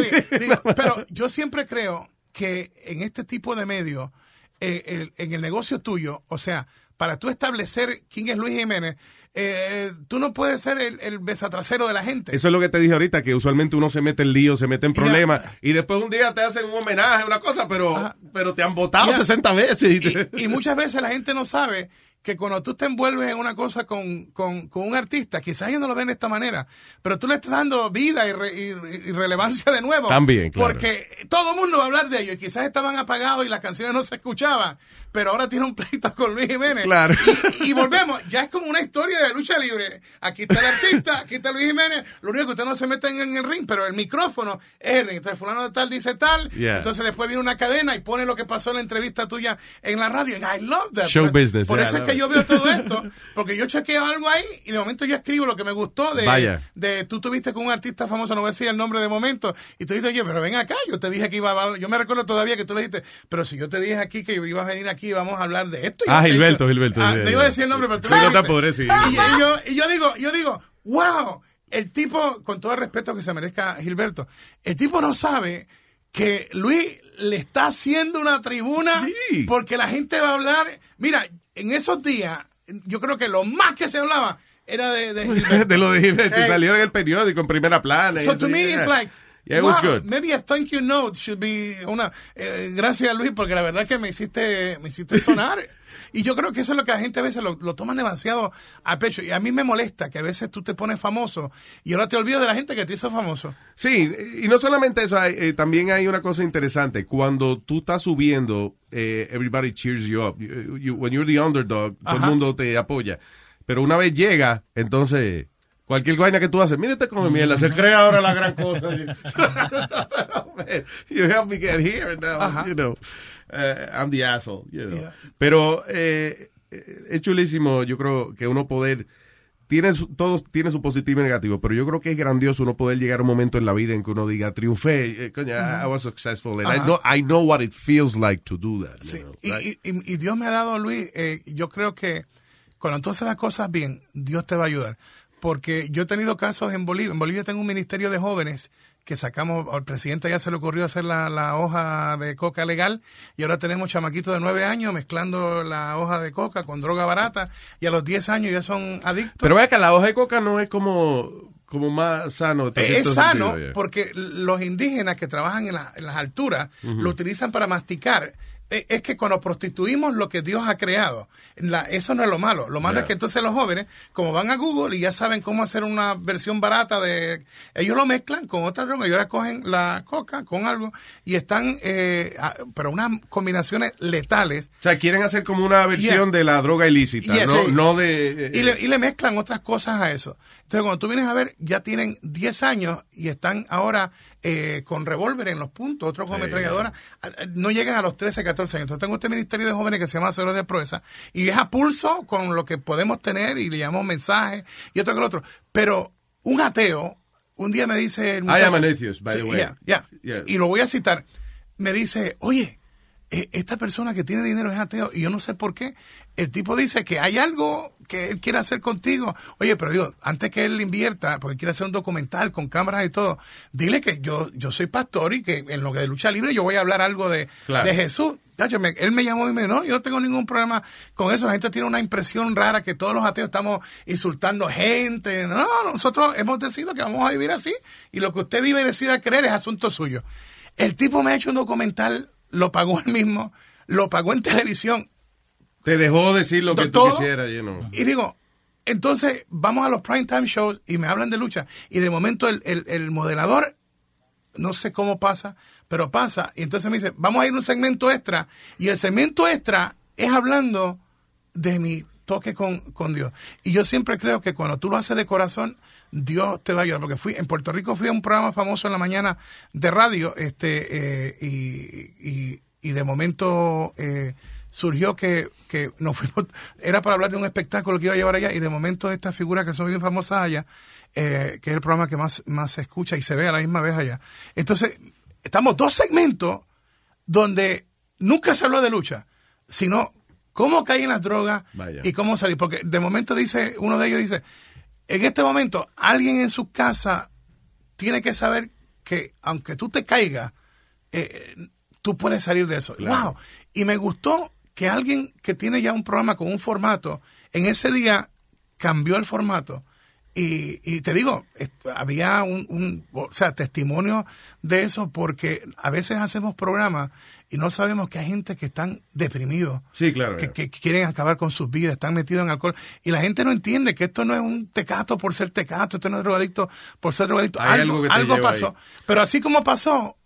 Speaker 19: digo, pero yo siempre creo que en este tipo de medios, eh, el- en el negocio tuyo, o sea, para tú establecer quién es Luis Jiménez, eh, tú no puedes ser el, el besatrasero de la gente.
Speaker 12: Eso es lo que te dije ahorita, que usualmente uno se mete en lío, se mete en problemas, y después un día te hacen un homenaje, una cosa, pero, pero te han votado
Speaker 19: Ya.
Speaker 12: 60 veces. y te-
Speaker 19: Y muchas veces la gente no sabe que cuando tú te envuelves en una cosa con, con, con un artista, quizás ellos no lo ven de esta manera, pero tú le estás dando vida y, re- y- y relevancia de nuevo.
Speaker 12: También, claro.
Speaker 19: Porque todo el mundo va a hablar de ellos y quizás estaban apagados y las canciones no se escuchaban, pero ahora tiene un pleito con Luis Jiménez.
Speaker 12: Claro.
Speaker 19: Y, y volvemos, ya es como una historia de lucha libre. Aquí está el artista, aquí está Luis Jiménez, lo único que ustedes no se meten en el ring, pero el micrófono es el ring. Entonces fulano de tal dice tal,
Speaker 12: Yeah.
Speaker 19: entonces después viene una cadena y pone lo que pasó en la entrevista tuya en la radio. And I love that.
Speaker 12: Show business,
Speaker 19: Por
Speaker 12: yeah,
Speaker 19: eso es
Speaker 12: love
Speaker 19: yo veo todo esto, porque yo chequeo algo ahí y de momento yo escribo lo que me gustó de,
Speaker 12: Vaya.
Speaker 19: de tú tuviste con un artista famoso, no voy a decir el nombre de momento, y tú dices, oye, pero ven acá, yo te dije que iba a yo me recuerdo todavía que tú le dijiste, pero si yo te dije aquí que ibas a venir aquí, vamos a hablar de esto. y
Speaker 12: Ah,
Speaker 19: yo te
Speaker 12: Gilberto, Gilberto,
Speaker 19: Ah,
Speaker 12: sí.
Speaker 19: iba a decir el nombre, pero tú
Speaker 12: Sí, te apures, sí.
Speaker 19: Y, y yo, y yo digo, yo digo, wow, el tipo, con todo el respeto que se merezca Gilberto, el tipo no sabe que Luis le está haciendo una tribuna porque la gente va a hablar. Mira, en esos días, yo creo que lo más que se hablaba era de, de
Speaker 12: de lo de Gilberto. y
Speaker 19: Hey.
Speaker 12: Salió en el periódico en primera plana. y
Speaker 19: So
Speaker 12: eso,
Speaker 19: to me,
Speaker 12: yeah.
Speaker 19: it's like,
Speaker 12: Yeah, it
Speaker 19: wow,
Speaker 12: was good.
Speaker 19: maybe a thank you note should be una. eh, gracias, Luis, porque la verdad que me hiciste, me hiciste sonar. y yo creo que eso es lo que la gente a veces lo, lo toman demasiado a pecho. Y a mí me molesta que a veces tú te pones famoso y ahora te olvidas de la gente que te hizo famoso.
Speaker 12: Sí, y no solamente eso, eh, también hay una cosa interesante. Cuando tú estás subiendo, eh, everybody cheers you up. You- you- when you're the underdog, todo el mundo te apoya. Pero una vez llega, entonces, cualquier vaina que tú haces, mira este come mierda, se cree ahora la gran cosa. you help me get here, now,
Speaker 19: Ajá.
Speaker 12: you know, uh, I'm the asshole, you know.
Speaker 19: Yeah.
Speaker 12: Pero eh, eh, es chulísimo, yo creo que uno poder tiene su- todos tiene su positivo y negativo, pero yo creo que es grandioso uno poder llegar a un momento en la vida en que uno diga triunfé, eh, coño, I- I was successful, and I know, I know what it feels like to do that. you know,
Speaker 19: Y,
Speaker 12: right?
Speaker 19: y- y- y Dios me ha dado, Luis, eh, yo creo que cuando tú haces las cosas bien, Dios te va a ayudar. Porque yo he tenido casos en Bolivia. En Bolivia tengo un ministerio de jóvenes que sacamos, al presidente ya se le ocurrió hacer la, la hoja de coca legal y ahora tenemos chamaquitos de nueve años mezclando la hoja de coca con droga barata y a los 10 años ya son adictos.
Speaker 12: Pero vea que la hoja de coca no es como, como más sano.
Speaker 19: es sano
Speaker 12: sentido,
Speaker 19: porque los indígenas que trabajan en, la- en las alturas lo utilizan para masticar. Eh, Es que cuando prostituimos lo que Dios ha creado, la- eso no es lo malo. Lo malo
Speaker 12: Yeah.
Speaker 19: es que entonces los jóvenes, como van a Google y ya saben cómo hacer una versión barata de... Ellos lo mezclan con otra droga y ahora cogen la coca con algo y están... eh, a- pero unas combinaciones letales
Speaker 12: O sea, quieren hacer como una versión
Speaker 19: Yeah.
Speaker 12: de la droga ilícita, no,
Speaker 19: sí.
Speaker 12: no de... eh,
Speaker 19: y, le, y le mezclan otras cosas a eso. Entonces, cuando tú vienes a ver, ya tienen 10 años y están ahora eh, con revólver en los puntos, otros con
Speaker 12: Sí.
Speaker 19: ametralladora. Ah, ah, No llegan a los 13, 14 años. Entonces, tengo este ministerio de jóvenes que se llama Cero de Proeza y es a pulso con lo que podemos tener y le llamamos mensajes y esto que lo otro. Pero un ateo, un día me dice. El
Speaker 12: I
Speaker 19: muchacho-
Speaker 12: am an atheist, by the way.
Speaker 19: yeah, yeah.
Speaker 12: Yeah.
Speaker 19: Y lo voy a citar. Me dice, oye, eh, esta persona que tiene dinero es ateo y yo no sé por qué. El tipo dice que hay algo que él quiere hacer contigo. Oye, pero digo, antes que él invierta, porque quiere hacer un documental con cámaras y todo, dile que yo, yo soy pastor y que en lo que de lucha libre yo voy a hablar algo de,
Speaker 12: Claro.
Speaker 19: de Jesús. Me- él me llamó y me dijo, no, yo no tengo ningún problema con eso. La gente tiene una impresión rara que todos los ateos estamos insultando gente. No, nosotros hemos decidido que vamos a vivir así y lo que usted vive y decida creer es asunto suyo. El tipo me ha hecho un documental, lo pagó él mismo, lo pagó en televisión.
Speaker 12: Te dejó decir lo que tú quisieras, you know.
Speaker 19: Y digo, entonces vamos a los prime time shows y me hablan de lucha. Y de momento el, el- el modelador, no sé cómo pasa, pero pasa. Y entonces me dice, vamos a ir a un segmento extra. Y el segmento extra es hablando de mi toque con, con Dios. Y yo siempre creo que cuando tú lo haces de corazón, Dios te va a ayudar. Porque fui, en Puerto Rico fui a un programa famoso en la mañana de radio, este, eh, y, y- y de momento eh, surgió que, que nos fuimos, era para hablar de un espectáculo que iba a llevar allá, y de momento estas figuras que son bien famosas allá, eh, que es el programa que más, más se escucha y se ve a la misma vez allá. Entonces, estamos dos segmentos donde nunca se habló de lucha, sino cómo caen las drogas
Speaker 12: Vaya.
Speaker 19: y cómo salir. Porque de momento dice, uno de ellos dice, en este momento alguien en su casa tiene que saber que aunque tú te caigas, eh, tú puedes salir de eso.
Speaker 12: Claro.
Speaker 19: Wow. Y me gustó que alguien que tiene ya un programa con un formato, en ese día cambió el formato. Y, y te digo, había un, un- o sea, testimonio de eso porque a veces hacemos programas y no sabemos que hay gente que están deprimidos.
Speaker 12: Sí, claro.
Speaker 19: Que, que quieren acabar con sus vidas, están metidos en alcohol. Y la gente no entiende que esto no es un tecato por ser tecato, esto no es drogadicto por ser drogadicto.
Speaker 12: Hay
Speaker 19: algo
Speaker 12: algo
Speaker 19: algo pasó.
Speaker 12: ahí.
Speaker 19: Pero así como pasó,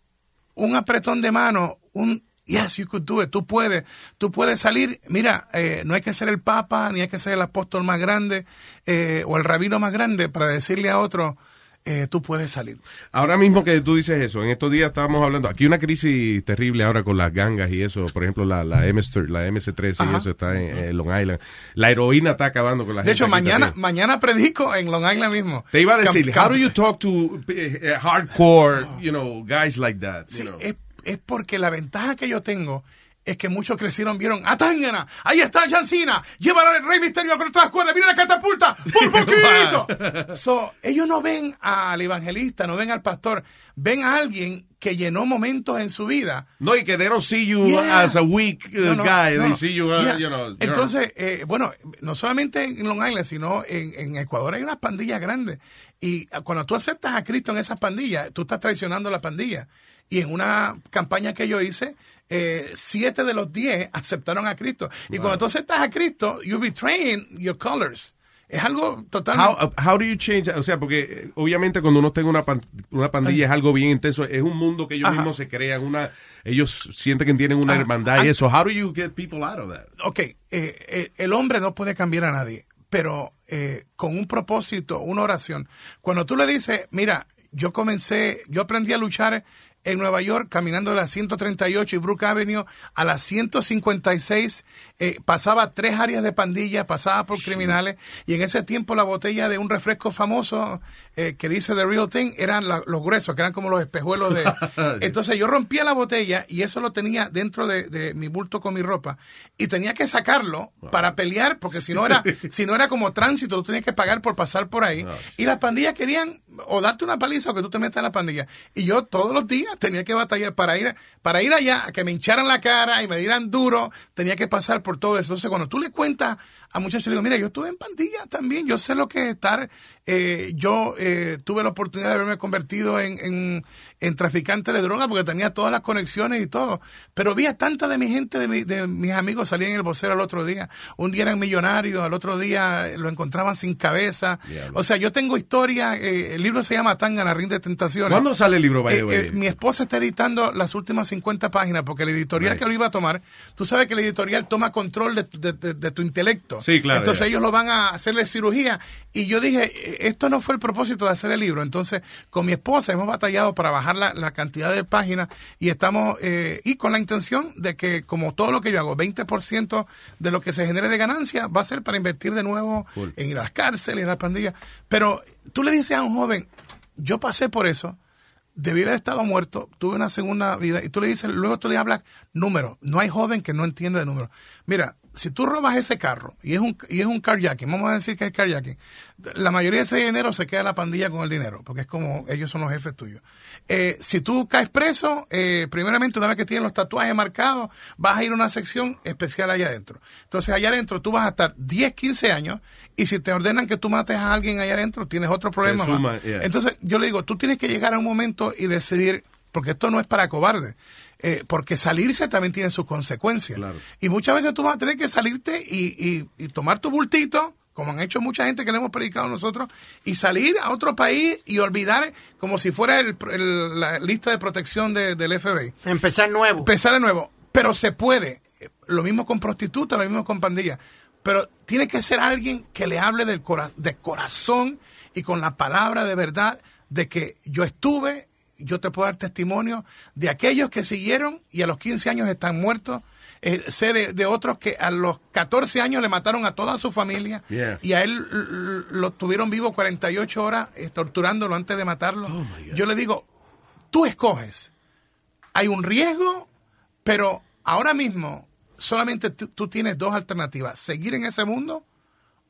Speaker 19: un apretón de mano, un yes, you could do it, tú puedes, tú puedes salir. Mira, eh, no hay que ser el papa, ni hay que ser el apóstol más grande eh, o el rabino más grande para decirle a otro, eh, tú puedes salir.
Speaker 12: Ahora mismo que tú dices eso, en estos días estábamos hablando, aquí una crisis terrible ahora con las gangas y eso, por ejemplo, la, la, MS, la MS-13 y eso está en, en Long Island. La heroína está acabando con la
Speaker 19: De
Speaker 12: gente.
Speaker 19: hecho,
Speaker 12: aquí
Speaker 19: mañana,
Speaker 12: también.
Speaker 19: mañana predico en Long Island mismo.
Speaker 12: Te iba a decir,
Speaker 19: Cam-
Speaker 12: how do you talk to eh, hardcore, you know, guys like that? you
Speaker 19: Sí,
Speaker 12: know?
Speaker 19: es, es porque la ventaja que yo tengo es que muchos crecieron, vieron, ¡a Tangana! ¡Ahí está Jancina! ¡Llévala al Rey Misterio con otras cuerdas! ¡Mira la catapulta! ¡Por poquito! so, ellos no ven al evangelista, no ven al pastor, ven a alguien que llenó momentos en su vida.
Speaker 12: No, y que they don't see you
Speaker 19: Yeah.
Speaker 12: as a weak uh,
Speaker 19: No, no,
Speaker 12: guy,
Speaker 19: no,
Speaker 12: they
Speaker 19: no.
Speaker 12: see you, uh,
Speaker 19: Yeah.
Speaker 12: you know.
Speaker 19: Entonces, eh, bueno, no solamente en Long Island, sino en, en Ecuador hay unas pandillas grandes. Y cuando tú aceptas a Cristo en esas pandillas, tú estás traicionando a la pandilla. Y en una campaña que yo hice, eh, siete de los diez aceptaron a Cristo. Y
Speaker 12: Wow.
Speaker 19: cuando tú aceptas a Cristo, you betraying your colors. Es algo totalmente...
Speaker 12: How, uh, how do you change? O sea, porque eh, obviamente cuando uno tenga una, pan- una pandilla es algo bien intenso, es un mundo que ellos
Speaker 19: Ajá.
Speaker 12: mismos se crean, una, ellos sienten que tienen una
Speaker 19: Ajá.
Speaker 12: hermandad y eso. How do you get people out of that?
Speaker 19: ok, eh, eh, el hombre no puede cambiar a nadie, pero eh, con un propósito, una oración. Cuando tú le dices, mira, yo comencé, yo aprendí a luchar en Nueva York caminando de la 138 y Brook Avenue a la 156, eh, pasaba tres áreas de pandilla, pasaba por criminales y en ese tiempo la botella de un refresco famoso eh, que dice The Real Thing eran la- los gruesos, que eran como los espejuelos de... Entonces yo rompía la botella y eso lo tenía dentro de, de mi bulto con mi ropa y tenía que sacarlo para pelear porque si no era si no era como tránsito, tú tenías que pagar por pasar por ahí y las pandillas querían o darte una paliza o que tú te metas en la pandilla y yo todos los días tenía que batallar para ir para ir allá a que me hincharan la cara y me dieran duro, tenía que pasar por todo eso. Entonces cuando tú le cuentas a muchachos, le digo, mira, yo estuve en pandilla también, yo sé lo que es estar, eh, yo eh, tuve la oportunidad de haberme convertido en, en, en traficante de droga porque tenía todas las conexiones y todo, pero vi a tanta de mi gente, de, mi- de mis amigos salían en el vocero al otro día, un día eran millonarios, al otro día lo encontraban sin cabeza, o sea, yo tengo historia, eh, el libro se llama Tangana, Ring de Tentaciones.
Speaker 12: ¿Cuándo sale el libro, the
Speaker 19: Eh, eh, mi esposa está editando las últimas 50 páginas porque el editorial
Speaker 12: Nice.
Speaker 19: que lo iba a tomar, tú sabes que el editorial toma control de, de- de- de tu intelecto.
Speaker 12: Sí, claro,
Speaker 19: Entonces
Speaker 12: ya.
Speaker 19: ellos lo van a hacerle cirugía. Y yo dije, eh, esto no fue el propósito de hacer el libro. Entonces, con mi esposa hemos batallado para bajar la, la cantidad de páginas y estamos, eh, y con la intención de que, como todo lo que yo hago, 20% de lo que se genere de ganancia va a ser para invertir de nuevo
Speaker 12: Cool.
Speaker 19: en ir a las cárceles, en las pandillas. Pero tú le dices a un joven, yo pasé por eso, debí haber estado muerto, tuve una segunda vida, y tú le dices, luego tú le hablas números. No hay joven que no entienda de números. Mira, si tú robas ese carro y es un y es un carjacking, vamos a decir que es carjacking, la mayoría de ese dinero se queda la pandilla con el dinero, porque es como ellos son los jefes tuyos. Eh, si tú caes preso, eh, primeramente una vez que tienes los tatuajes marcados, vas a ir a una sección especial allá adentro. Entonces allá adentro tú vas a estar 10, 15 años y si te ordenan que tú mates a alguien allá adentro, tienes otro problema.
Speaker 12: Suma,
Speaker 19: más.
Speaker 12: yeah.
Speaker 19: Entonces yo le digo, tú tienes que llegar a un momento y decidir, porque esto no es para cobardes, eh, porque salirse también tiene sus consecuencias. Y muchas veces tú vas a tener que salirte y, y- y tomar tu bultito, como han hecho mucha gente que le hemos predicado nosotros, y salir a otro país y olvidar como si fuera el- el- la lista de protección de- del FBI.
Speaker 11: Empezar nuevo.
Speaker 19: Empezar de nuevo. Pero se puede. Lo mismo con prostitutas, lo mismo con pandillas. Pero tiene que ser alguien que le hable del cora- de corazón y con la palabra de verdad de que yo estuve, yo te puedo dar testimonio de aquellos que siguieron y a los 15 años están muertos. Eh, sé de, de otros que a los 14 años le mataron a toda su familia
Speaker 12: Yeah.
Speaker 19: y a él lo tuvieron vivo 48 horas eh, torturándolo antes de matarlo. yo le digo, tú escoges. Hay un riesgo, pero ahora mismo solamente tú tienes dos alternativas, seguir en ese mundo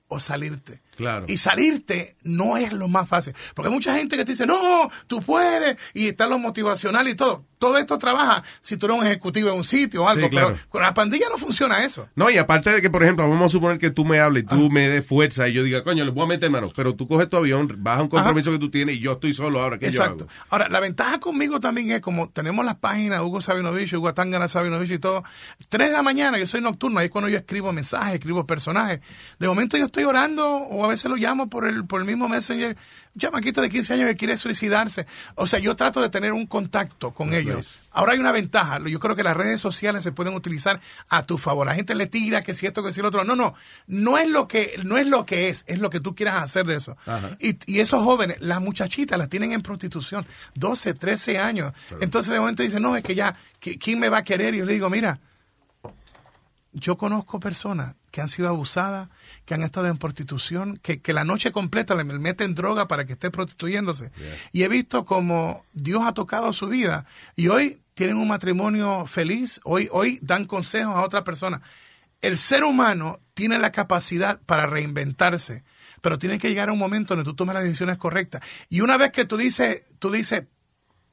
Speaker 19: o salirte.
Speaker 12: Claro.
Speaker 19: Y salirte no es lo más fácil. Porque hay mucha gente que te dice, no, tú puedes, y está lo motivacional y todo. Todo esto trabaja si tú eres un ejecutivo en un sitio o algo,
Speaker 12: Sí, claro.
Speaker 19: pero con la pandilla no funciona eso.
Speaker 12: No, y aparte de que, por ejemplo, vamos a suponer que tú me hables y tú me des fuerza y yo diga, coño, le voy a meter mano, pero tú coges tu avión, vas a un compromiso que tú tienes y yo estoy solo ahora, ¿qué
Speaker 19: Exacto.
Speaker 12: yo hago?
Speaker 19: Ahora, la ventaja conmigo también es como tenemos las páginas Hugo Sabinovich, Hugo Tangana Sabinovich y todo. Tres de la mañana, yo soy nocturno, ahí es cuando yo escribo mensajes, escribo personajes. De momento yo estoy orando o veces lo llamo por el, por el mismo Messenger. Un chamaquito de 15 años que quiere suicidarse. O sea, yo trato de tener un contacto con
Speaker 12: Eso
Speaker 19: ellos.
Speaker 12: es.
Speaker 19: Ahora hay una ventaja. Yo creo que las redes sociales se pueden utilizar a tu favor. La gente le tira que si esto, que si lo otro. No, no. No es lo que, no es lo que es, es lo que tú quieras hacer de eso. Y, y esos jóvenes, las muchachitas las tienen en prostitución, 12, 13 años. Entonces de momento dicen, no, es que ya, ¿qui- ¿quién me va a querer? Y yo le digo, mira, yo conozco personas que han sido abusadas, que han estado en prostitución, que, que la noche completa le meten droga para que esté prostituyéndose. Y he visto como Dios ha tocado su vida y hoy tienen un matrimonio feliz, hoy, hoy dan consejos a otra persona. El ser humano tiene la capacidad para reinventarse, pero tiene que llegar a un momento donde tú tomes las decisiones correctas. Y una vez que tú dices, tú dices,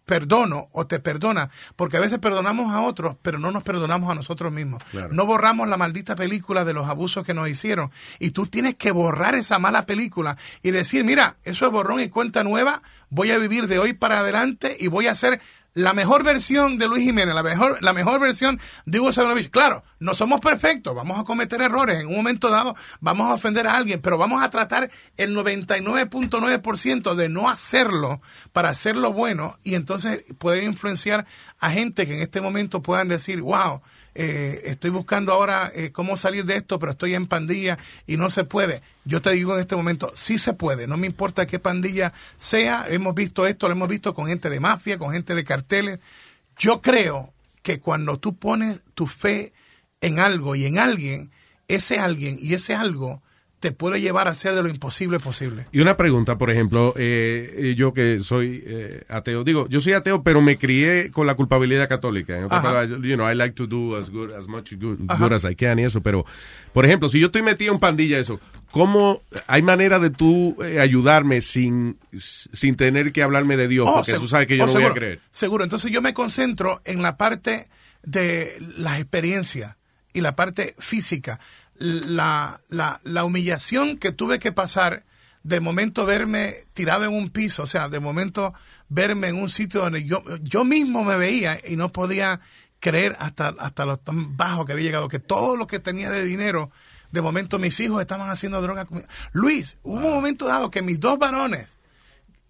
Speaker 19: perdono o te perdona, porque a veces perdonamos a otros, pero no nos perdonamos a nosotros mismos.
Speaker 12: Claro.
Speaker 19: No borramos la maldita película de los abusos que nos hicieron. Y tú tienes que borrar esa mala película y decir, mira, eso es borrón y cuenta nueva, voy a vivir de hoy para adelante y voy a ser la mejor versión de Luis Jiménez, la mejor, la mejor versión de Hugo Sabinovich. Claro, no somos perfectos, vamos a cometer errores, en un momento dado vamos a ofender a alguien, pero vamos a tratar el 99.9% de no hacerlo para hacerlo bueno y entonces poder influenciar a gente que en este momento puedan decir, wow, eh, estoy buscando ahora eh, cómo salir de esto, pero estoy en pandilla y no se puede. Yo te digo en este momento, sí se puede, no me importa qué pandilla sea, hemos visto esto, lo hemos visto con gente de mafia, con gente de carteles. Yo creo que cuando tú pones tu fe en algo y en alguien, ese alguien y ese algo te puede llevar a hacer de lo imposible posible.
Speaker 12: Y una pregunta, por ejemplo, eh, eh, yo que soy eh, ateo, digo, yo soy ateo, pero me crié con la culpabilidad católica. En otras
Speaker 19: Ajá.
Speaker 12: palabras, you know, I like to do as good as much good, good as I can y eso, pero, por ejemplo, si yo estoy metido en pandilla, eso, ¿cómo hay manera de tú eh, ayudarme sin, sin tener que hablarme de Dios?
Speaker 19: Oh,
Speaker 12: porque tú sabes que yo
Speaker 19: oh,
Speaker 12: no
Speaker 19: seguro,
Speaker 12: voy a creer.
Speaker 19: Seguro, entonces yo me concentro en la parte de las experiencias y la parte física. La, la, la humillación que tuve que pasar de momento verme tirado en un piso, o sea, de momento verme en un sitio donde yo, yo mismo me veía y no podía creer hasta, hasta lo tan bajo que había llegado, que todo lo que tenía de dinero, de momento mis hijos estaban haciendo droga conmigo. Luis, hubo un momento dado que mis dos varones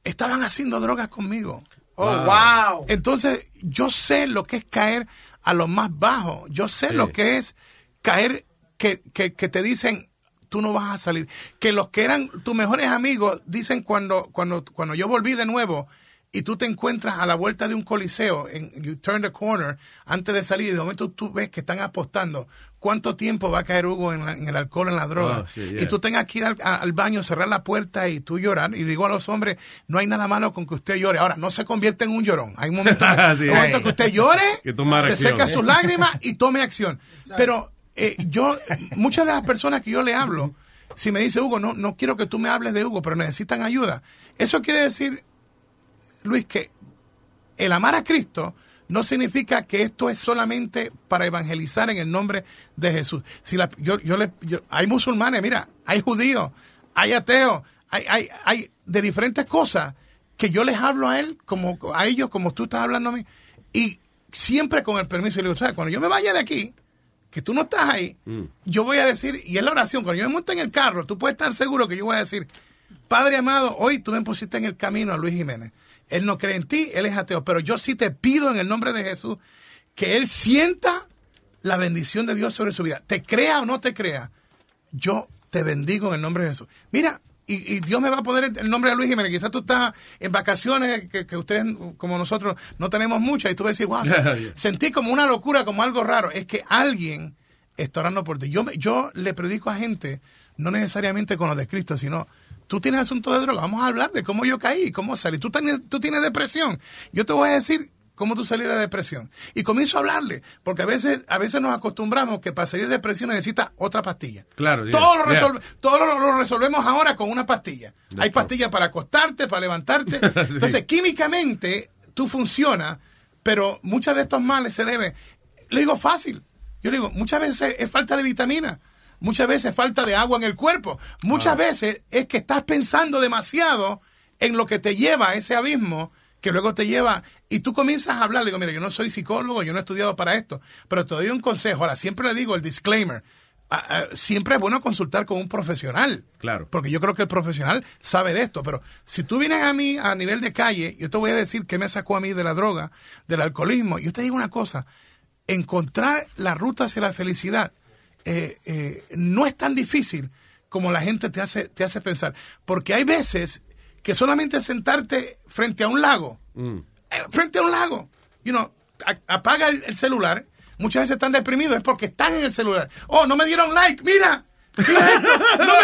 Speaker 19: estaban haciendo drogas conmigo.
Speaker 11: Oh, wow.
Speaker 19: Entonces, yo sé lo que es caer a lo más bajo. Yo sé lo que es caer que, que, que te dicen tú no vas a salir. Que los que eran tus mejores amigos dicen cuando, cuando, cuando yo volví de nuevo y tú te encuentras a la vuelta de un coliseo, en, you turn the corner, antes de salir, y de momento tú ves que están apostando cuánto tiempo va a caer Hugo en, la- en el alcohol, en la droga.
Speaker 12: Oh, sí, yeah.
Speaker 19: Y tú tengas que ir al, baño, cerrar la puerta y tú llorar. Y digo a los hombres, no hay nada malo con que usted llore. Ahora, no se convierte en un llorón. Hay un momento,
Speaker 12: Sí.
Speaker 19: un momento que usted llore,
Speaker 12: Que
Speaker 19: se
Speaker 12: acción.
Speaker 19: seca sus lágrimas y tome acción. Pero eh, yo, muchas de las personas que yo le hablo, si me dice Hugo, no, no quiero que tú me hables de Hugo, pero necesitan ayuda. Eso quiere decir, Luis, que el amar a Cristo no significa que esto es solamente para evangelizar en el nombre de Jesús. Si la, yo, yo le, yo- hay musulmanes, mira, hay judíos, hay ateos, hay, hay, hay de diferentes cosas que yo les hablo a él como a ellos como tú estás hablando a mí y siempre con el permiso y le digo. Cuando yo me vaya de aquí, que tú no estás ahí, yo voy a decir, y es la oración, cuando yo me monte en el carro, tú puedes estar seguro que yo voy a decir, Padre amado, hoy tú me pusiste en el camino a Luis Jiménez. Él no cree en ti, él es ateo, pero yo sí te pido en el nombre de Jesús que él sienta la bendición de Dios sobre su vida. Te crea o no te crea, yo te bendigo en el nombre de Jesús. Mira, y, y Dios me va a poner el nombre de Luis Jiménez. Quizás tú estás en vacaciones, que, que ustedes, como nosotros, no tenemos muchas, y tú vas a decir, wow, sentí como una locura, como algo raro. Es que alguien está orando por ti. Yo, yo le predico a gente, no necesariamente con lo de Cristo, sino tú tienes asunto de droga, vamos a hablar de cómo yo caí, cómo salí. Tú tú tienes depresión. Yo te voy a decir cómo tú salir de la depresión. Y comienzo a hablarle, porque a veces, a veces nos acostumbramos que para salir de depresión necesita otra pastilla.
Speaker 12: Claro, yeah,
Speaker 19: todo lo,
Speaker 12: yeah.
Speaker 19: todo lo, lo resolvemos ahora con una pastilla. Hay pastillas para acostarte, para levantarte. Entonces, químicamente, tú funcionas, pero muchos de estos males se deben. Le digo fácil. Yo le digo, muchas veces es falta de vitamina. Muchas veces es falta de agua en el cuerpo. Muchas veces es que estás pensando demasiado en lo que te lleva a ese abismo que luego te lleva y tú comienzas a hablar. Le digo, mira, yo no soy psicólogo, yo no he estudiado para esto, pero te doy un consejo. Ahora, siempre le digo el disclaimer. siempre es bueno consultar con un profesional.
Speaker 12: Claro.
Speaker 19: Porque yo creo que el profesional sabe de esto. Pero si tú vienes a mí a nivel de calle, yo te voy a decir qué me sacó a mí de la droga, del alcoholismo. Yo te digo una cosa, encontrar la ruta hacia la felicidad eh, eh, no es tan difícil como la gente te hace, te hace pensar. Porque hay veces que solamente sentarte frente a un lago,
Speaker 12: Mm.
Speaker 19: Eh, frente a un lago, you know, apaga el, el celular. Muchas veces están deprimidos, es porque están en el celular. Oh, no me dieron like, mira. No,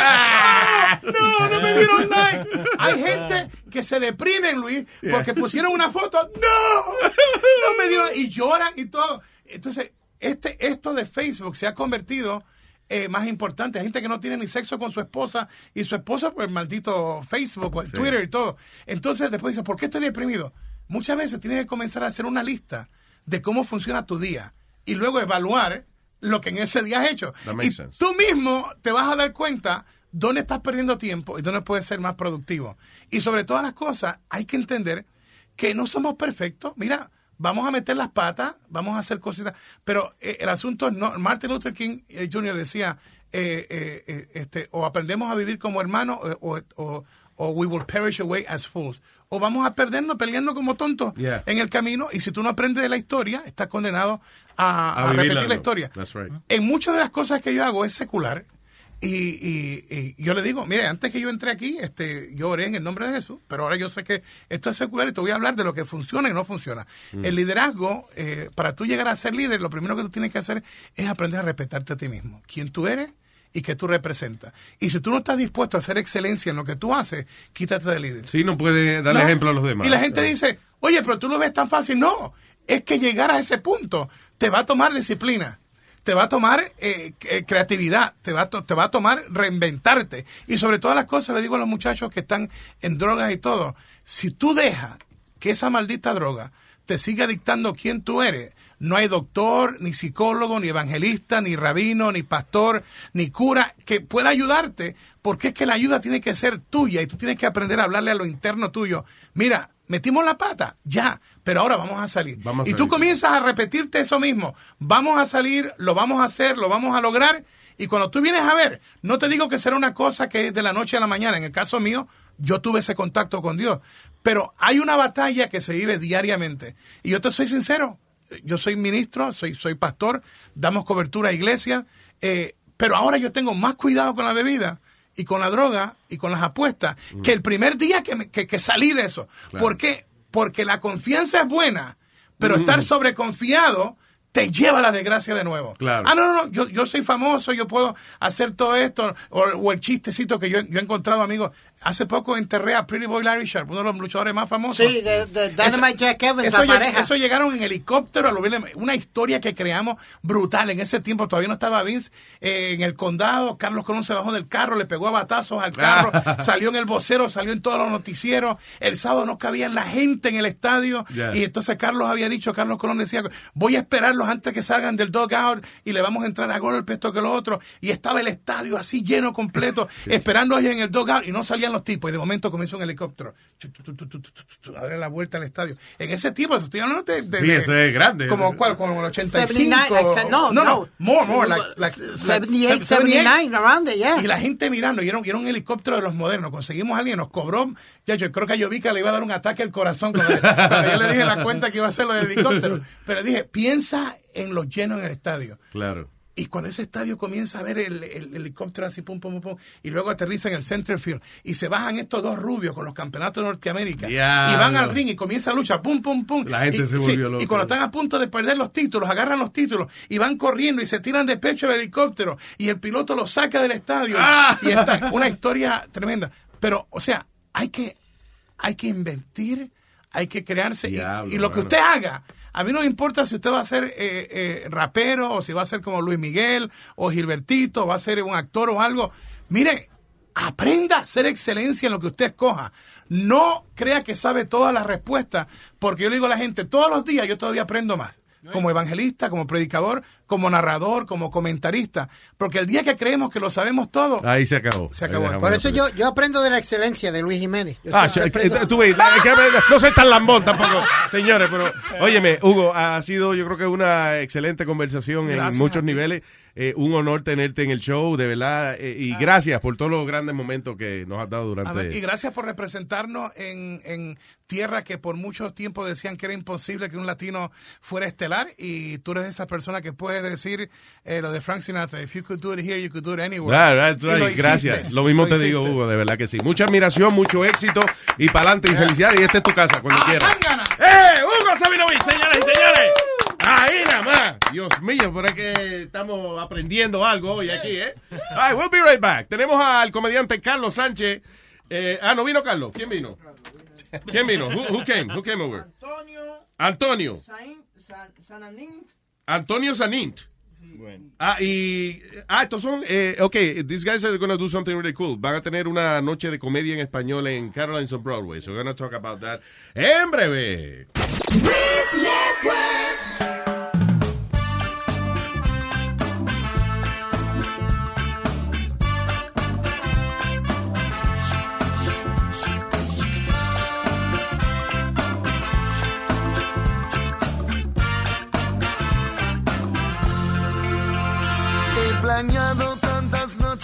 Speaker 19: ¡Ah! no, no me dieron like. Hay gente que se deprimen, Luis, porque pusieron una foto. No, no me dieron y lloran y todo. Entonces, este, esto de Facebook se ha convertido eh, más importante. Hay gente que no tiene ni sexo con su esposa y su esposa por el maldito Facebook o el
Speaker 12: Sí.
Speaker 19: Twitter y todo. Entonces después dice, ¿por qué estoy deprimido? Muchas veces tienes que comenzar a hacer una lista de cómo funciona tu día y luego evaluar lo que en ese día has hecho. Y
Speaker 12: sense.
Speaker 19: tú mismo te vas a dar cuenta dónde estás perdiendo tiempo y dónde puedes ser más productivo. Y sobre todas las cosas, hay que entender que no somos perfectos. Mira, vamos a meter las patas, vamos a hacer cositas, pero eh, el asunto es no. Martin Luther King eh, Jr. decía, eh, eh, eh, este, o aprendemos a vivir como hermanos o, o- o we will perish away as fools. O vamos a perdernos peleando como tontos
Speaker 12: Yeah.
Speaker 19: en el camino y si tú no aprendes de la historia, estás condenado a,
Speaker 12: A
Speaker 19: a
Speaker 12: vivirla,
Speaker 19: repetir la historia.
Speaker 12: That's right.
Speaker 19: En muchas de las cosas que yo hago es secular. Y, y- y yo le digo, mire, antes que yo entré aquí, este, yo oré en el nombre de Jesús, pero ahora yo sé que esto es secular y te voy a hablar de lo que funciona y no funciona.
Speaker 12: Mm.
Speaker 19: El liderazgo, eh, para tú llegar a ser líder, lo primero que tú tienes que hacer es aprender a respetarte a ti mismo. Quién tú eres y qué tú representas. Y si tú no estás dispuesto a hacer excelencia en lo que tú haces, quítate de líder.
Speaker 12: Sí, no puede darle
Speaker 19: No.
Speaker 12: ejemplo a los demás.
Speaker 19: Y la gente dice, oye, pero tú lo ves tan fácil. No, es que llegar a ese punto te va a tomar disciplina, te va a tomar eh, eh, creatividad, te va, a te va a tomar reinventarte. Y sobre todas las cosas, le digo a los muchachos que están en drogas y todo, si tú dejas que esa maldita droga te siga dictando quién tú eres, no hay doctor, ni psicólogo, ni evangelista, ni rabino, ni pastor, ni cura que pueda ayudarte, porque es que la ayuda tiene que ser tuya y tú tienes que aprender a hablarle a lo interno tuyo. Mira, metimos la pata, ya, pero ahora vamos a salir.
Speaker 12: Vamos a
Speaker 19: y tú comienzas a repetirte eso mismo. Vamos a salir, lo vamos a hacer, lo vamos a lograr. Y cuando tú vienes a ver, no te digo que será una cosa que es de la noche a la mañana. En el caso mío, yo tuve ese contacto con Dios. Pero hay una batalla que se vive diariamente. Y yo te soy sincero, yo soy ministro, soy, soy pastor, damos cobertura a iglesias, eh, pero ahora yo tengo más cuidado con la bebida y con la droga y con las apuestas que el primer día que, me- que, que salí de eso.
Speaker 12: Claro.
Speaker 19: ¿Por qué? Porque la confianza es buena, pero
Speaker 12: Mm.
Speaker 19: estar sobreconfiado te lleva a la desgracia de nuevo.
Speaker 12: Claro.
Speaker 19: Ah, no, no, no, yo, yo soy famoso, yo puedo hacer todo esto, o, o el chistecito que yo, yo he encontrado, amigos. Hace poco enterré a Pretty Boy Larry Sharp, uno de los luchadores más famosos.
Speaker 11: Sí, de, de Dynamite Jack Evans,
Speaker 19: Eso,
Speaker 11: la pareja.
Speaker 19: eso llegaron en helicóptero a lo bien- una historia que creamos brutal. En ese tiempo todavía no estaba Vince eh, en el condado. Carlos Colón se bajó del carro, le pegó a batazos al carro, salió en el vocero, salió en todos los noticieros. El sábado no cabía la gente en el estadio.
Speaker 12: Yeah.
Speaker 19: Y entonces Carlos había dicho, Carlos Colón decía, voy a esperarlos antes que salgan del dugout y le vamos a entrar a golpe esto que lo otro. Y estaba el estadio así lleno completo, esperando ahí en el dugout y no salían los tipos. Y de momento comenzó un helicóptero. Chu, tu, tu, tu, tu, tu, tu, tu, a darle la vuelta al estadio. En ese tiempo, estoy hablando de... de-
Speaker 12: Sí,
Speaker 19: de-
Speaker 12: ese es grande.
Speaker 19: Como cuál, como el 85.
Speaker 11: 79, like, no,
Speaker 19: no,
Speaker 11: no.
Speaker 19: more, more, like, like,
Speaker 11: 78, 79, around there, yeah.
Speaker 19: Y la gente mirando, y era, un- y era un helicóptero de los modernos. Conseguimos a alguien, nos cobró. Ya, yo creo que a Yovica le iba a dar un ataque al corazón cuando, cuando yo le dije la cuenta que iba a hacer lo del helicóptero. Pero dije, piensa en los llenos en el estadio.
Speaker 12: Claro.
Speaker 19: Y cuando ese estadio comienza a ver el, el helicóptero así, pum, pum, pum, pum, y luego aterriza en el center field, y se bajan estos dos rubios con los campeonatos de Norteamérica, y van al ring y comienza la lucha, pum, pum, pum.
Speaker 12: La gente
Speaker 19: y,
Speaker 12: se volvió loca.
Speaker 19: Y cuando están a punto de perder los títulos, agarran los títulos, y van corriendo y se tiran de pecho el helicóptero, y el piloto los saca del estadio.
Speaker 12: ¡Ah!
Speaker 19: Y está una historia tremenda. Pero, o sea, hay que, hay que invertir, hay que crearse. y-
Speaker 12: Diablo,
Speaker 19: y, lo que usted haga, a mí no me importa si usted va a ser eh, eh, rapero o si va a ser como Luis Miguel o Gilbertito, va a ser un actor o algo. Mire, aprenda a ser excelencia en lo que usted escoja. No crea que sabe todas las respuestas, porque yo le digo a la gente, todos los días yo todavía aprendo más. Como evangelista, como predicador, como narrador, como comentarista. Porque el día que creemos que lo sabemos todo,
Speaker 12: Ahí se acabó.
Speaker 19: Se acabó.
Speaker 11: Por eso yo, yo aprendo de la excelencia de Luis Jiménez. Yo
Speaker 12: Ah, eh, tú ves, no soy tan lambón tampoco, señores, pero óyeme, Hugo, ha sido yo creo que una excelente conversación
Speaker 19: Gracias
Speaker 12: en muchos
Speaker 19: ti.
Speaker 12: niveles. Eh, un honor tenerte en el show, de verdad, eh, y gracias por todos los grandes momentos que nos has dado
Speaker 19: A
Speaker 12: durante...
Speaker 19: ver, y gracias por representarnos en, en tierra que por mucho tiempo decían que era imposible que un latino fuera estelar y tú eres esa persona que puede decir eh, lo de Frank Sinatra, if you could do it here, you could do it anywhere. Y lo
Speaker 12: right,
Speaker 19: hiciste.
Speaker 12: gracias. Lo mismo te digo. Hugo, de verdad que sí. Mucha admiración, mucho éxito y para adelante y felicidades. Y esta es tu casa, cuando
Speaker 19: ¡Ah,
Speaker 12: quieras. ¡Eh! ¡Hugo Sabinovich, señoras y señores! Ahí nada más. Dios mío, por que estamos aprendiendo algo hoy aquí, ¿eh? All right, we'll be right back. Tenemos al comediante Carlos Sánchez. Eh, ah, ¿no vino Carlos? ¿Quién vino? ¿Quién vino? Who, who came? Who came over? Antonio. Antonio Sanint. Ah, y. Ah, estos son. Eh, ok, these guys are going to do something really cool. Van a tener una noche de comedia en español en Carolines on Broadway. So we're going to talk about that en breve.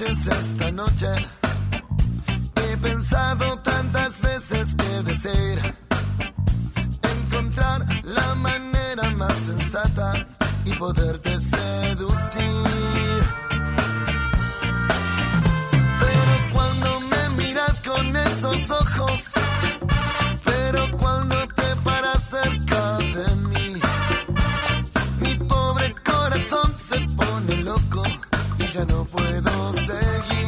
Speaker 21: Esta noche. He pensado tantas veces que desear encontrar la manera más sensata y poderte seducir. Pero cuando me miras con esos ojos, ya no puedo seguir.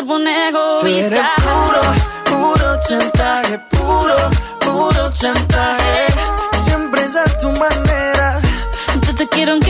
Speaker 22: cuerpo un
Speaker 8: Tú
Speaker 22: egoísta.
Speaker 8: puro, puro chantaje, puro, puro chantaje. Siempre es a tu manera.
Speaker 22: Yo te quiero aunque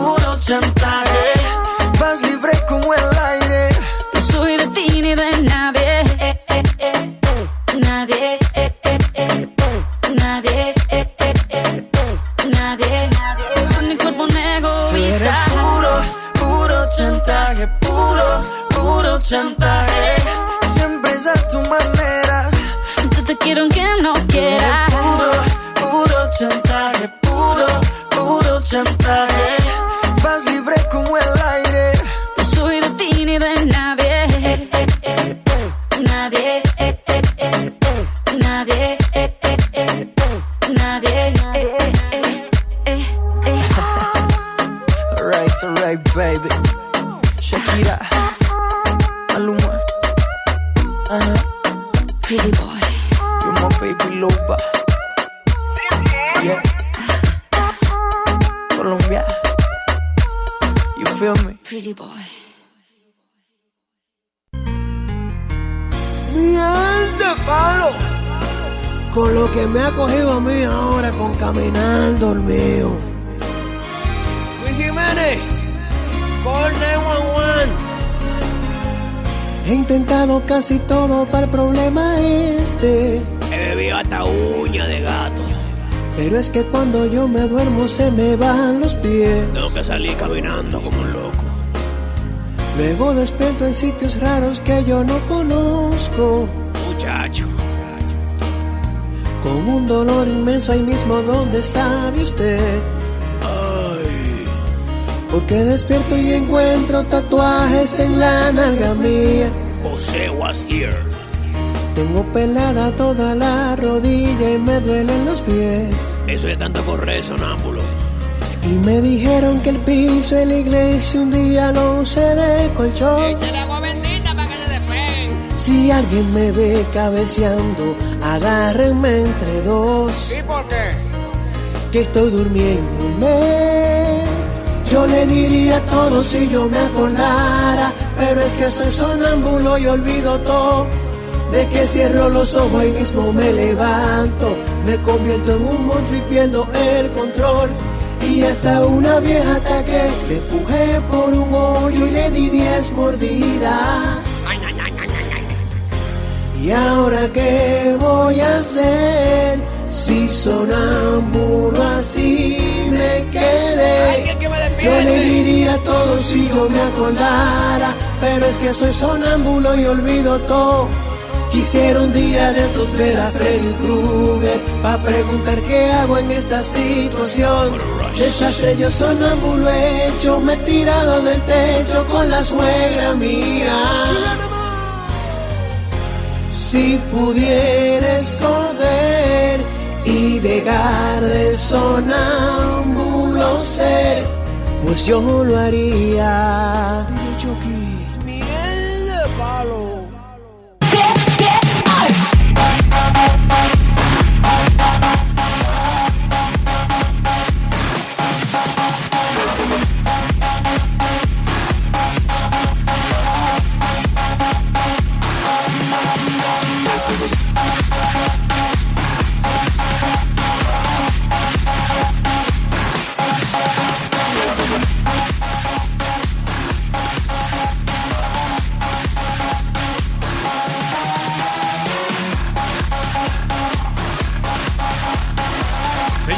Speaker 8: puro chantaje. Vas libre como el aire.
Speaker 22: No soy de ti ni de nadie. Eh, eh, eh. Nadie. eh, eh, eh. Nadie. eh, eh, eh. Nadie. Con mi cuerpo un egoísta.
Speaker 8: puro, puro chantaje, puro, puro chantaje. Siempre es a tu manera.
Speaker 22: Yo te quiero aunque no quieras.
Speaker 8: Puro, puro chantaje, puro, puro chantaje. Baby. Shakira, Maluma, uh-huh.
Speaker 22: Pretty boy.
Speaker 8: you're my baby loba. Yeah. Colombia, you feel me?
Speaker 22: Pretty boy.
Speaker 5: Miel de palo. Con lo que me ha cogido a mí ahora con caminar dormido. Luis Jiménez, call 911. He intentado casi todo para el problema este.
Speaker 6: He bebido hasta uña de gato.
Speaker 5: Pero es que cuando yo me duermo se me van los pies.
Speaker 6: Tengo que salir caminando como un loco.
Speaker 5: Luego despierto en sitios raros que yo no conozco.
Speaker 6: Muchacho.
Speaker 5: Con un dolor inmenso ahí mismo donde sabe usted. Porque despierto y encuentro tatuajes en la nalga mía.
Speaker 6: José was here.
Speaker 5: Tengo pelada toda la rodilla y me duelen los pies.
Speaker 6: Eso es tanto correr sonámbulo.
Speaker 5: Y me dijeron que el piso de la iglesia un día lo usé de colchón.
Speaker 9: Échale agua bendita para que se despeguen.
Speaker 5: Si alguien me ve cabeceando, agárrenme entre dos.
Speaker 9: ¿Y por qué?
Speaker 5: que estoy durmiéndome. Yo le diría todo si yo me acordara, pero es que soy sonámbulo y olvido todo. De que cierro los ojos y mismo me levanto, me convierto en un monstruo y pierdo el control. Y hasta una vieja ataque, le empujé por un hoyo y le di diez mordidas. ¿Y ahora qué voy a hacer? Si sonámbulo así me quedé. Yo le diría todo si yo me acordara, pero es que soy sonámbulo y olvido todo. Quisiera un día de estos ver a Freddy Krueger para preguntar qué hago en esta situación. Desastre yo sonámbulo hecho, me he tirado del techo con la suegra mía. Si pudiera escoger y dejar de sonámbulo ser, pues yo lo haría.
Speaker 9: Miel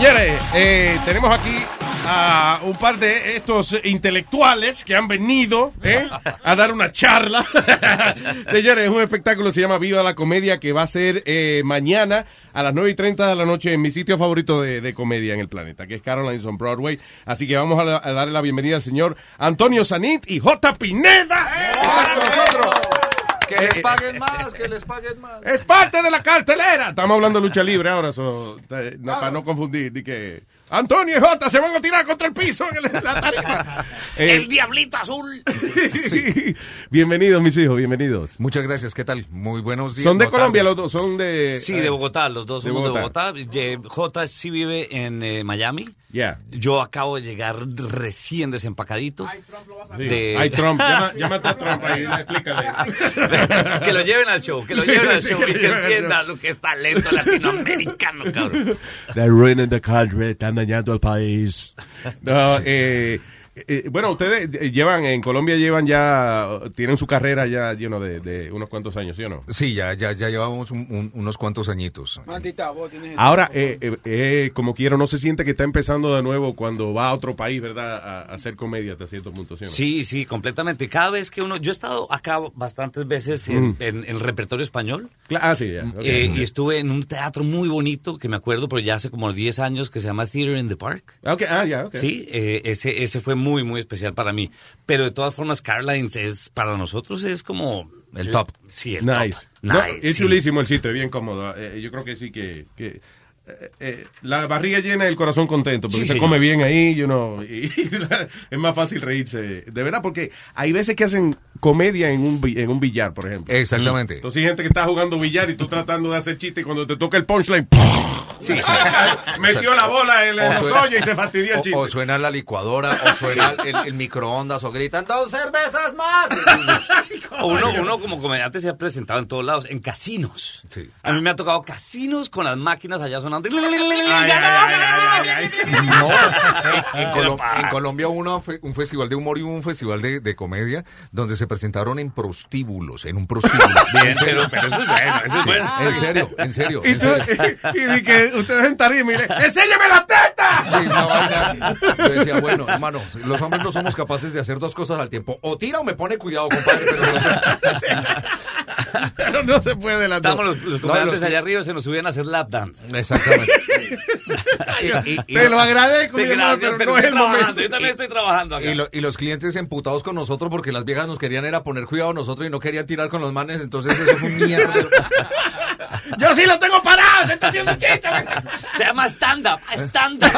Speaker 12: Señores, eh, tenemos aquí a un par de estos intelectuales que han venido eh, a dar una charla. Señores, es un espectáculo, se llama Viva la Comedia, que va a ser eh, mañana a las 9 y 30 de la noche en mi sitio favorito de, comedia en el planeta, que es Caroline's on Broadway. Así que vamos a, darle la bienvenida al señor Antonio Sanit y J. Pineda.
Speaker 23: Que les paguen más, que les paguen más.
Speaker 12: Es parte de la cartelera. Estamos hablando de lucha libre ahora, so, eh, no, para no confundir. Di que Antonio y Jota se van a tirar contra el piso en el- la tarima. Eh,
Speaker 23: El diablito azul.
Speaker 12: sí. Bienvenidos, mis hijos, bienvenidos.
Speaker 23: Muchas gracias, ¿qué tal? Muy buenos días.
Speaker 12: ¿Son de Colombia los dos? ¿Son de...?
Speaker 24: Sí,
Speaker 12: eh,
Speaker 24: de Bogotá, los dos
Speaker 12: de
Speaker 24: somos de
Speaker 12: Bogotá.
Speaker 24: Bogotá. Eh, J sí vive en eh, Miami.
Speaker 12: Ya.
Speaker 24: Yo acabo de llegar recién desempacadito.
Speaker 12: Sí.
Speaker 24: de-
Speaker 12: Hay Trump. Llama- Llámate a Trump ahí, explícale.
Speaker 24: que lo lleven al show, que lo lleven al show
Speaker 12: que
Speaker 24: y
Speaker 12: lo
Speaker 24: que
Speaker 12: al
Speaker 24: entienda lo que es talento latinoamericano, cabrón.
Speaker 12: They're ruining the country, están dañando el país. No, eh, eh, bueno, ustedes eh, llevan, en Colombia llevan ya, tienen su carrera ya lleno de, de unos cuantos años, ¿sí o no?
Speaker 23: Sí, ya, ya, ya llevamos un- un- unos cuantos añitos.
Speaker 9: Maldita voz, tienes-
Speaker 12: Ahora, eh, eh, eh, como quiero, no se siente que está empezando de nuevo cuando va a otro país, ¿verdad? A, a hacer comedia hasta cierto punto, ¿sí o no?
Speaker 24: Sí, sí, completamente. Cada vez que uno... Yo he estado acá bastantes veces en,
Speaker 12: Mm.
Speaker 24: en- en el repertorio español.
Speaker 12: Ah, sí, ya.
Speaker 24: Eh, y estuve en un teatro muy bonito que me acuerdo, pero ya hace como 10 años, que se llama Theater in the Park.
Speaker 12: Ah, ya, ok.
Speaker 24: Sí, eh, ese, ese fue muy, muy especial para mí. Pero de todas formas, Carlines es, para nosotros es como...
Speaker 23: El top.
Speaker 24: Sí, el
Speaker 12: Nice.
Speaker 24: top.
Speaker 12: No,
Speaker 24: Nice,
Speaker 12: es
Speaker 24: sí.
Speaker 12: chulísimo el sitio, es bien cómodo. Eh, yo creo que sí que... que eh, eh, la barriga llena y el corazón contento, porque
Speaker 24: Sí,
Speaker 12: se
Speaker 24: señor.
Speaker 12: come bien ahí, you know, y, es más fácil reírse. De verdad, porque hay veces que hacen comedia en un, en un billar, por ejemplo.
Speaker 23: Exactamente.
Speaker 12: Entonces hay gente que está jugando billar y tú tratando de hacer chiste y cuando te toca el punchline,
Speaker 23: Sí, sí.
Speaker 12: metió la bola en, en
Speaker 23: O
Speaker 12: los
Speaker 23: suena-
Speaker 12: hoyos y se fastidió el
Speaker 23: o-
Speaker 12: chiste.
Speaker 23: O, suena la licuadora, o suena el, el microondas, o gritan dos cervezas más.
Speaker 24: O Uno, uno como comediante se ha presentado en todos lados, en casinos. A mí me ha tocado casinos con las máquinas allá sonando.
Speaker 23: No, en, Colo- en Colombia hubo una fe- un festival de humor y un festival de, de comedia donde se presentaron en prostíbulos, en un prostíbulo.
Speaker 24: Bien,
Speaker 23: En serio.
Speaker 24: pero- pero eso es bueno, eso es bueno.
Speaker 23: En serio, en serio.
Speaker 12: Y,
Speaker 23: en
Speaker 12: tú,
Speaker 23: serio.
Speaker 12: y, y di que ustedes en tarima y le, ¡enséñame la teta!
Speaker 23: Sí, una vaina. Yo decía, bueno, hermano, los hombres no somos capaces de hacer dos cosas al tiempo. O tira o me pone cuidado, compadre. Pero
Speaker 12: Pero no se puede la
Speaker 24: Estamos los, los
Speaker 23: No,
Speaker 24: comediantes
Speaker 23: los-
Speaker 24: allá arriba se nos subían a hacer lap dance.
Speaker 23: Exactamente.
Speaker 12: Te lo agradezco,
Speaker 24: Te gracias,
Speaker 12: pero
Speaker 24: pero
Speaker 12: no es el momento.
Speaker 24: Yo también estoy trabajando acá.
Speaker 23: Y, lo- y los clientes emputados con nosotros porque las viejas nos querían era poner cuidado a nosotros y no querían tirar con los manes, entonces eso fue un mierda.
Speaker 12: Yo sí lo tengo parado, se está haciendo chiste.
Speaker 24: Se llama stand-up, stand-up.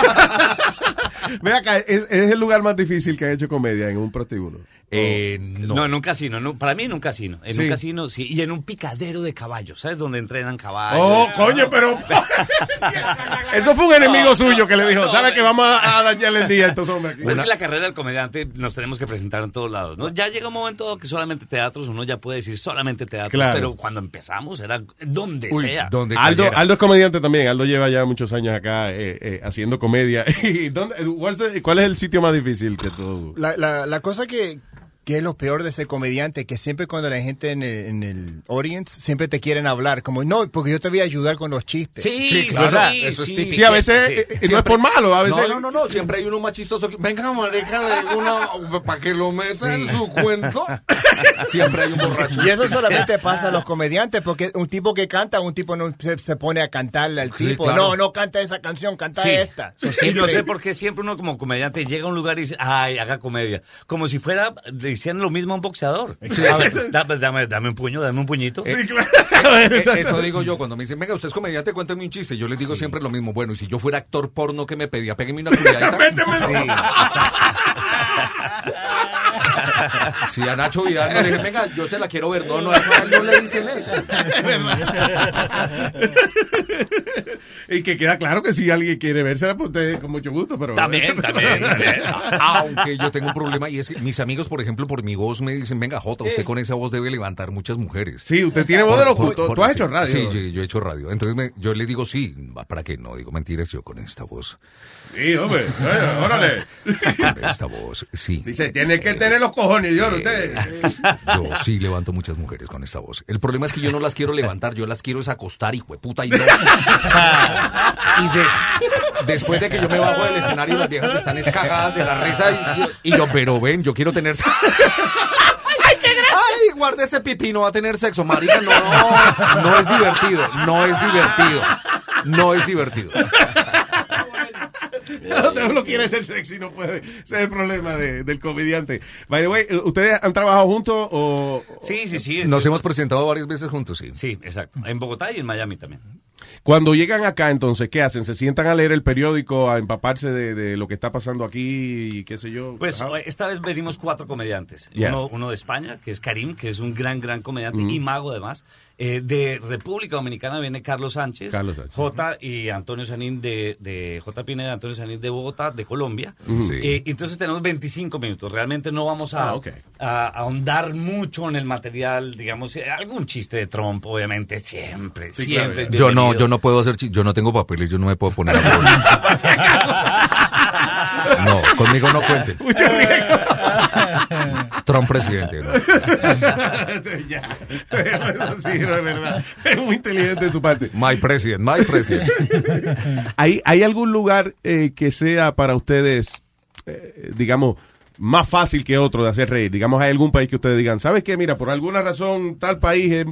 Speaker 12: Ve acá, es, es el lugar más difícil que ha hecho comedia en un prostíbulo.
Speaker 23: Eh,
Speaker 24: no. en un casino. un- para mí en un casino. En
Speaker 12: Sí.
Speaker 24: un casino, sí. Y en un picadero de caballos, ¿sabes? Donde entrenan caballos.
Speaker 12: Oh, coño, pero. Eso fue un enemigo suyo que le dijo: ¿Sabe que vamos a, a dañarle el día a estos hombres aquí?
Speaker 24: Es que la carrera del comediante nos tenemos que presentar en todos lados, ¿no? Ya llega un momento que solamente teatros, uno ya puede decir solamente teatros,
Speaker 12: Claro.
Speaker 24: pero cuando empezamos era donde
Speaker 12: Uy,
Speaker 24: sea.
Speaker 12: Aldo, Aldo es comediante también. Aldo lleva ya muchos años acá eh, eh, haciendo comedia. ¿Y dónde- ¿Cuál es el sitio más difícil que tú?
Speaker 14: La, la, la cosa que, que es lo peor de ser comediante, que siempre cuando la gente en el, en el audience, siempre te quieren hablar, como, no, porque yo te voy a ayudar con los chistes.
Speaker 23: Sí, Sí, claro,
Speaker 14: ¿Verdad?
Speaker 23: eso es típico.
Speaker 12: Sí, a veces eh, eh, no es por malo, a veces.
Speaker 23: No, no, no, no, siempre hay uno más chistoso. que- Venga, marica, de uno para que lo meta en su cuento. Siempre hay un borracho.
Speaker 14: Y eso solamente pasa a los comediantes, porque un tipo que canta, un tipo no se, se pone a cantarle al
Speaker 24: Sí,
Speaker 14: tipo.
Speaker 24: claro.
Speaker 14: No, no canta esa canción, canta
Speaker 24: Sí.
Speaker 14: esta. So,
Speaker 24: Y no sé por qué siempre uno como comediante llega a un lugar y dice, ay, haga comedia. Como si fuera, hicieran lo mismo a un boxeador.
Speaker 23: Sí, a ver.
Speaker 24: Dame, dame, dame un puño, dame un puñito.
Speaker 23: Eh, eh, eso digo yo cuando me dicen, venga, usted es comediante, cuéntame un chiste. Yo les digo siempre lo mismo. Bueno, y si yo fuera actor porno que me pedía, pégueme una culiadita. Si a Nacho Vidal no le dije, venga, yo se la quiero ver. No, no, a él no le dicen eso.
Speaker 12: y que queda claro que si alguien quiere vérsela, pues usted con mucho gusto. Pero
Speaker 24: También, también, también.
Speaker 23: Aunque yo tengo un problema y es que mis amigos, por ejemplo, por mi voz me dicen, venga, Jota, usted con esa voz debe levantar muchas mujeres.
Speaker 12: Sí, usted tiene voz de locutor. Tú has hecho radio.
Speaker 23: Sí, yo, yo he hecho radio. Entonces me- yo le digo, sí, ¿para qué? No, digo mentiras, yo con esta voz.
Speaker 12: Sí, hombre. Bueno, órale.
Speaker 23: Con esta voz, sí.
Speaker 12: Dice, tiene que tener los cojones, yo, usted.
Speaker 23: Yo sí levanto muchas mujeres con esta voz. El problema es que yo no las quiero levantar, yo las quiero es acostar, hijo de puta. Y, no- y des- después de que yo me bajo del escenario, las viejas están escagadas de la risa. Y, yo- y yo, pero ven, yo quiero tener. ¡Ay, qué gracia! ¡Ay, guarda ese pipí, no va a tener sexo, marica! No, no es divertido, no es divertido. No es divertido.
Speaker 12: Uno quiere ser sexy, no puede. Ese es el problema de- del comediante. By the way, ¿ustedes han trabajado juntos o...?
Speaker 24: Sí, sí, sí.
Speaker 23: Nos hemos presentado varias veces juntos, sí.
Speaker 24: Sí, exacto. En Bogotá y en Miami también.
Speaker 12: Cuando llegan acá, entonces, ¿qué hacen? ¿Se sientan a leer el periódico, a empaparse de, de lo que está pasando aquí y qué sé yo?
Speaker 24: Pues
Speaker 12: Ajá.
Speaker 24: esta vez venimos cuatro comediantes.
Speaker 12: Ya.
Speaker 24: Uno, uno de España, que es Karim, que es un gran, gran comediante
Speaker 12: Ujú.
Speaker 24: y mago además. Eh, de República Dominicana viene Carlos Sánchez,
Speaker 12: Carlos Sánchez.
Speaker 24: J y Antonio Sanín de, de J. Pineda, Antonio Sanín de Bogotá, de Colombia. Eh, entonces tenemos 25 minutos. Realmente no vamos a,
Speaker 12: Ah, ok.
Speaker 24: a- a ahondar mucho en el material, digamos, eh, algún chiste de Trump, obviamente, siempre,
Speaker 23: Sí,
Speaker 24: siempre.
Speaker 23: claro. Yo no, yo no puedo hacer, chi- yo no tengo papeles, yo no me puedo poner a No, conmigo no cuenten. Trump presidente. ¿no?
Speaker 12: ya. Eso sí, no es verdad. Es muy inteligente de su parte.
Speaker 23: My president, my president.
Speaker 12: ¿Hay, ¿Hay algún lugar eh, que sea para ustedes, eh, digamos, más fácil que otro de hacer reír? Digamos, ¿hay algún país que ustedes digan, ¿sabes qué? Mira, por alguna razón, tal país, eh,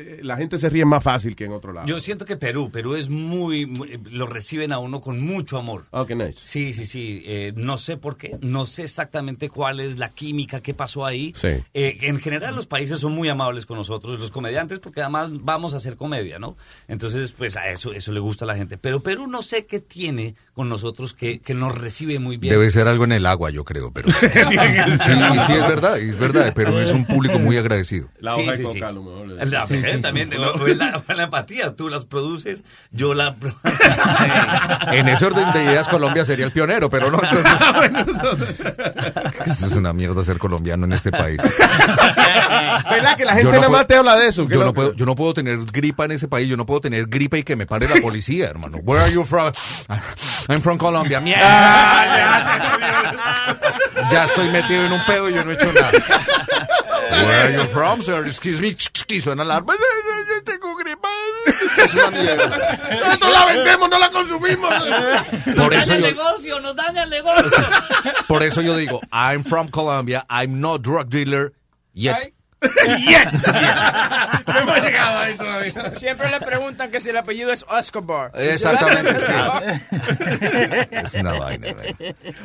Speaker 12: eh, la gente se ríe más fácil que en otro lado.
Speaker 24: Yo siento que Perú, Perú es muy, muy- lo reciben a uno con mucho amor.
Speaker 12: Oh, qué nice.
Speaker 24: Sí, sí, sí. Eh, no sé por qué, no sé exactamente cuál es la química que pasó ahí.
Speaker 12: Sí.
Speaker 24: Eh, en general los países son muy amables con nosotros, los comediantes, porque además vamos a hacer comedia, ¿no? Entonces, pues a eso, eso le gusta a la gente. Pero Perú no sé qué tiene con nosotros que, que nos recibe muy bien.
Speaker 23: Debe ser algo en el agua, yo creo, pero. Sí, sí, es verdad, es verdad, pero es un público muy agradecido.
Speaker 12: La hoja
Speaker 24: sí,
Speaker 12: de
Speaker 24: sí.
Speaker 12: coca, a lo mejor.
Speaker 24: La-
Speaker 12: Sí,
Speaker 24: eh,
Speaker 12: sí,
Speaker 24: también, la, empatía, tú las produces, yo la...
Speaker 23: En ese orden de ideas, Colombia sería el pionero, pero no, entonces. Es una mierda ser colombiano en este país.
Speaker 12: ¿Verdad que la gente
Speaker 23: Yo no
Speaker 12: nada más
Speaker 23: puedo-
Speaker 12: te habla de eso?
Speaker 23: Yo no, puedo, yo no puedo tener gripa en ese país, yo no puedo tener gripa y que me pare la policía, hermano. Where are you from? I'm from Colombia. Mierda. Ya estoy metido en un pedo y yo no he hecho nada. Where are you from, sir? Excuse me. Y suena la alarma. Tengo gripa. Es una mierda.
Speaker 12: Nosotros la vendemos, no la consumimos.
Speaker 23: Por eso yo,
Speaker 24: negocio, nos daña el negocio.
Speaker 23: por eso yo digo, I'm from Colombia, I'm not drug dealer yet.
Speaker 12: Yet. No hemos llegado ahí todavía.
Speaker 9: Siempre le preguntan que si el apellido es Escobar.
Speaker 23: Exactamente, sí. Es una vaina.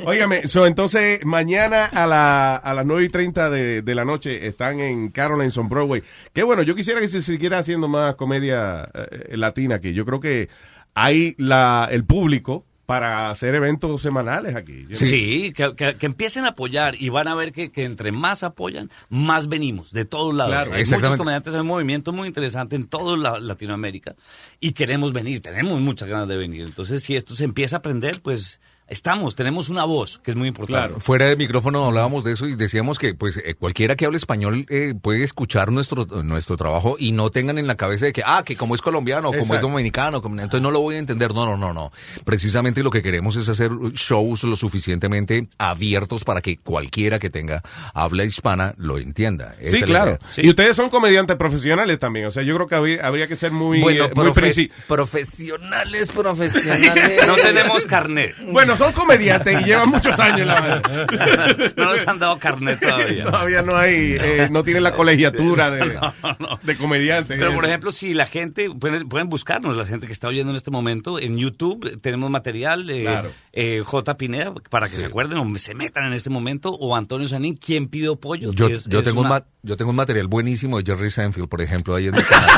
Speaker 12: Óigame, so, entonces mañana a, la, a las 9 y 30 de, de la noche están en Caroline's on Broadway. Qué bueno, yo quisiera que se siguiera haciendo más comedia eh, latina aquí. Yo creo que hay la, el público para hacer eventos semanales aquí.
Speaker 24: Sí, que, que- que empiecen a apoyar y van a ver que, que entre más apoyan, más venimos, de todos lados.
Speaker 23: Claro,
Speaker 24: hay muchos comediantes, hay un movimiento muy interesante en toda la- Latinoamérica y queremos venir, tenemos muchas ganas de venir. Entonces, si esto se empieza a aprender, pues estamos, tenemos una voz que es muy importante.
Speaker 23: Fuera de micrófono hablábamos de eso y decíamos que pues eh, cualquiera que hable español eh, puede escuchar nuestro nuestro trabajo y no tengan en la cabeza de que ah que como es colombiano, como es dominicano, como- entonces no lo voy a entender. No, no, no, no. Precisamente lo que queremos es hacer shows lo suficientemente abiertos para que cualquiera que tenga habla hispana lo entienda. Esa
Speaker 12: Sí, claro. Y ustedes son comediantes profesionales también. O sea, yo creo que habría, habría que ser muy,
Speaker 23: Bueno,
Speaker 12: eh, muy
Speaker 23: profe- profesionales, profesionales.
Speaker 24: No tenemos carnet.
Speaker 12: Bueno, Son comediantes y llevan muchos años en la vaina.
Speaker 24: No les han dado carnet todavía.
Speaker 12: Todavía no hay, eh, no tienen la colegiatura de, de comediante.
Speaker 24: Pero, por ejemplo, si la gente, pueden, pueden buscarnos, la gente que está oyendo en este momento, en YouTube eh, tenemos material de
Speaker 12: Claro.
Speaker 24: eh, J. Pineda, para que se acuerden o se metan en este momento, o Antonio Sanín, ¿quién pidió pollo?
Speaker 23: Yo,
Speaker 24: que es-
Speaker 23: yo
Speaker 24: es
Speaker 23: tengo un
Speaker 24: una-
Speaker 23: ma- yo tengo un material buenísimo de Jerry Seinfeld, por ejemplo, ahí en mi canal.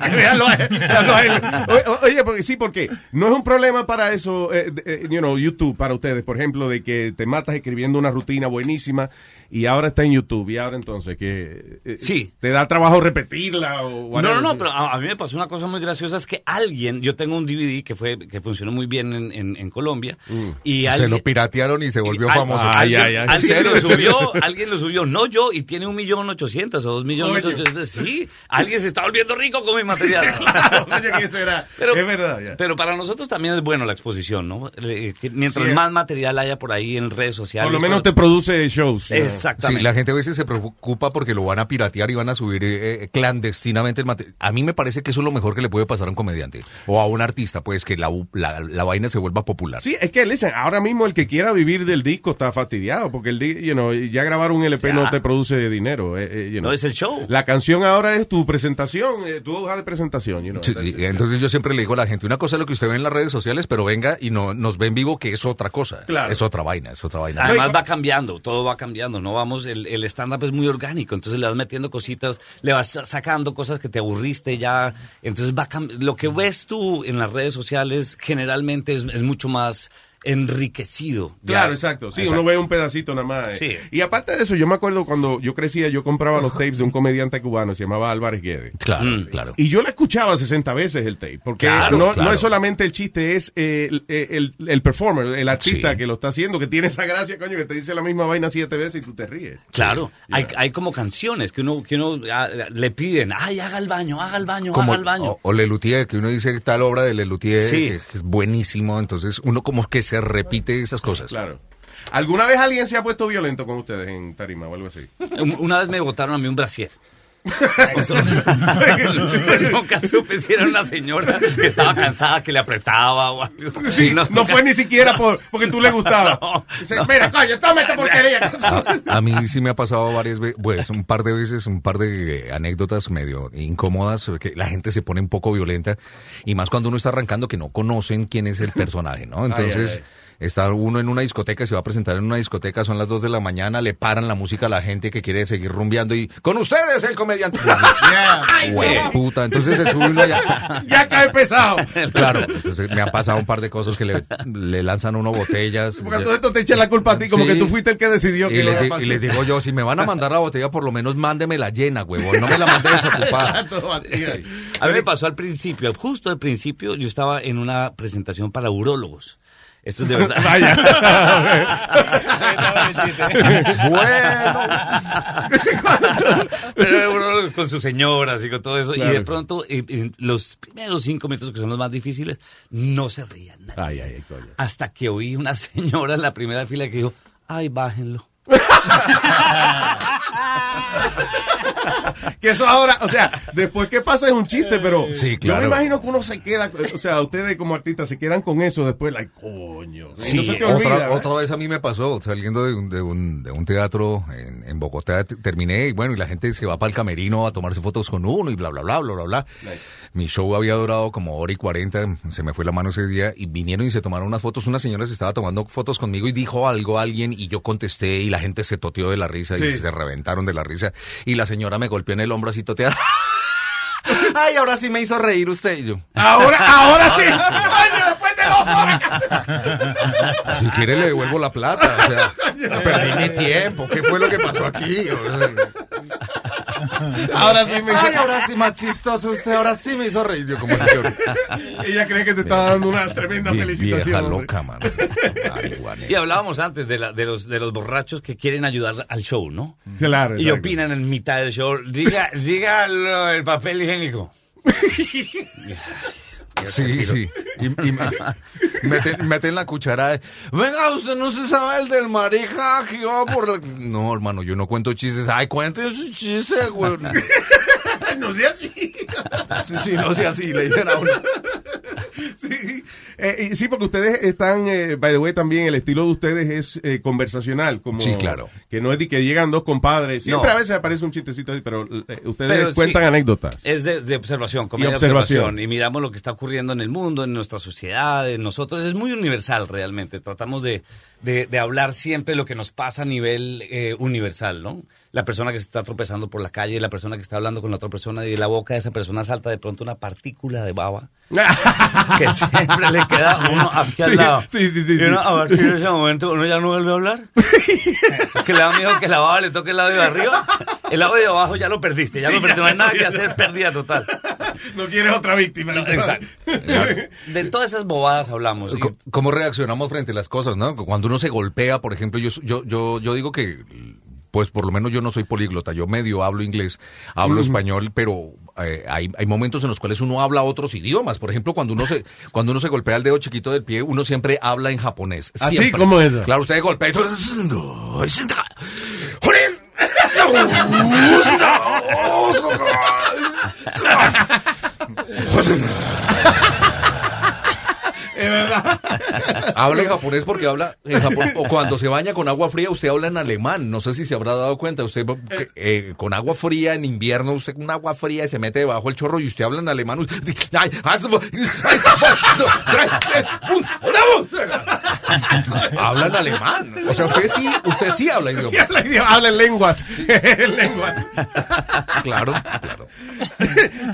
Speaker 12: Véalo a él, véalo a él. O- Oye, porque sí, porque no es un problema para eso, eh, eh, you know, YouTube, para ustedes, por ejemplo, de que te matas escribiendo una rutina buenísima y ahora está en YouTube y ahora entonces que eh,
Speaker 24: Sí.
Speaker 12: te da trabajo repetirla o
Speaker 24: No,
Speaker 12: whatever.
Speaker 24: no, no, pero a, a mí me pasó una cosa muy graciosa, es que alguien, yo tengo un DVD que fue que funcionó muy bien en, en- en Colombia, y
Speaker 23: se
Speaker 24: alguien,
Speaker 23: lo piratearon y se volvió famoso.
Speaker 24: alguien, lo subió, alguien lo subió, no yo, y tiene un millón ochocientos o dos millones ochocientos, sí, alguien se está volviendo rico con mi material.
Speaker 12: Eso era-
Speaker 24: Pero,
Speaker 12: es verdad, ya.
Speaker 24: pero para nosotros también es bueno la exposición, ¿no? Le- que mientras
Speaker 12: Sí.
Speaker 24: más material haya por ahí en redes sociales.
Speaker 12: Por lo menos te produce shows. know.
Speaker 24: Exactamente.
Speaker 23: Sí, la gente a veces se preocupa porque lo van a piratear y van a subir eh, eh, clandestinamente el material. A mí me parece que eso es lo mejor que le puede pasar a un comediante o a un artista, pues que la, la, la vaina se vuelva popular.
Speaker 12: Sí, es que, listen, ahora mismo el que quiera vivir del disco está fastidiado, porque el di- you know, ya grabar un LP no te produce dinero. eh, eh, you know.
Speaker 24: No, es el show.
Speaker 12: La canción ahora es tu presentación, eh, tu hoja de presentación. You know.
Speaker 23: Sí, y entonces yo siempre le digo a la gente, una cosa es lo que usted ve en las redes sociales, pero venga y no, nos ve en vivo que es otra cosa.
Speaker 24: Claro.
Speaker 23: Es otra vaina, es otra vaina.
Speaker 24: Además va cambiando, todo va cambiando, no vamos, el, el stand-up es muy orgánico, entonces le vas metiendo cositas, le vas sa- sacando cosas que te aburriste ya, entonces va lo que ves tú en las redes sociales generalmente es mucho más enriquecido. ya.
Speaker 12: Claro, exacto. Sí, uno ve un pedacito nada más. eh.
Speaker 24: Sí.
Speaker 12: Y aparte de eso, yo me acuerdo cuando yo crecía, yo compraba los tapes de un comediante cubano, se llamaba Álvarez Guedes.
Speaker 23: Claro, claro.
Speaker 12: Y yo la escuchaba 60 veces el tape, porque
Speaker 23: Claro,
Speaker 12: no,
Speaker 23: claro.
Speaker 12: no es solamente el chiste, es eh, el, el, el performer, el artista
Speaker 24: Sí.
Speaker 12: que lo está haciendo, que tiene esa gracia, coño, que te dice la misma vaina siete veces y tú te ríes.
Speaker 24: Claro, hay, hay como canciones que uno, que uno ah, le piden, ay, haga el baño, haga el baño,
Speaker 23: Como-
Speaker 24: haga el baño.
Speaker 23: O, o Lelutier, que uno dice tal obra de Lelutier que es buenísimo, entonces uno como que se repite esas cosas.
Speaker 12: Claro. ¿Alguna vez alguien se ha puesto violento con ustedes en tarima o algo así?
Speaker 24: Un- Una vez me botaron a mí un brasier. Nunca supe si era una señora que estaba cansada, que le apretaba o algo.
Speaker 12: Sí, no, fue ni siquiera por, porque tú le gustabas. Dice, Mira, coño, toma esta porquería.
Speaker 23: A mí sí me ha pasado varias veces, pues un par de veces, un par de eh, anécdotas medio incómodas, que la gente se pone un poco violenta, y más cuando uno está arrancando que no conocen quién es el personaje, ¿no? Entonces,
Speaker 12: ay,
Speaker 23: está uno en una discoteca, se va a presentar en una discoteca, son las 2 de la mañana, le paran la música a la gente que quiere seguir rumbeando y con ustedes el comediante. Güey, puta, entonces se sube uno allá.
Speaker 12: ya cae pesado.
Speaker 23: Claro, entonces me han pasado un par de cosas que le, le lanzan uno botellas.
Speaker 12: Porque todo esto te echa la culpa a ti, como
Speaker 23: Sí.
Speaker 12: que tú fuiste el que decidió
Speaker 23: Y
Speaker 12: que
Speaker 23: les,
Speaker 12: lo
Speaker 23: y les digo yo, si me van a mandar la botella, por lo menos mándemela llena, huevón. No me la mande desocupada.
Speaker 24: Sí. A mí me pasó al principio, justo al principio, yo estaba en una presentación para urólogos. Esto es de verdad. Pero era urólogos con sus señoras y con todo eso. Y de pronto, en los primeros cinco minutos que son los más difíciles, no se reían nadie.
Speaker 12: Ay, ay, ay, coño.
Speaker 24: Hasta que oí una señora en la primera fila que dijo, ay, bájenlo.
Speaker 12: Que eso ahora, o sea, después que pasa es un chiste, pero
Speaker 23: Sí,
Speaker 12: yo me imagino que uno se queda, o sea, ustedes como artistas se quedan con eso después, like, coño.
Speaker 23: Sí,
Speaker 12: no se te
Speaker 23: otra,
Speaker 12: olvida.
Speaker 23: otra vez a mí me pasó, saliendo de un, de un, de un teatro en, en Bogotá, terminé y bueno, y la gente se va para el camerino a tomarse fotos con uno y bla, bla, bla, bla, bla, bla. Mi show había durado como hora y cuarenta, se me fue la mano ese día y vinieron y se tomaron unas fotos. Una señora se estaba tomando fotos conmigo y dijo algo a alguien y yo contesté y la gente se toteó de la risa y se reventaron de la risa y la señora me golpeó en el hombro así toteada. Ay, ahora sí me hizo reír usted y yo.
Speaker 12: Ahora, ahora sí. Después de dos horas.
Speaker 23: Si quiere le devuelvo la plata. O sea, perdí mi tiempo. ¿Qué fue lo que pasó aquí? O sea,
Speaker 12: Ahora sí me
Speaker 23: Ay,
Speaker 12: hizo-
Speaker 23: ahora sí más chistoso usted. Ahora sí me hizo reír. Yo como yo-
Speaker 12: Ella cree que te estaba dando una tremenda
Speaker 23: Vie-
Speaker 12: felicitación.
Speaker 23: Vieja
Speaker 12: hombre.
Speaker 23: loca, man.
Speaker 24: Y hablábamos antes de, la- de, los, de los borrachos que quieren ayudar al show, ¿no?
Speaker 12: Claro,
Speaker 24: Y opinan en mitad del show. Diga, diga lo- el papel higiénico.
Speaker 23: Sí, sí. Y, y meten, meten la cuchara. de, Venga, usted no se sabe el del que va por la... No, hermano, yo no cuento chistes. Ay, cuente su chiste, güey.
Speaker 12: no sea así.
Speaker 23: Sí, sí, no sea así, le dicen a uno.
Speaker 12: Eh, y sí, porque ustedes están, eh, by the way, también el estilo de ustedes es eh, conversacional. Como,
Speaker 23: Sí, claro.
Speaker 12: Que no es de que llegan dos compadres. Siempre
Speaker 24: No.
Speaker 12: a veces aparece un chistecito ahí, pero eh, ustedes
Speaker 24: Pero sí.
Speaker 12: cuentan anécdotas.
Speaker 24: Es de, de observación, de
Speaker 12: observación.
Speaker 24: observación. Y miramos lo que está ocurriendo en el mundo, en nuestra sociedad, en nosotros. Es muy universal realmente. Tratamos de, de, de hablar siempre lo que nos pasa a nivel eh, universal, ¿no? La persona que se está tropezando por la calle, la persona que está hablando con la otra persona y de la boca de esa persona salta de pronto una partícula de baba que siempre le queda a uno aquí al lado.
Speaker 12: sí, sí, sí,
Speaker 24: y uno, a partir de ese momento uno ya no vuelve a hablar. que le da miedo que la baba le toque el lado de arriba. El lado de abajo ya lo perdiste, ya
Speaker 12: Sí,
Speaker 24: lo perdiste. No hay nada que hacer, pérdida total.
Speaker 12: No quieres otra víctima.
Speaker 24: No, exacto. De todas esas bobadas hablamos. y-
Speaker 23: ¿Cómo reaccionamos frente a las cosas, no? Cuando uno se golpea, por ejemplo, yo, yo, yo, yo digo que, pues por lo menos yo no soy políglota, yo medio hablo inglés, hablo español, pero eh, hay, hay momentos en los cuales uno habla otros idiomas. Por ejemplo, cuando uno se, cuando uno se golpea el dedo chiquito del pie, uno siempre habla en japonés.
Speaker 12: ¿Ah, sí?
Speaker 23: Siempre.
Speaker 12: ¿Cómo es?
Speaker 23: Claro, usted golpea y es-
Speaker 12: verdad.
Speaker 23: Habla en japonés porque habla en japonés. O cuando se baña con agua fría, usted habla en alemán. No sé si se habrá dado cuenta. Usted eh, con agua fría en invierno, usted con agua fría y se mete debajo el chorro y usted habla en alemán. Usted- Ay, habla en alemán. O sea, usted sí, usted sí habla
Speaker 12: Sí,
Speaker 23: idiomas.
Speaker 12: habla idioma- habla en lenguas. En lenguas.
Speaker 23: Claro, claro.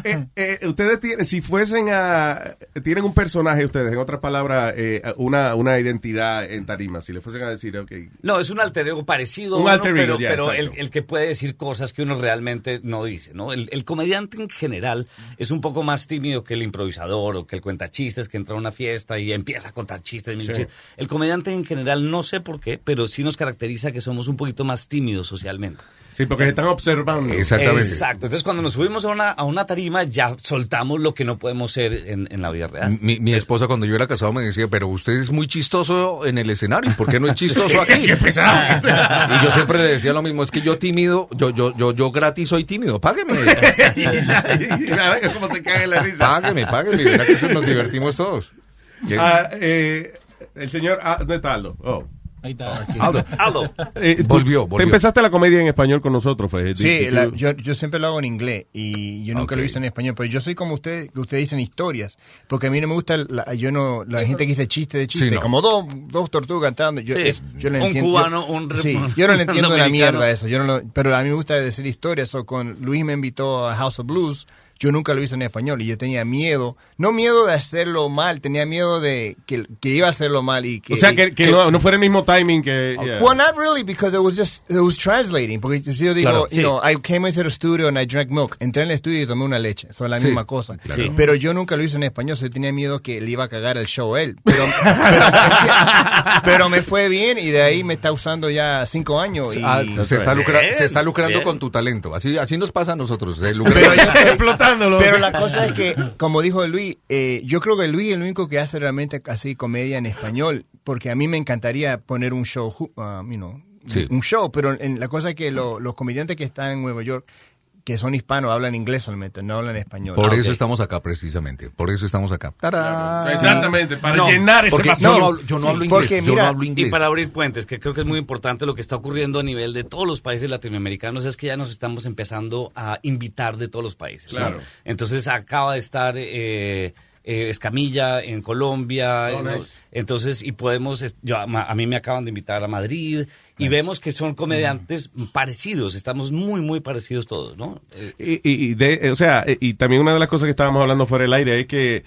Speaker 12: Eh, eh, ustedes tienen, si fuesen a, tienen un personaje ustedes, en otras palabras, eh, una, una identidad en tarima, si le fuesen a decir, ok,
Speaker 24: No, es un alter ego parecido, a
Speaker 12: Un
Speaker 24: uno,
Speaker 12: alter ego,
Speaker 24: pero, pero el, el que puede decir cosas que uno realmente no dice, ¿no? El, el comediante en general es un poco más tímido que el improvisador o que el cuentachistes que entra a una fiesta y empieza a contar chistes.
Speaker 12: Sí.
Speaker 24: chistes. El comediante en general, no sé por qué, pero sí nos caracteriza que somos un poquito más tímidos socialmente.
Speaker 12: Sí, porque se están observando.
Speaker 23: Exactamente.
Speaker 24: Exacto. Entonces, cuando nos subimos a una, a una tarima, ya soltamos lo que no podemos ser en, en la vida real.
Speaker 23: Mi, mi esposa cuando yo era casado me decía, pero usted es muy chistoso en el escenario, ¿por qué no es chistoso aquí?
Speaker 12: Qué pesado.
Speaker 23: Y yo siempre le decía lo mismo, es que yo tímido, yo, yo, yo, yo gratis soy tímido, págueme.
Speaker 12: ¿Cómo se cae la risa?
Speaker 23: Págueme, págueme, verá que eso nos divertimos todos.
Speaker 12: Ah, eh, el señor, ah, ¿dónde está Aldo? Oh.
Speaker 16: Ahí está.
Speaker 12: Aldo.
Speaker 24: Aldo.
Speaker 12: Eh, tú-
Speaker 23: Volvió,
Speaker 12: Te empezaste la comedia en español con nosotros, Fede.
Speaker 14: Sí, la- yo, yo siempre lo hago en inglés y yo nunca lo
Speaker 23: Ok.
Speaker 14: hice en español, pero yo soy como usted, que ustedes dicen historias, porque a mí no me gusta la, yo no, la gente que dice chiste de chiste,
Speaker 23: Sí, no.
Speaker 14: como dos, dos tortugas cantando. Yo,
Speaker 24: Sí,
Speaker 14: es- yo no
Speaker 24: un
Speaker 14: entiendo,
Speaker 24: cubano,
Speaker 14: yo-
Speaker 24: un
Speaker 14: sí, yo no le entiendo una mierda eso, yo no lo- pero a mí me gusta decir historias. o con Luis me invitó a House of Blues. Yo nunca lo hice en español y yo tenía miedo, no miedo de hacerlo mal, tenía miedo de que, que iba a hacerlo mal y que
Speaker 12: o sea, que, que no, no fuera el mismo timing que... yeah.
Speaker 14: Well, not really, because it was just, it was translating. Porque si yo digo,
Speaker 24: Claro,
Speaker 14: you know, I came into the studio and I drank milk. Entré en el estudio y tomé una leche. Son la
Speaker 23: Sí,
Speaker 14: misma cosa.
Speaker 24: claro. Sí.
Speaker 14: Pero yo nunca lo hice en español, yo tenía miedo que le iba a cagar el show a él. Pero, pero me fue bien y de ahí me está usando ya cinco años. Y,
Speaker 23: Ah, se, está lucra- se está lucrando
Speaker 24: bien.
Speaker 23: con tu talento. Así, así nos pasa a nosotros. se lucra-
Speaker 14: pero, yo- Pero la cosa es que, como dijo Luis, eh, yo creo que Luis es el único que hace realmente así comedia en español, porque a mí me encantaría poner un show, um, you know,
Speaker 23: Sí.
Speaker 14: un show, pero en, la cosa es que lo- los comediantes que están en Nueva York, que son hispanos, hablan inglés solamente, no hablan español.
Speaker 23: Por
Speaker 14: Ah,
Speaker 23: eso estamos acá, precisamente. Por eso estamos acá. ¡Tarán!
Speaker 12: Exactamente, para
Speaker 24: No,
Speaker 12: llenar ese vacío.
Speaker 23: yo no hablo, yo no hablo
Speaker 14: Sí,
Speaker 23: inglés.
Speaker 14: porque
Speaker 23: yo
Speaker 14: mira,
Speaker 23: no hablo
Speaker 24: Y
Speaker 23: inglés.
Speaker 24: para abrir puentes, que creo que es muy importante lo que está ocurriendo a nivel de todos los países latinoamericanos, es que ya nos estamos empezando a invitar de todos los países. ¿no?
Speaker 12: Claro.
Speaker 24: Entonces acaba de estar eh, eh, Escamilla en Colombia.
Speaker 12: Oh.
Speaker 24: Entonces, y podemos, yo, a a mí me acaban de invitar a Madrid y vemos que son comediantes parecidos, estamos muy, muy parecidos todos, ¿no? Eh,
Speaker 12: Y, y- de- eh, o sea, eh, y también una de las cosas que estábamos hablando fuera del aire es que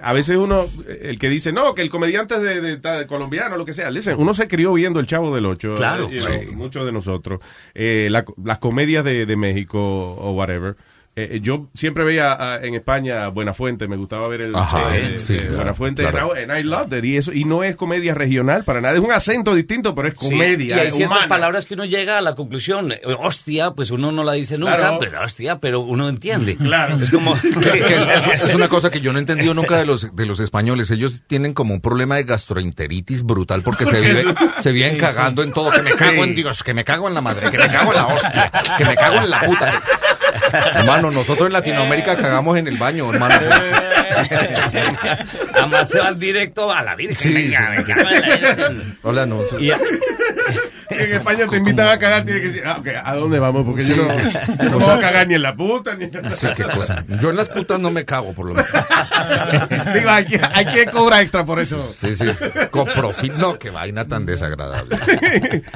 Speaker 12: a veces uno, el que dice, no, que el comediante es de, de- de colombiano, lo que sea, listen, uno se crió viendo El Chavo del Ocho,
Speaker 24: Claro,
Speaker 12: eh, muchos de nosotros, eh, la- las comedias de, de México o whatever. Eh, yo siempre veía ah, en España Buenafuente, me gustaba ver el
Speaker 23: Ajá,
Speaker 12: eh,
Speaker 23: sí,
Speaker 12: eh,
Speaker 23: claro,
Speaker 12: Buenafuente,
Speaker 23: claro.
Speaker 12: And I loved it, y eso y no es comedia regional para nada, es un acento distinto, pero es
Speaker 24: Sí,
Speaker 12: comedia,
Speaker 24: y hay ciertas
Speaker 12: humana.
Speaker 24: palabras que uno llega a la conclusión. eh, Hostia, pues uno no la dice nunca,
Speaker 12: Claro.
Speaker 24: pero hostia, pero uno entiende.
Speaker 12: Claro.
Speaker 24: Es como.
Speaker 23: Que- que es, es una cosa que yo no he entendido nunca de los, de los españoles. Ellos tienen como un problema de gastroenteritis brutal porque se, vive, se viven cagando en todo. Que me cago en Dios, que me cago en la madre, que me cago en la hostia, que me cago en la puta. Hermano, nosotros en Latinoamérica cagamos en el baño, hermano.
Speaker 24: Además se van directo a la Virgen.
Speaker 23: Sí,
Speaker 24: venga,
Speaker 23: sí.
Speaker 24: venga, venga.
Speaker 23: Hola, no.
Speaker 24: Y-
Speaker 12: En España te invitan a cagar, tienes que decir, ah, ok, ¿a dónde vamos? Porque yo no, yo no voy a cagar ni en la puta, ni en
Speaker 23: Sí, qué cosa. Yo en las putas no me cago, por lo menos.
Speaker 12: Digo, hay que, hay que cobrar extra por eso.
Speaker 23: Sí, sí. Con profit. No, qué vaina tan desagradable.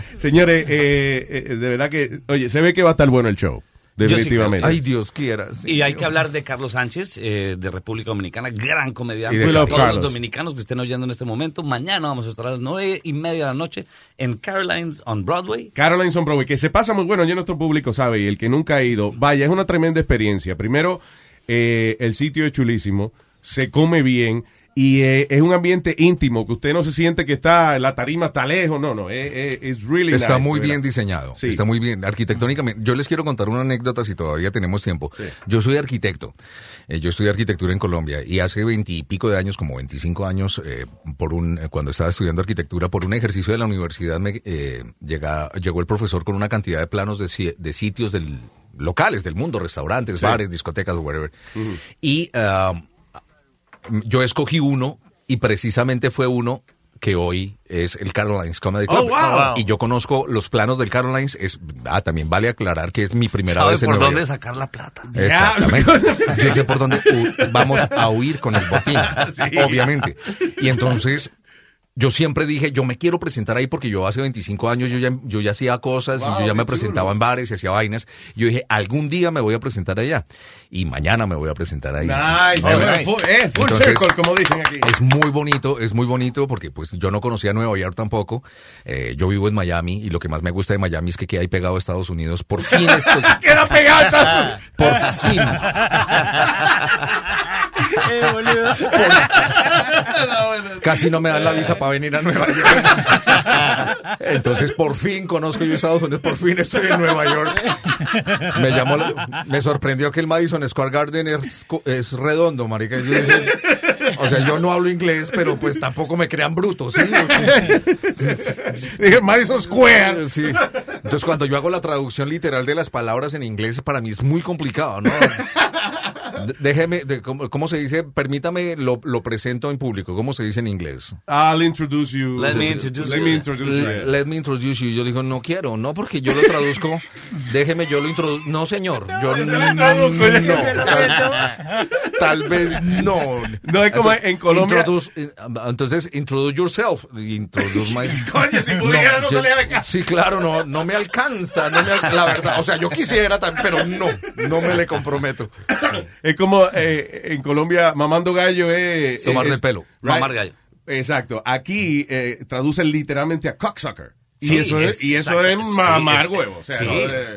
Speaker 12: Señores, eh, eh, de verdad que, oye, se ve que va a estar bueno el show. Definitivamente.
Speaker 23: Ay, Dios quiera.
Speaker 24: Y hay que hablar de Carlos Sánchez, eh, de República Dominicana, gran comediante.
Speaker 12: Y de
Speaker 24: Para
Speaker 12: Carlos.
Speaker 24: todos los dominicanos que estén oyendo en este momento, mañana vamos a estar a las nueve y media de la noche en Caroline's on Broadway.
Speaker 12: Caroline's on Broadway, que se pasa muy bueno, ya nuestro público sabe, y el que nunca ha ido, vaya, es una tremenda experiencia. Primero, eh, el sitio es chulísimo, se come bien, y eh, es un ambiente íntimo, que usted no se siente que está, la tarima está lejos, no, no, es, es- really
Speaker 23: Está
Speaker 12: nice,
Speaker 23: muy bien diseñado.
Speaker 12: Sí.
Speaker 23: Está muy bien. Arquitectónicamente. Yo les quiero contar una anécdota si todavía tenemos tiempo. Yo soy arquitecto. Eh, yo estudié arquitectura en Colombia y hace veintipico de años, como 25 años, eh, por un, eh, cuando estaba estudiando arquitectura, por un ejercicio de la universidad, me, eh, llega- llegó el profesor con una cantidad de planos de, de sitios del, locales del mundo, restaurantes,
Speaker 12: Sí.
Speaker 23: bares, discotecas, whatever. Y ah, yo escogí uno y precisamente fue uno que hoy es el Carolines Comedy Club.
Speaker 24: Oh, wow.
Speaker 23: Y yo conozco los planos del Carolines. Es, ah, también vale aclarar que es mi primera
Speaker 24: ¿Sabe
Speaker 23: vez en
Speaker 24: por
Speaker 23: Nueva
Speaker 24: dónde
Speaker 23: York.
Speaker 24: sacar la plata?
Speaker 23: Exactamente. Yo sé por dónde vamos a huir con el botín.
Speaker 24: Sí.
Speaker 23: Obviamente. Y entonces, yo siempre dije, yo me quiero presentar ahí porque yo hace 25 años yo ya, yo ya hacía cosas
Speaker 12: Wow,
Speaker 23: y yo ya me presentaba
Speaker 12: chulo.
Speaker 23: en bares y hacía vainas. Yo dije, algún día me voy a presentar allá. Y mañana me voy a presentar ahí.
Speaker 12: Nice, full- eh, full
Speaker 23: Entonces,
Speaker 12: circle, como dicen aquí.
Speaker 23: Es muy bonito, es muy bonito porque pues yo no conocía Nueva York tampoco. Eh, yo vivo en Miami y lo que más me gusta de Miami es que queda ahí pegado a Estados Unidos. Por fin estoy...
Speaker 12: Queda pegado a Estados
Speaker 23: Casi no me dan la visa para venir a Nueva York. Entonces, por fin conozco yo Estados Unidos, por fin estoy en Nueva York. Me llamó, la- me sorprendió que el Madison Square Garden es, redondo, marica. O sea, yo no hablo inglés, pero pues tampoco me crean brutos, ¿sí?
Speaker 12: Dije, Madison Square.
Speaker 23: Sí. Entonces, cuando yo hago la traducción literal de las palabras en inglés, para mí es muy complicado, ¿no? Déjeme, de- ¿cómo, cómo se dice? Permítame, lo, lo presento en público. ¿Cómo se dice en inglés?
Speaker 12: I'll introduce you.
Speaker 24: Let me introduce
Speaker 12: Let
Speaker 24: you.
Speaker 12: me introduce you.
Speaker 23: L- Let me introduce you. Yo digo, no quiero, no, porque yo lo traduzco. Déjeme, yo lo introduzco. No, señor. Yo
Speaker 12: se
Speaker 23: no.
Speaker 12: lo traduzco.
Speaker 23: Tal, tal vez no.
Speaker 12: No es como en Colombia.
Speaker 23: Introduce- entonces, introduce yourself. Introduce my.
Speaker 12: Coño, si pudiera, no
Speaker 23: yo-
Speaker 12: salía de casa.
Speaker 23: Sí, claro, no, no me alcanza, no me la verdad. O sea, yo quisiera pero no, no me le comprometo.
Speaker 12: Es como eh, en Colombia, mamando gallo es...
Speaker 23: Tomar del pelo.
Speaker 24: Mamar gallo.
Speaker 12: Exacto. Aquí eh, traducen literalmente a cocksucker. Y,
Speaker 24: Sí,
Speaker 12: eso es, y eso es mamar
Speaker 24: Sí,
Speaker 12: huevo. O sea,
Speaker 24: sí.
Speaker 12: no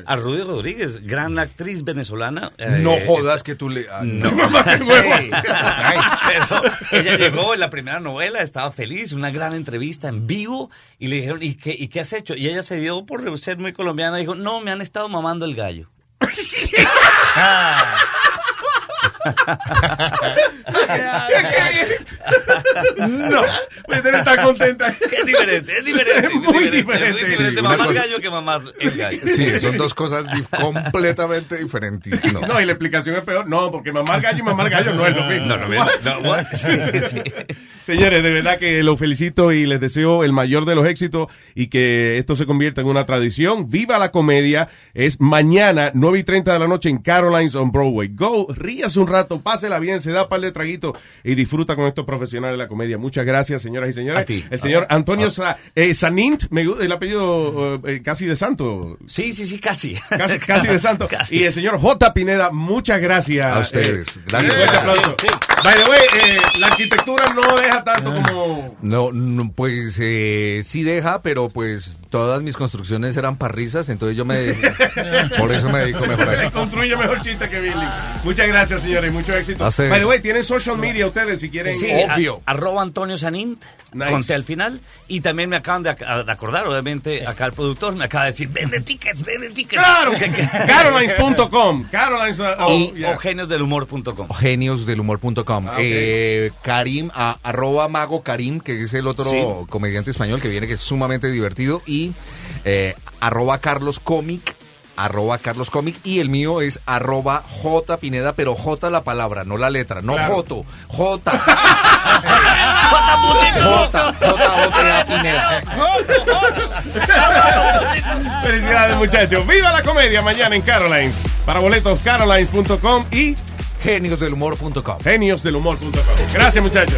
Speaker 24: A Rudy Rodríguez, gran actriz venezolana. eh,
Speaker 23: No jodas que tú le. ah,
Speaker 24: No,
Speaker 12: Mamar huevo.
Speaker 24: Sí. Pero ella llegó en la primera novela, estaba feliz, una gran entrevista en vivo y le dijeron, ¿y qué, ¿y qué has hecho? Y ella se dio por ser muy colombiana, dijo, no, me han estado mamando el gallo.
Speaker 12: no, pues él está contenta.
Speaker 24: Es diferente, es diferente.
Speaker 12: Es muy diferente.
Speaker 24: Es muy diferente mamar
Speaker 23: cosa-
Speaker 24: gallo que mamar el gallo.
Speaker 23: Sí, son dos cosas completamente diferentes. No.
Speaker 12: No, y la explicación es peor. No, porque mamar gallo y mamar gallo no es lo mismo.
Speaker 24: No, no, no, no, what? Sí, sí.
Speaker 12: Señores, de verdad que los felicito y les deseo el mayor de los éxitos y que esto se convierta en una tradición. Viva la comedia. Es mañana, 9 y 30 de la noche en Caroline's on Broadway. Go, ríase un rato, pásela bien, se da un par de traguitos y disfruta con estos profesionales de la comedia. Muchas gracias, señoras y señores.
Speaker 24: A ti.
Speaker 12: El señor
Speaker 24: Ah,
Speaker 12: Antonio Sa- eh, Sanint, me gusta el apellido eh, casi de santo.
Speaker 24: Sí, sí, sí, casi.
Speaker 12: Casi, casi de santo.
Speaker 24: Casi.
Speaker 12: Y el señor J. Pineda, muchas gracias.
Speaker 23: A ustedes.
Speaker 12: Eh,
Speaker 23: Gracias.
Speaker 12: un fuerte aplauso. By the way, eh, la arquitectura no deja tanto como...
Speaker 23: No, no, pues eh, sí deja, pero pues todas mis construcciones eran parrizas, entonces yo me... por eso me dedico mejor a
Speaker 12: construye mejor chiste que Billy. Muchas gracias, señores. Mucho éxito.
Speaker 23: A ustedes.
Speaker 12: By the way, tienen social media ustedes si quieren.
Speaker 24: Sí,
Speaker 23: Obvio.
Speaker 24: a- arroba Antonio Sanint,
Speaker 12: Nice.
Speaker 24: conté al final. Y también me acaban de, ac- de acordar, obviamente, acá el productor me acaba de decir, vende tickets, vende tickets.
Speaker 12: ¡Claro! Carolines.com. Carolines. uh, oh, yeah.
Speaker 24: o geniosdelhumor.com.
Speaker 23: Geniosdelhumor.com.
Speaker 12: Ah, ok.
Speaker 23: eh, Karim, a- arroba Mago Karim, que es el otro
Speaker 24: Sí.
Speaker 23: comediante español que viene, que es sumamente divertido. Y eh, arroba Carlos Comic arroba carloscomic y el mío es arroba J Pineda, pero J la palabra, no la letra, no
Speaker 12: Claro.
Speaker 23: Joto, J. J, J, Pineda.
Speaker 12: Felicidades, muchachos. ¡Viva la comedia! Mañana en Carolines. Para boletos, carolines.com y
Speaker 23: geniosdelhumor.com.
Speaker 12: Geniosdelhumor.com. Gracias, muchachos.